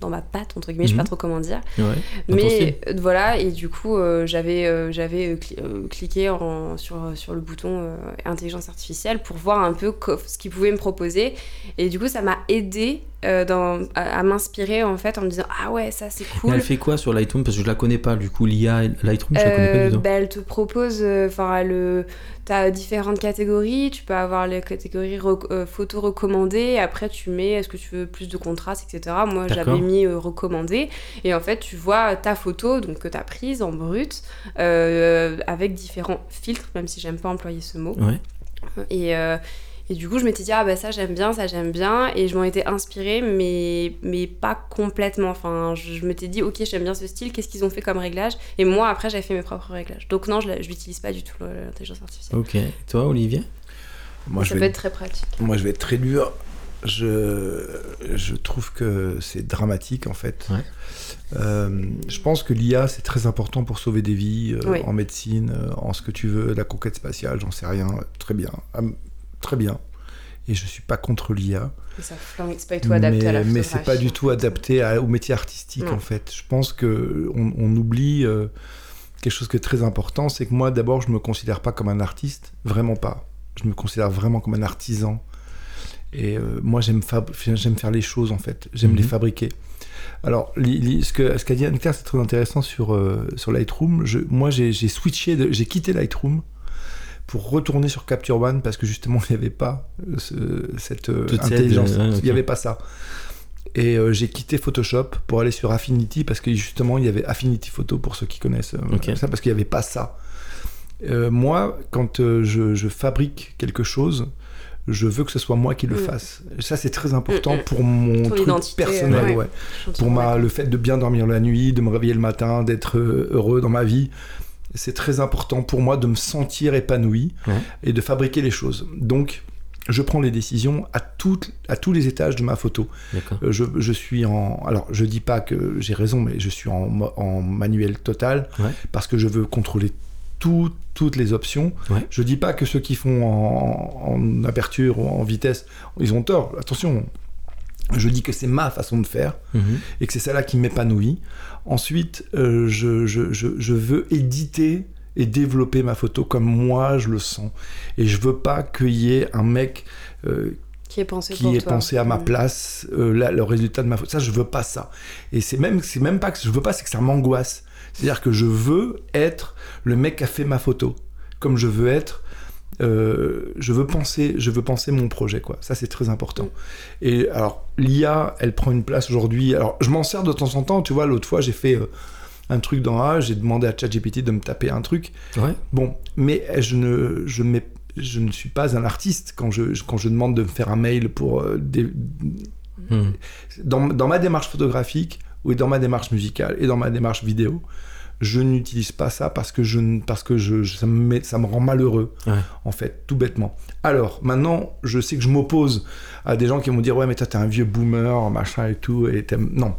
dans ma patte entre guillemets, je sais Mhm. pas trop comment dire. Ouais. Mais voilà et du coup euh, j'avais euh, j'avais cli- euh, cliqué en, sur sur le bouton intelligence artificielle pour voir un peu ce qu'il pouvait me proposer et du coup ça m'a aidé euh, dans, à, à m'inspirer en fait en me disant ah ouais ça c'est cool. elle fait quoi sur Lightroom? Parce que je la connais pas, du coup, l'IA Lightroom, je la connais pas Euh, du tout. bah, elle te propose, enfin, le, t'as différentes catégories. Tu peux avoir les catégories rec- euh, photos recommandées. Après, tu mets, est-ce que tu veux plus de contraste, etc. Moi, j'avais mis euh, recommandé. Et en fait, tu vois ta photo, donc que t'as prise en brut, euh, avec différents filtres, même si j'aime pas employer ce mot. Ouais. Et, euh, et du coup, je m'étais dit, ah bah ça j'aime bien, ça j'aime bien. Et je m'en étais inspirée, mais, mais pas complètement. Enfin, je, je m'étais dit, ok, j'aime bien ce style, qu'est-ce qu'ils ont fait comme réglage? Et moi, après, j'avais fait mes propres réglages. Donc non, je l'utilise pas du tout, le- l'intelligence artificielle. Ok. Et toi, Olivier Moi, ça je peut vais être très pratique. Moi, je vais être très dur. Je, je trouve que c'est dramatique, en fait. Ouais. Euh, je pense que l'IA, c'est très important pour sauver des vies, euh, Oui. en médecine, euh, en ce que tu veux, la conquête spatiale, j'en sais rien. Très bien. Très bien. Et je suis pas contre l'IA. Mais ça flingue, c'est pas du tout adapté à la mais, c'est pas du tout adapté à- au métier artistique, Non. en fait. Je pense que on, on oublie euh, quelque chose qui est très important, c'est que moi, d'abord, je me considère pas comme un artiste, vraiment pas. Je me considère vraiment comme un artisan. Et euh, moi, j'aime fab- j'aime faire les choses, en fait. J'aime Mhm. les fabriquer. Alors, li- li- ce que ce qu'a dit Anne-Claire, c'est très intéressant sur, euh, sur Lightroom. Je, moi, j'ai j'ai switché, de- j'ai quitté Lightroom pour retourner sur Capture One parce que justement, il n'y avait pas euh, ce- cette euh, Toute cette, intelligence. euh, ouais, Il n'y avait pas ça. Et euh, j'ai quitté Photoshop pour aller sur Affinity parce que justement, il y avait Affinity Photo pour ceux qui connaissent ça, parce qu'il n'y avait pas ça. Euh, moi, quand euh, je, je fabrique quelque chose, je veux que ce soit moi qui le Mm. fasse. Ça, c'est très important Mm, mm. pour mon Ton truc identité, personnel. ouais. pour ma, le fait de bien dormir la nuit, de me réveiller le matin, d'être heureux dans ma vie. C'est très important pour moi de me sentir épanoui Ouais. et de fabriquer les choses. Donc, je prends les décisions à, toutes, à tous les étages de ma photo. Euh, je, je, suis en. Alors, je dis pas que j'ai raison, mais je suis en, en manuel total parce que je veux contrôler tout, toutes les options. Je dis pas que ceux qui font en, en, aperture ou en vitesse, ils ont tort. Attention. Je dis que c'est ma façon de faire mhm. et que c'est celle-là qui m'épanouit. Ensuite, euh, je, je, je, veux éditer et développer ma photo comme moi je le sens. Et je veux pas qu'il y ait un mec euh, qui ait pensé, qui ait pensé à ma mm. place euh, le résultat de ma photo. Ça, je veux pas ça. Et c'est même, c'est même pas que je veux pas, c'est que ça m'angoisse. C'est-à-dire que je veux être le mec qui a fait ma photo, comme je veux être. Euh, je veux penser, je veux penser mon projet, quoi. Ça, c'est très important. Et alors, l'IA, elle prend une place aujourd'hui. Alors, je m'en sers de temps en temps. Tu vois, l'autre fois, j'ai fait un truc dans A, j'ai demandé à ChatGPT de me taper un truc. Bon, mais je ne, je, mets, je ne suis pas un artiste quand je, quand je demande de me faire un mail pour. Euh, hmm. dans, dans, ma démarche photographique, ou dans ma démarche musicale, et dans ma démarche vidéo, je n'utilise pas ça parce que, je, parce que je, ça, me met, ça me rend malheureux, en fait, tout bêtement. Alors, maintenant, je sais que je m'oppose à des gens qui vont dire Ouais, mais toi, t'es un vieux boomer, machin et tout, et Non.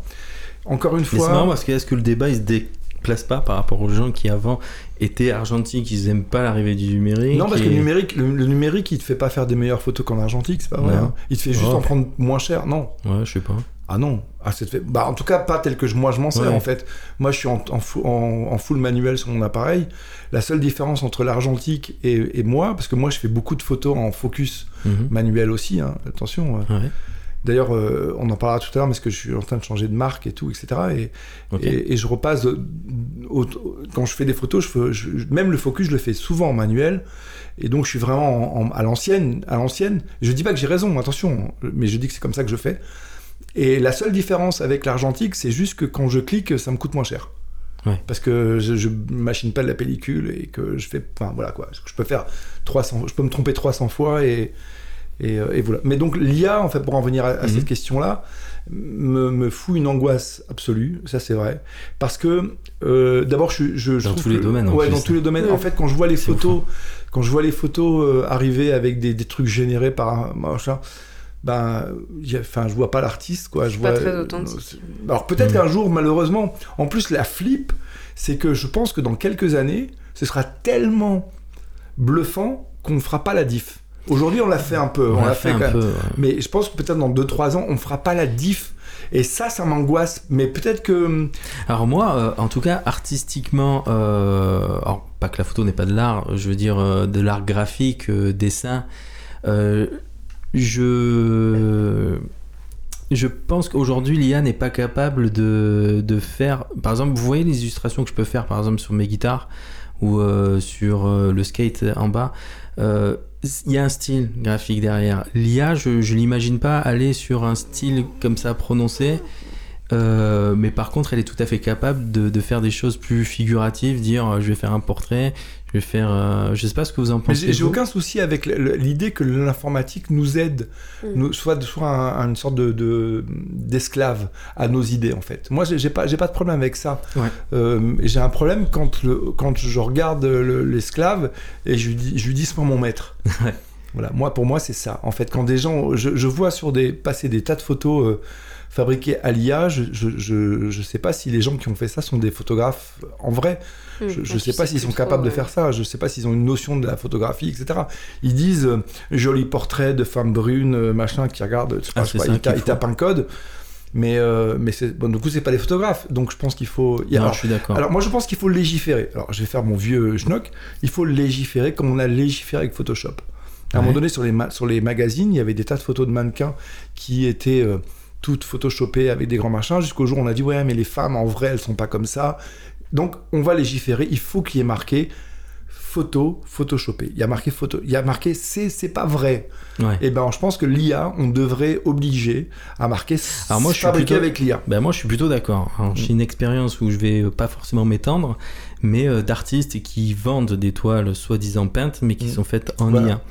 Encore une fois. C'est marrant parce que est-ce que le débat il se déplace pas par rapport aux gens qui avant étaient argentiques, ils aiment pas l'arrivée du numérique Non, parce que le numérique, le, numérique, il te fait pas faire des meilleures photos qu'en argentique, c'est pas vrai. Hein. Il te fait juste en prendre moins cher, non Ouais, je sais pas. Ah non, ah, fait... bah, en tout cas pas tel que je, moi je m'en sers en fait. Moi je suis en, en, full manuel sur mon appareil. La seule différence entre l'argentique et, moi, parce que moi je fais beaucoup de photos en focus mhm. manuel aussi, hein, attention. Ouais. D'ailleurs, euh, on en parlera tout à l'heure, mais parce que je suis en train de changer de marque et tout, etc. Et, et, je repasse. quand je fais des photos, je, même le focus, je le fais souvent en manuel. Et donc, je suis vraiment à l'ancienne. À l'ancienne. Je dis pas que j'ai raison, attention, mais je dis que c'est comme ça que je fais. Et la seule différence avec l'argentique, c'est juste que quand je clique, ça me coûte moins cher. Parce que je, je machine pas de la pellicule et que je fais. Enfin, voilà quoi. Je peux faire 300. Je peux me tromper 300 fois et euh, et, voilà. Mais donc l'IA, en fait, pour en venir à, cette mhm. question-là, me, me, fout une angoisse absolue, ça c'est vrai. Parce que euh, d'abord, je, je, dans tous les domaines. Ouais, dans tous les domaines. En fait, quand je vois les photos, quand je vois les photos euh, arriver avec des, des, trucs générés par machin, ben, enfin, je vois pas l'artiste, quoi. Je pas vois. très authentique. Alors peut-être mhm. qu'un jour, malheureusement, en plus la flip, c'est que je pense que dans quelques années, ce sera tellement bluffant qu'on ne fera pas la diff. Aujourd'hui, on l'a fait un peu. On, l'a fait, un peu, Mais je pense que peut-être dans 2-3 ans, on fera pas la diff. Et ça, ça m'angoisse. Mais peut-être que. Hum, alors, moi, euh, en tout cas, artistiquement, euh, alors, pas que la photo n'est pas de l'art, je veux dire euh, de l'art graphique, dessin. Je. Je pense qu'aujourd'hui, l'IA n'est pas capable de, de, faire. Par exemple, vous voyez les illustrations que je peux faire, par exemple, sur mes guitares ou sur le skate en bas il y a un style graphique derrière. L'IA, je ne l'imagine pas aller sur un style comme ça prononcé. Euh, mais par contre, elle est tout à fait capable de, faire des choses plus figuratives, dire euh, je vais faire un portrait, je vais faire. Euh, je sais pas ce que vous en pensez. J'ai aucun souci avec l'idée que l'informatique nous aide, mm. nous, soit, soit une sorte de d'esclave à nos idées en fait. Moi, j'ai pas j'ai pas de problème avec ça. j'ai un problème quand le, quand je regarde l'esclave et je lui dis je lui dis c'est mon maître. Voilà, moi pour moi c'est ça. En fait, quand des gens, je, je vois sur des passer des tas de photos fabriqué à l'IA, je, je, sais pas si les gens qui ont fait ça sont des photographes en vrai. Hmm, je ne sais pas s'ils sont capables de faire ça. Je ne sais pas s'ils ont une notion de la photographie, etc. Ils disent euh, joli portrait de femme brune, euh, machin, qui regarde, ah, ils, tapent un code. Mais, euh, mais bon, du coup, c'est pas des photographes. Donc, je pense qu'il faut. Non, alors, je suis d'accord. Alors, moi, je pense qu'il faut légiférer. Alors, je vais faire mon vieux schnock. Il faut légiférer comme on a légiféré avec Photoshop. À un moment donné, sur les, sur les magazines, il y avait des tas de photos de mannequins qui étaient toutes photoshopées avec des grands machins, jusqu'au jour où on a dit ouais mais les femmes en vrai elles sont pas comme ça. Donc on va légiférer, il faut qu'il y ait marqué photo photoshopé. Il y a marqué photo, il y a marqué c'est c'est pas vrai. Et eh ben je pense que l'IA on devrait obliger à marquer Alors moi je suis plutôt avec l'IA. Ben moi je suis plutôt d'accord. J'ai une expérience où je vais pas forcément m'étendre, mais euh, d'artistes qui vendent des toiles soi-disant peintes mais qui mm. sont faites en IA.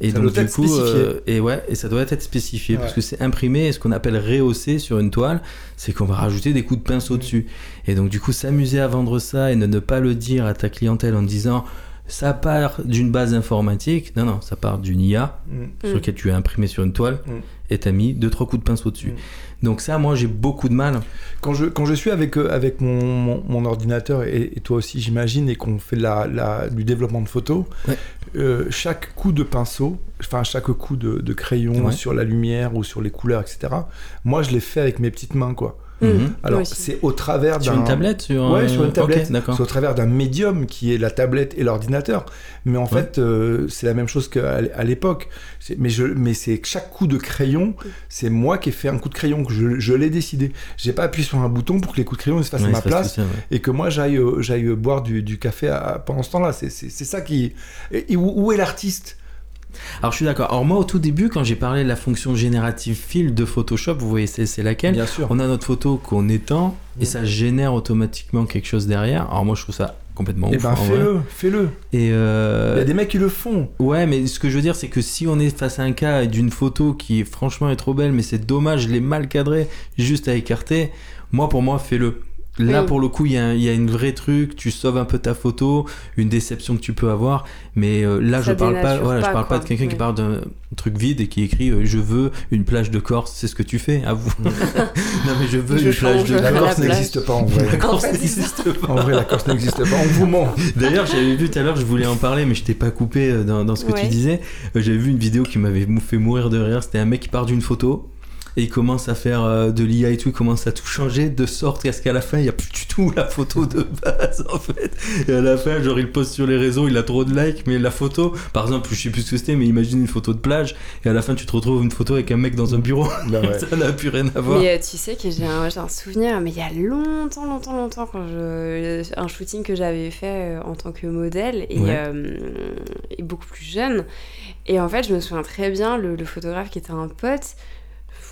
Et donc du coup, euh, et ouais, et ça doit être spécifié parce que c'est imprimé et ce qu'on appelle rehausser sur une toile, c'est qu'on va rajouter des coups de pinceau mm. dessus. Et donc du coup, s'amuser à vendre ça et ne, ne pas le dire à ta clientèle en disant ça part d'une base informatique. Non, non, ça part d'une IA Mm. sur Mm. laquelle tu as imprimé sur une toile Mm. et t'as mis deux trois coups de pinceau dessus. Donc ça, moi, j'ai beaucoup de mal. Quand je, quand je suis avec, euh, avec mon, mon, mon ordinateur, et, et toi aussi j'imagine, et qu'on fait la, la- du développement de photos, Ouais. euh, chaque coup de pinceau, enfin chaque coup de, de crayon Ouais. sur la lumière ou sur les couleurs, etc., moi je l'ai fait avec mes petites mains, quoi. Mhm. Moi Alors c'est au travers Sur d'un... une tablette sur, Ouais, sur une tablette. C'est au travers d'un médium qui est la tablette et l'ordinateur. Mais en Ouais. fait, euh, c'est la même chose qu'à l'époque. Mais, je, mais c'est que chaque coup de crayon, c'est moi qui ai fait un coup de crayon, que je, je l'ai décidé. J'ai pas appuyé sur un bouton pour que les coups de crayon ils se fassent Ouais, à ma place que ça, ouais. et que moi j'aille euh, j'aille boire du, du café à- pendant ce temps-là. C'est- C'est c'est ça qui. Et, et où, où est l'artiste? Alors je suis d'accord. Alors moi au tout début quand j'ai parlé de la fonction générative fill de Photoshop, vous voyez c'est laquelle Bien sûr. On a notre photo qu'on étend et Mm. ça génère automatiquement quelque chose derrière. Alors moi je trouve ça complètement Eh ouf. ben fais-le, fais-le. Et euh, Il y a des mecs qui le font. ouais, mais ce que je veux dire c'est que si on est face à un cas d'une photo qui franchement est trop belle, mais c'est dommage, je l'ai mal cadré, juste à écarter. Moi pour moi fais-le. Là, Oui. pour le coup, il y, a un- il y a une vraie truc, tu sauves un peu ta photo, une déception que tu peux avoir, mais euh, là, Ça je parle pas, voilà, je pas, parle pas de quelqu'un qui parle d'un truc vide et qui écrit euh, Je veux une plage de Corse, c'est ce que tu fais, à vous. non, mais je veux Je une plage de la Corse n'existe pas en vrai. La Corse En fait, c'est n'existe pas. En vrai, la Corse n'existe pas. On vous ment. D'ailleurs, j'avais vu tout à l'heure, je voulais en parler, mais je t'ai pas coupé euh, dans, dans ce que tu disais. J'avais vu une vidéo qui m'avait fait mourir de rire. C'était un mec qui part d'une photo et il commence à faire euh, de l'IA et tout, il commence à tout changer de sorte qu'à ce qu'à la fin, il n'y a plus du tout la photo de base en fait. Et à la fin, genre, il poste sur les réseaux, il a trop de likes, mais la photo, par exemple, je sais plus ce que c'était, mais imagine une photo de plage et à la fin, tu te retrouves une photo avec un mec dans un bureau. Bah ouais. Ça n'a plus rien à voir. Mais euh, tu sais que j'ai un, souvenir, mais il y a longtemps, longtemps, longtemps, quand je, un shooting que j'avais fait euh, en tant que modèle et, Ouais. euh, et beaucoup plus jeune. Et en fait, je me souviens très bien, le, le photographe qui était un pote,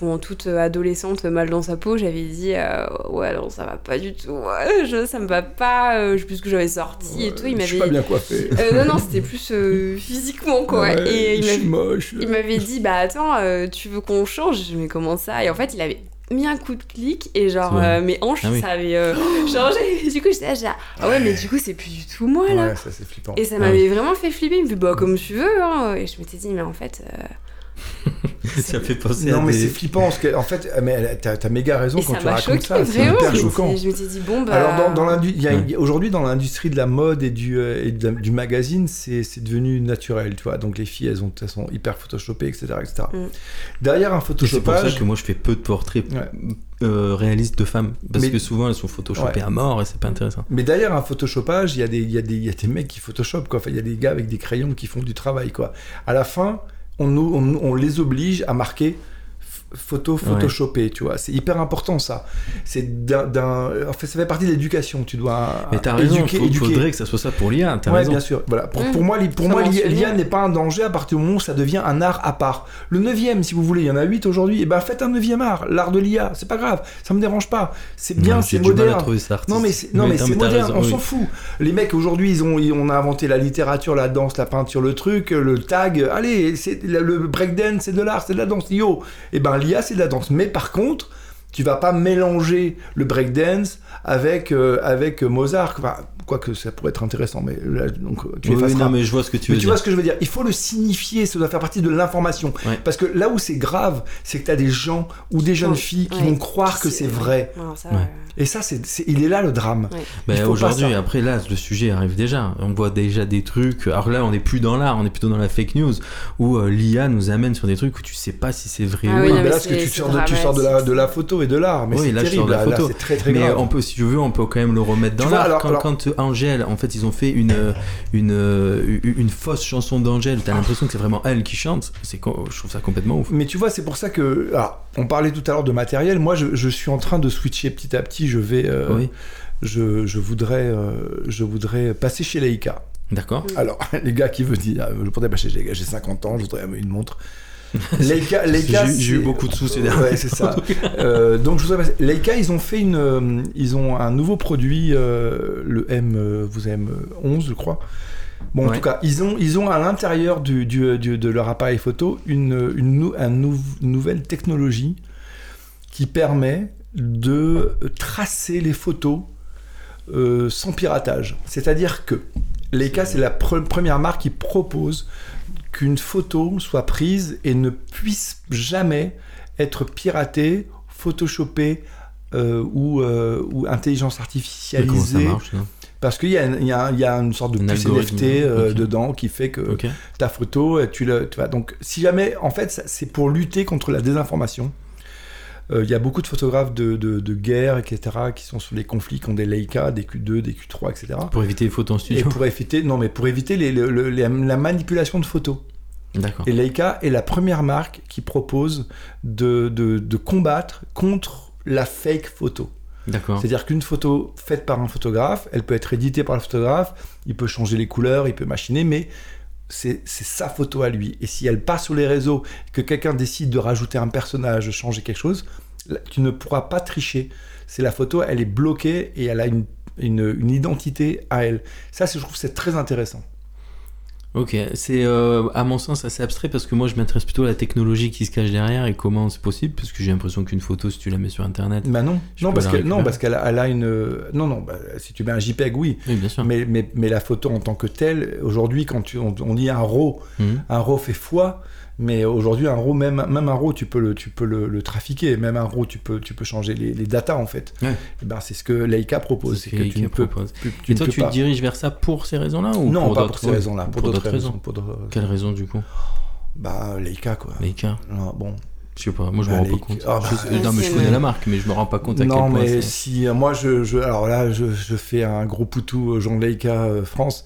en toute euh, adolescente mal dans sa peau, j'avais dit euh, ouais non ça va pas du tout, ouais, je, ça me va pas, euh, je sais plus que j'avais sorti et tout. Il je suis m'avait pas bien coiffé. Euh, non non c'était plus euh, physiquement quoi. Ouais, et il je suis m'avait moche. il m'avait dit bah attends euh, tu veux qu'on change? Je mais comment ça? Et en fait il avait mis un coup de clic et genre euh, mes hanches Ah oui. ça avait euh, changé. Du coup j'étais là, ah ouais mais du coup c'est plus du tout moi là. Ouais, ça c'est flippant. Et ça Ah m'avait vraiment fait flipper. Il me fait bah comme tu veux. Hein. Et je m'étais dit mais en fait. euh, ça fait penser Non à mais des- c'est flippant parce que en fait, mais t'as as méga raison Et quand ça tu racontes choqué ça, c'est hyper choquant. Je m'étais dit bon bah. Alors dans, dans aujourd'hui dans l'industrie de la mode et du, euh, et de- du magazine, c'est c'est devenu naturel, tu vois. Donc les filles, elles, ont, elles sont hyper photoshopées, etc. etc. Mm. Derrière un Et c'est pour ça photoshopage, que moi je fais peu de portraits Ouais. euh, réalistes de femmes parce Mais- que souvent elles sont photoshopées Ouais. à mort et c'est pas intéressant. mais derrière un photoshopage, il y, a des- il y, a des- il y a des mecs qui photoshopent, quoi. Enfin, il y a des gars avec des crayons qui font du travail, quoi. À la fin, on, les oblige à marquer photo photoshopée, tu vois. C'est hyper important, ça. C'est d'un... En fait, ça fait partie de l'éducation. Tu dois Mais t'as raison, éduquer, faut- éduquer. faudrait que ça soit ça pour l'IA, t'as Ouais, raison. bien sûr. Voilà. Pour, Mmh. pour moi, pour Ça moi l'IA n'est pas un danger à partir du moment où ça devient un art à part. Le neuvième, si vous voulez, il y en a huit aujourd'hui, et ben faites un neuvième art, l'art de l'IA. C'est pas grave, ça me dérange pas. C'est bien, c'est j'ai du mal à moderne. ça. Non mais c'est non mais, c'est moderne, raison, on oui. s'en fout. Les mecs aujourd'hui ils ont ils- on a inventé la littérature, la danse, la peinture, le truc, le tag. Allez, c'est le le breakdance, c'est de l'art, c'est de la danse. Yo, et ben l'IA c'est de la danse. Mais par contre, tu vas pas mélanger le breakdance avec euh, avec Mozart. Enfin, quoique ça pourrait être intéressant, mais là, donc tu Oui, effaceras. non mais je vois ce que tu veux Mais tu dire. vois ce que je veux dire Il faut le signifier, ça doit faire partie de l'information. Ouais. Parce que là où c'est grave, c'est que tu as des gens ou des jeunes Ouais. filles qui Ouais. vont croire que c'est vrai. Non, ça, Ouais. euh, Et ça, c'est, c'est- il est là le drame. Ben, pas aujourd'hui, après là, le sujet arrive déjà. On voit déjà des trucs. Alors là, on n'est plus dans l'art, on est plutôt dans la fake news où euh, l'IA nous amène sur des trucs où tu sais pas si c'est vrai Ah ou oui, Oui, pas. non, mais là, parce que tu sors, de, tu sors de, la, dramatique. de la photo de l'art. Mais Oui, c'est là, je terrible. la là, photo. c'est très très Mais grave. on peut, si tu veux, on peut quand même le remettre dans Tu vois, l'art. alors- Quand, alors- quand, Angèle, en fait, ils ont fait une, euh, une, euh, une fausse chanson d'Angèle, t'as l'impression que c'est vraiment elle qui chante. C'est, je trouve ça complètement ouf. Mais tu vois, c'est pour ça que. alors, on parlait tout à l'heure de matériel. Moi, je, je suis en train de switcher petit à petit. Je vais. euh, Oui, je, je voudrais, euh, je voudrais passer chez Leica. d'accord. Alors, les gars qui veulent dire, je pourrais pas chez Leica, j'ai 50 ans, je voudrais une montre. Leica, Leica J'ai- eu beaucoup de sous ces derniers Ouais, c'est ça. Euh, donc, je passer. Leica, ils ont fait une, euh, ils ont un nouveau produit, euh, le M, vous avez M11, je crois. Bon, en Ouais. tout cas, ils ont, ils ont à l'intérieur du, du- du- de leur appareil photo une, une, nou- un nou- nouvelle technologie qui permet de tracer les photos euh, sans piratage. C'est-à-dire que Leica, c'est la première marque qui propose qu'une photo soit prise et ne puisse jamais être piratée, photoshopée euh, ou, euh, ou intelligence artificialisée. parce qu'il y, y, y, a une sorte de puce NFT euh, dedans qui fait que ta photo, tu, le, tu vois, donc si jamais, en fait, c'est pour lutter contre la désinformation. Euh, il y a beaucoup de photographes de, de, guerre, etc., qui sont sur les conflits, qui ont des Leica, des Q2, des Q3, etc. Pour éviter les photos en studio. Et pour éviter, non, mais pour éviter les, la manipulation de photos. D'accord. Et Leica est la première marque qui propose de, de combattre contre la fake photo. D'accord. C'est-à-dire qu'une photo faite par un photographe, elle peut être éditée par le photographe, il peut changer les couleurs, il peut machiner, mais c'est sa photo à lui. Et si elle passe sur les réseaux, que quelqu'un décide de rajouter un personnage, de changer quelque chose, tu ne pourras pas tricher. C'est la photo, elle est bloquée et elle a une, une, identité à elle. Ça, je trouve c'est très intéressant. Ok, c'est euh, à mon sens assez abstrait parce que moi je m'intéresse plutôt à la technologie qui se cache derrière et comment c'est possible parce que j'ai l'impression qu'une photo si tu la mets sur internet. Bah non, non parce, que, non parce qu'elle a, elle a, une. Non, non, bah, si tu mets un JPEG, oui. Oui, bien sûr. Mais, mais, mais la photo en tant que telle, aujourd'hui, quand tu, on, dit un RAW, mhm. un RAW fait foi, mais aujourd'hui, un RAW, même, même un RAW, tu peux le, tu peux le, trafiquer. Même un RAW, tu peux, tu peux changer les, les datas, en fait. Et eh ben, c'est ce que Leica propose. C'est que tu ne peux, propose. et toi, tu te diriges vers ça pour ces raisons-là ou Non, pour pas pour ces raisons-là. Pour, d'autres raisons. Quelles raisons, du coup Bah, Leica, quoi. Leica bon. Je sais pas, moi je me bah, rends pas compte. Ah, bah, non, mais je connais la marque, mais je me rends pas compte à non, quel point. Non, mais si, moi, je, je, alors là, je, je fais un gros poutou Jean Leica euh, France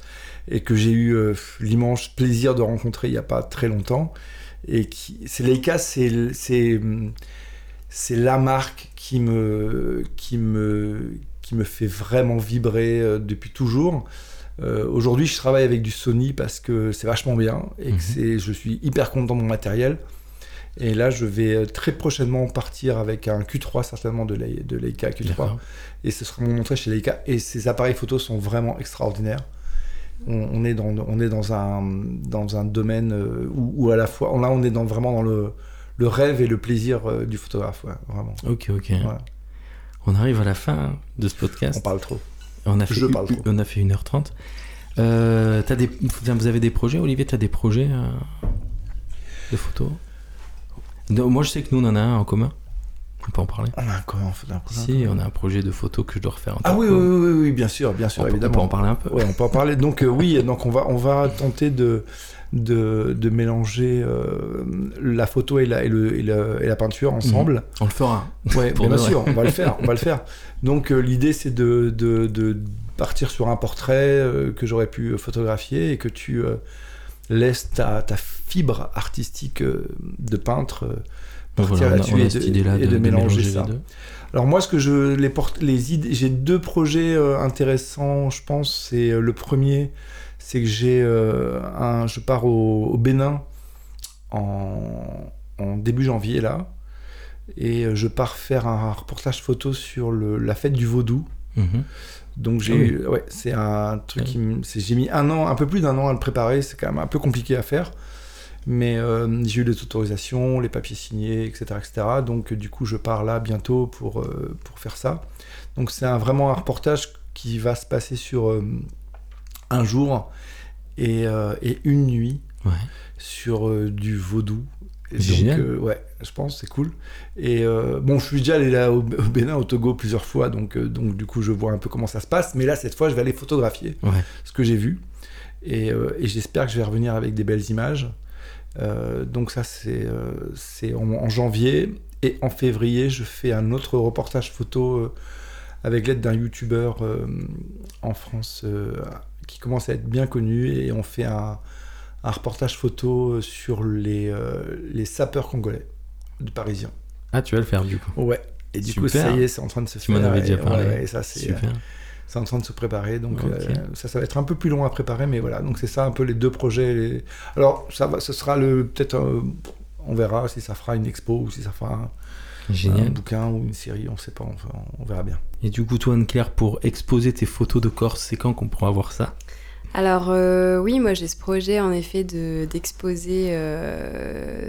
et que j'ai eu euh, l'immense plaisir de rencontrer il y a pas très longtemps et qui c'est Leica c'est c'est c'est la marque qui me qui me qui me fait vraiment vibrer euh, depuis toujours. Euh, aujourd'hui, je travaille avec du Sony parce que c'est vachement bien et que mhm. c'est, je suis hyper content de mon matériel. Et là, je vais euh, très prochainement partir avec un Q3 certainement de, de Leica Q3. Et ce sera mon entrée chez Leica. Et ces appareils photo sont vraiment extraordinaires on, est, dans, on est dans, un, dans un domaine euh, où, à la fois, là on est dans, vraiment dans le, le rêve et le plaisir euh, du photographe, vraiment. Ok, ok. On arrive à la fin de ce podcast. On parle trop. On a fait, Je parle trop. On a fait 1h30. Euh, as des, vous avez des projets, Olivier? Tu as des projets de photos? Moi, je sais que nous, on en a un en commun. On peut en parler On a un comment Si, on a un projet de photo que je dois refaire. En ah oui, oui, oui, oui, bien sûr, bien sûr, évidemment. On peut en parler un peu. Oui, on peut en parler. Donc euh, oui, donc on va, on va tenter de, de, de mélanger euh, la photo et la, et, le, et, la peinture ensemble. Mhm. On le fera. Ouais, bien sûr, on va le faire, on va le faire. Donc euh, l'idée c'est de, de, de, partir sur un portrait que j'aurais pu photographier et que tu laisses ta, ta fibre artistique de peintre partir là-dessus et, de, mélanger, ça. Alors moi, ce que je les porte, les idées, j'ai deux projets euh, intéressants, je pense. C'est euh, le premier, c'est que j'ai euh, un, je pars au, Bénin en, début janvier là, et je pars faire un reportage photo sur le, la fête du Vaudou. Mhm. Donc j'ai, ah ouais, c'est un truc qui, j'ai mis un an, un peu plus d'un an à le préparer. C'est quand même un peu compliqué à faire. Mais euh, j'ai eu les autorisations, les papiers signés, etc. etc. donc du coup, je pars là bientôt pour, euh, pour faire ça. Donc c'est un, vraiment un reportage qui va se passer sur euh, un jour et, et une nuit sur du vaudou. donc, ouais, je pense, c'est cool. Et bon, je suis déjà allé là au, Bénin, au Togo plusieurs fois, donc, donc du coup, je vois un peu comment ça se passe. Mais là, cette fois, je vais aller photographier ce que j'ai vu. Et, et j'espère que je vais revenir avec des belles images. Euh, donc ça, c'est euh, en, janvier. Et en février, je fais un autre reportage photo euh, avec l'aide d'un youtubeur en France qui commence à être bien connu. Et on fait un, reportage photo sur les, les sapeurs congolais de Parisiens. Ah, tu vas le faire du coup Ouais. Et du coup, ça y est, c'est en train de se faire. Tu m'en avais déjà parlé. et ça, c'est c'est en train de se préparer. Donc euh, ça, ça va être un peu plus long à préparer, mais voilà. Donc c'est ça un peu les deux projets. Alors ça va, ce sera le peut-être, euh, on verra si ça fera une expo ou si ça fera un, bouquin ou une série, on sait pas, on, verra bien. Et du coup, toi Anne-Claire, pour exposer tes photos de Corse, c'est quand qu'on pourra voir ça? Alors euh, oui, moi j'ai ce projet en effet de, d'exposer,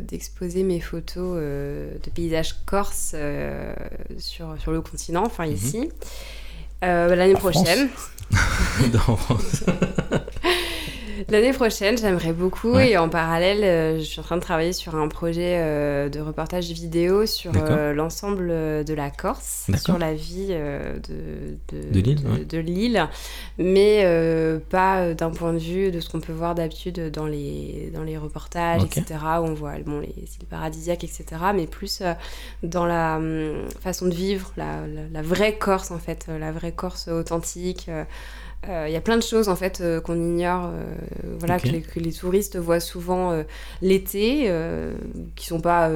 d'exposer mes photos de paysages corse sur, sur le continent, enfin mhm. ici. Euh, l'année prochaine. France. L'année prochaine, j'aimerais beaucoup. Et en parallèle, euh, je suis en train de travailler sur un projet euh, de reportage vidéo sur euh, l'ensemble de la Corse, sur la vie de, de, de l'île, mais pas d'un point de vue de ce qu'on peut voir d'habitude dans les, dans les reportages, etc., où on voit bon, les îles paradisiaques, etc., mais plus dans la hum, façon de vivre, la, la, la, vraie Corse, en fait, la vraie Corse authentique. Il euh, y a plein de choses en fait euh, qu'on ignore, euh, voilà, que, les, touristes voient souvent l'été, qui sont pas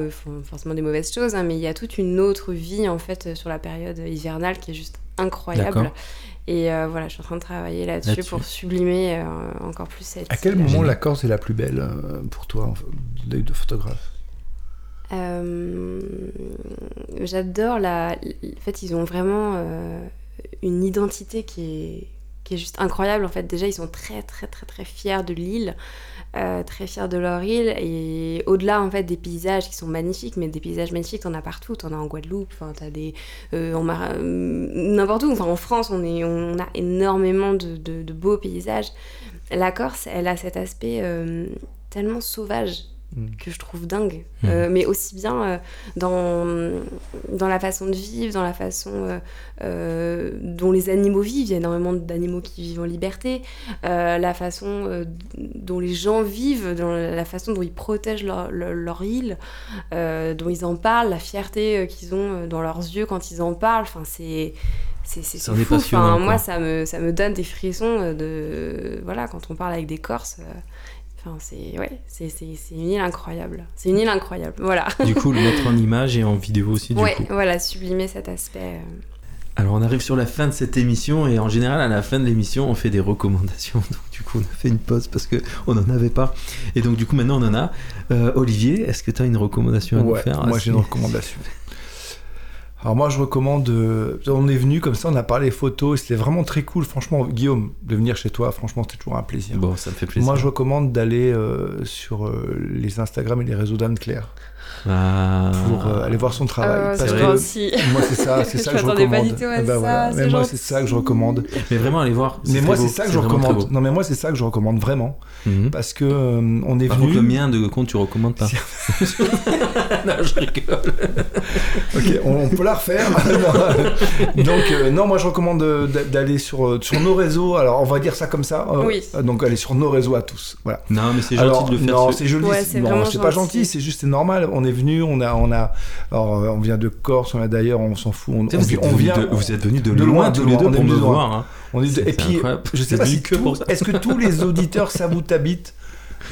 forcément des mauvaises choses, hein, mais il y a toute une autre vie en fait sur la période hivernale qui est juste incroyable. Et voilà, je suis en train de travailler là-dessus pour sublimer encore plus cette. À quel moment la Corse est la plus belle pour toi, l'œil de photographe? J'adore la. En fait, ils ont vraiment une identité qui est qui est juste incroyable. En fait, déjà, ils sont très, très, très, très fiers de l'île, euh, très fiers de leur île. Et au-delà, en fait, des paysages qui sont magnifiques, mais des paysages magnifiques, t'en as partout. T'en as en Guadeloupe, enfin, t'as des. Euh, euh, n'importe où. Enfin, en France, on, est, on a énormément de, beaux paysages. La Corse, elle a cet aspect tellement sauvage. Que je trouve dingue. Mm. Euh, mais aussi bien euh, dans, dans la façon de vivre, dans la façon euh, dont les animaux vivent. Il y a énormément d'animaux qui vivent en liberté. la façon dont les gens vivent, dans la façon dont ils protègent leur, leur, île, dont ils en parlent, la fierté qu'ils ont dans leurs yeux quand ils en parlent. Enfin, c'est c'est fou. Enfin, moi, ça me, ça me donne des frissons de voilà quand on parle avec des Corses c'est ouais, c'est une île incroyable. C'est une île incroyable. Voilà. Du coup, le mettre en image et en vidéo aussi. Du ouais, voilà, sublimer cet aspect. Euh. Alors, on arrive sur la fin de cette émission et en général, à la fin de l'émission, on fait des recommandations. Donc, du coup, on a fait une pause parce que on n'en avait pas. Et donc, du coup, maintenant, on en a. Euh, Olivier, est-ce que tu as une recommandation à nous faire Moi, j'ai une recommandation. Alors moi, je recommande. Euh, on est venu comme ça, on a parlé photos, c'était vraiment très cool. Franchement, Guillaume, de venir chez toi, franchement, c'était toujours un plaisir. Bon, ça me fait plaisir. Moi, je recommande d'aller euh, sur euh, les Instagram et les réseaux d'Anne-Claire. Ah. Pour aller voir son travail. Ah, parce que aussi. moi, c'est ça, c'est ça que je recommande. Pas à ben ça, Mais moi, c'est ça que je recommande. Mais vraiment, aller voir. Mais moi, c'est ça que je recommande. Non, mais moi, c'est ça que je recommande vraiment. Mhm. Parce que on est Par venu. Contre, le mien de compte, tu recommandes pas. non, je rigole. ok, on, peut la refaire. donc, euh, non, moi, je recommande d'aller sur, euh, sur nos réseaux. Alors, on va dire ça comme ça. Euh, oui. Donc, aller sur nos réseaux à tous. Voilà. Non, mais c'est gentil de le faire. Non, c'est joli. non, c'est pas gentil, c'est juste normal. On est venu, on a, on a, alors, on vient de Corse, on a d'ailleurs, on s'en fout. On, on, on vient, de, vous êtes venus de, loin, tous les deux pour me voir. Hein. On est, et puis, je sais pas si que Est-ce que tous les auditeurs t'habites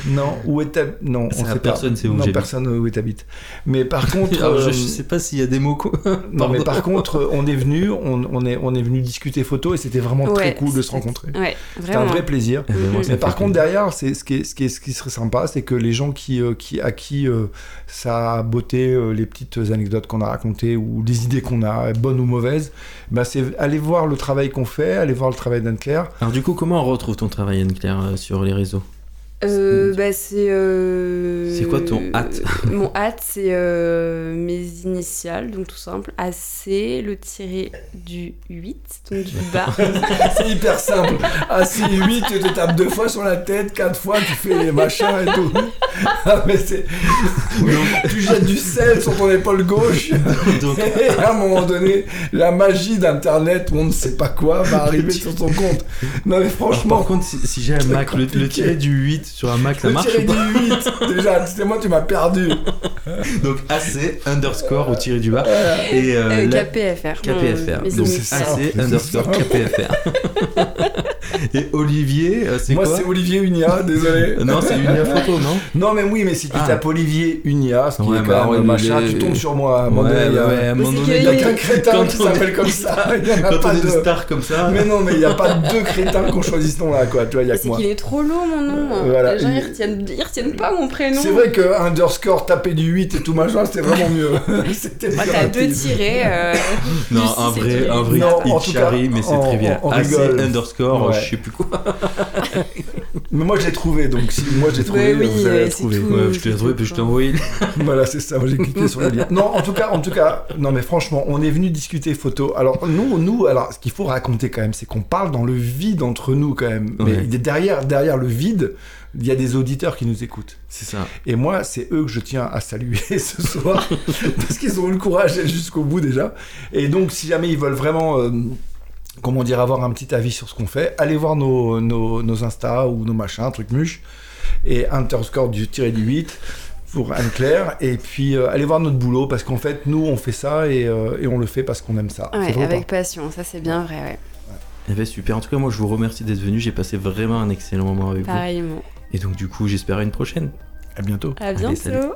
non, où est ta... Non, on sait personne sait où Non, personne où est habite. Mais par contre, je, euh, sais pas s'il y a des mots. non, mais par contre, on est venu, on, est, on est venu discuter photo et c'était vraiment très cool de se rencontrer. Ouais, c'était un vrai plaisir. mais par contre, derrière, c'est ce qui, est, ce qui, est, ce qui serait sympa, c'est que les gens qui, euh, qui à qui euh, ça a beauté les petites anecdotes qu'on a racontées ou les idées qu'on a, bonnes ou mauvaises, bah, c'est aller voir le travail qu'on fait, aller voir le travail d'Anne-Claire. Alors du coup, comment on retrouve ton travail Anne-Claire sur les réseaux? Euh, bah, c'est. Euh, c'est quoi ton hâte Mon hâte, c'est euh, mes initiales, donc tout simple. AC, le tiré du 8, donc du bas. c'est hyper simple. AC 8, tu te tapes deux fois sur la tête, quatre fois, tu fais les machins et tout. Ah, mais c'est. tu jettes du sel sur ton épaule gauche. donc... Et à un moment donné, la magie d'Internet, on ne sait pas quoi, va arriver sur ton compte. Non, mais franchement. par contre, si, j'ai un Mac, le, le tiré du 8 sur un Mac, ça marche ou pas du 8, déjà, c'était moi, tu m'as perdu. Donc AC underscore au tiré du bas. Et euh, euh, KPFR. KPFR. Donc AC underscore KPFR. Et Olivier, euh, c'est quoi Moi, c'est Olivier Unia, désolé. non, c'est Unia Photo, non Non, mais oui, mais si tu ah. tapes Olivier Unia, ce qui est quand bah, même machin, tu tombes sur moi. À un moment donné, il n'y a qu'un crétin qui s'appelle comme ça. Il y a quand pas on est de star comme ça. Mais non, mais il n'y a pas deux crétins qu'on choisit ce nom-là, quoi. Tu vois, il y a que moi. C'est qu'il est trop long, mon nom. Voilà. Les gens, ils retiennent, ils retiennent pas mon prénom. C'est vrai que underscore taper du 8 et tout machin, c'était vraiment mieux. c'était Moi, t'as deux tirés. Euh, non, un vrai, un vrai Ichari, mais c'est très bien. AC underscore, je sais plus quoi. Mais moi je l'ai trouvé, donc si moi j'ai trouvé, oui, vous allez euh, la c'est trouver. tout. Ouais, je te l'ai trouvé, puis je t'ai envoyé. voilà, c'est ça. moi, J'ai cliqué sur le lien. Non, en tout cas, en tout cas, non, mais franchement, on est venu discuter photo. Alors nous, nous, alors ce qu'il faut raconter quand même, c'est qu'on parle dans le vide entre nous quand même. Mais Ouais. derrière, derrière le vide, il y a des auditeurs qui nous écoutent. C'est ça. Et moi, c'est eux que je tiens à saluer ce soir parce qu'ils ont eu le courage d'aller jusqu'au bout déjà. Et donc, si jamais ils veulent vraiment euh, comment dire, avoir un petit avis sur ce qu'on fait, allez voir nos, nos, nos Insta ou nos machins, trucs muches, et underscore du tiré du 8 pour Anne-Claire, et puis euh, allez voir notre boulot, parce qu'en fait, nous, on fait ça, et, euh, et on le fait parce qu'on aime ça. Ouais, vrai avec passion, ça c'est bien vrai, ouais. Eh ben, super. En tout cas, moi, je vous remercie d'être venu. J'ai passé vraiment un excellent moment avec vous. Pareillement. Et donc, du coup, j'espère à une prochaine. À bientôt. À bientôt.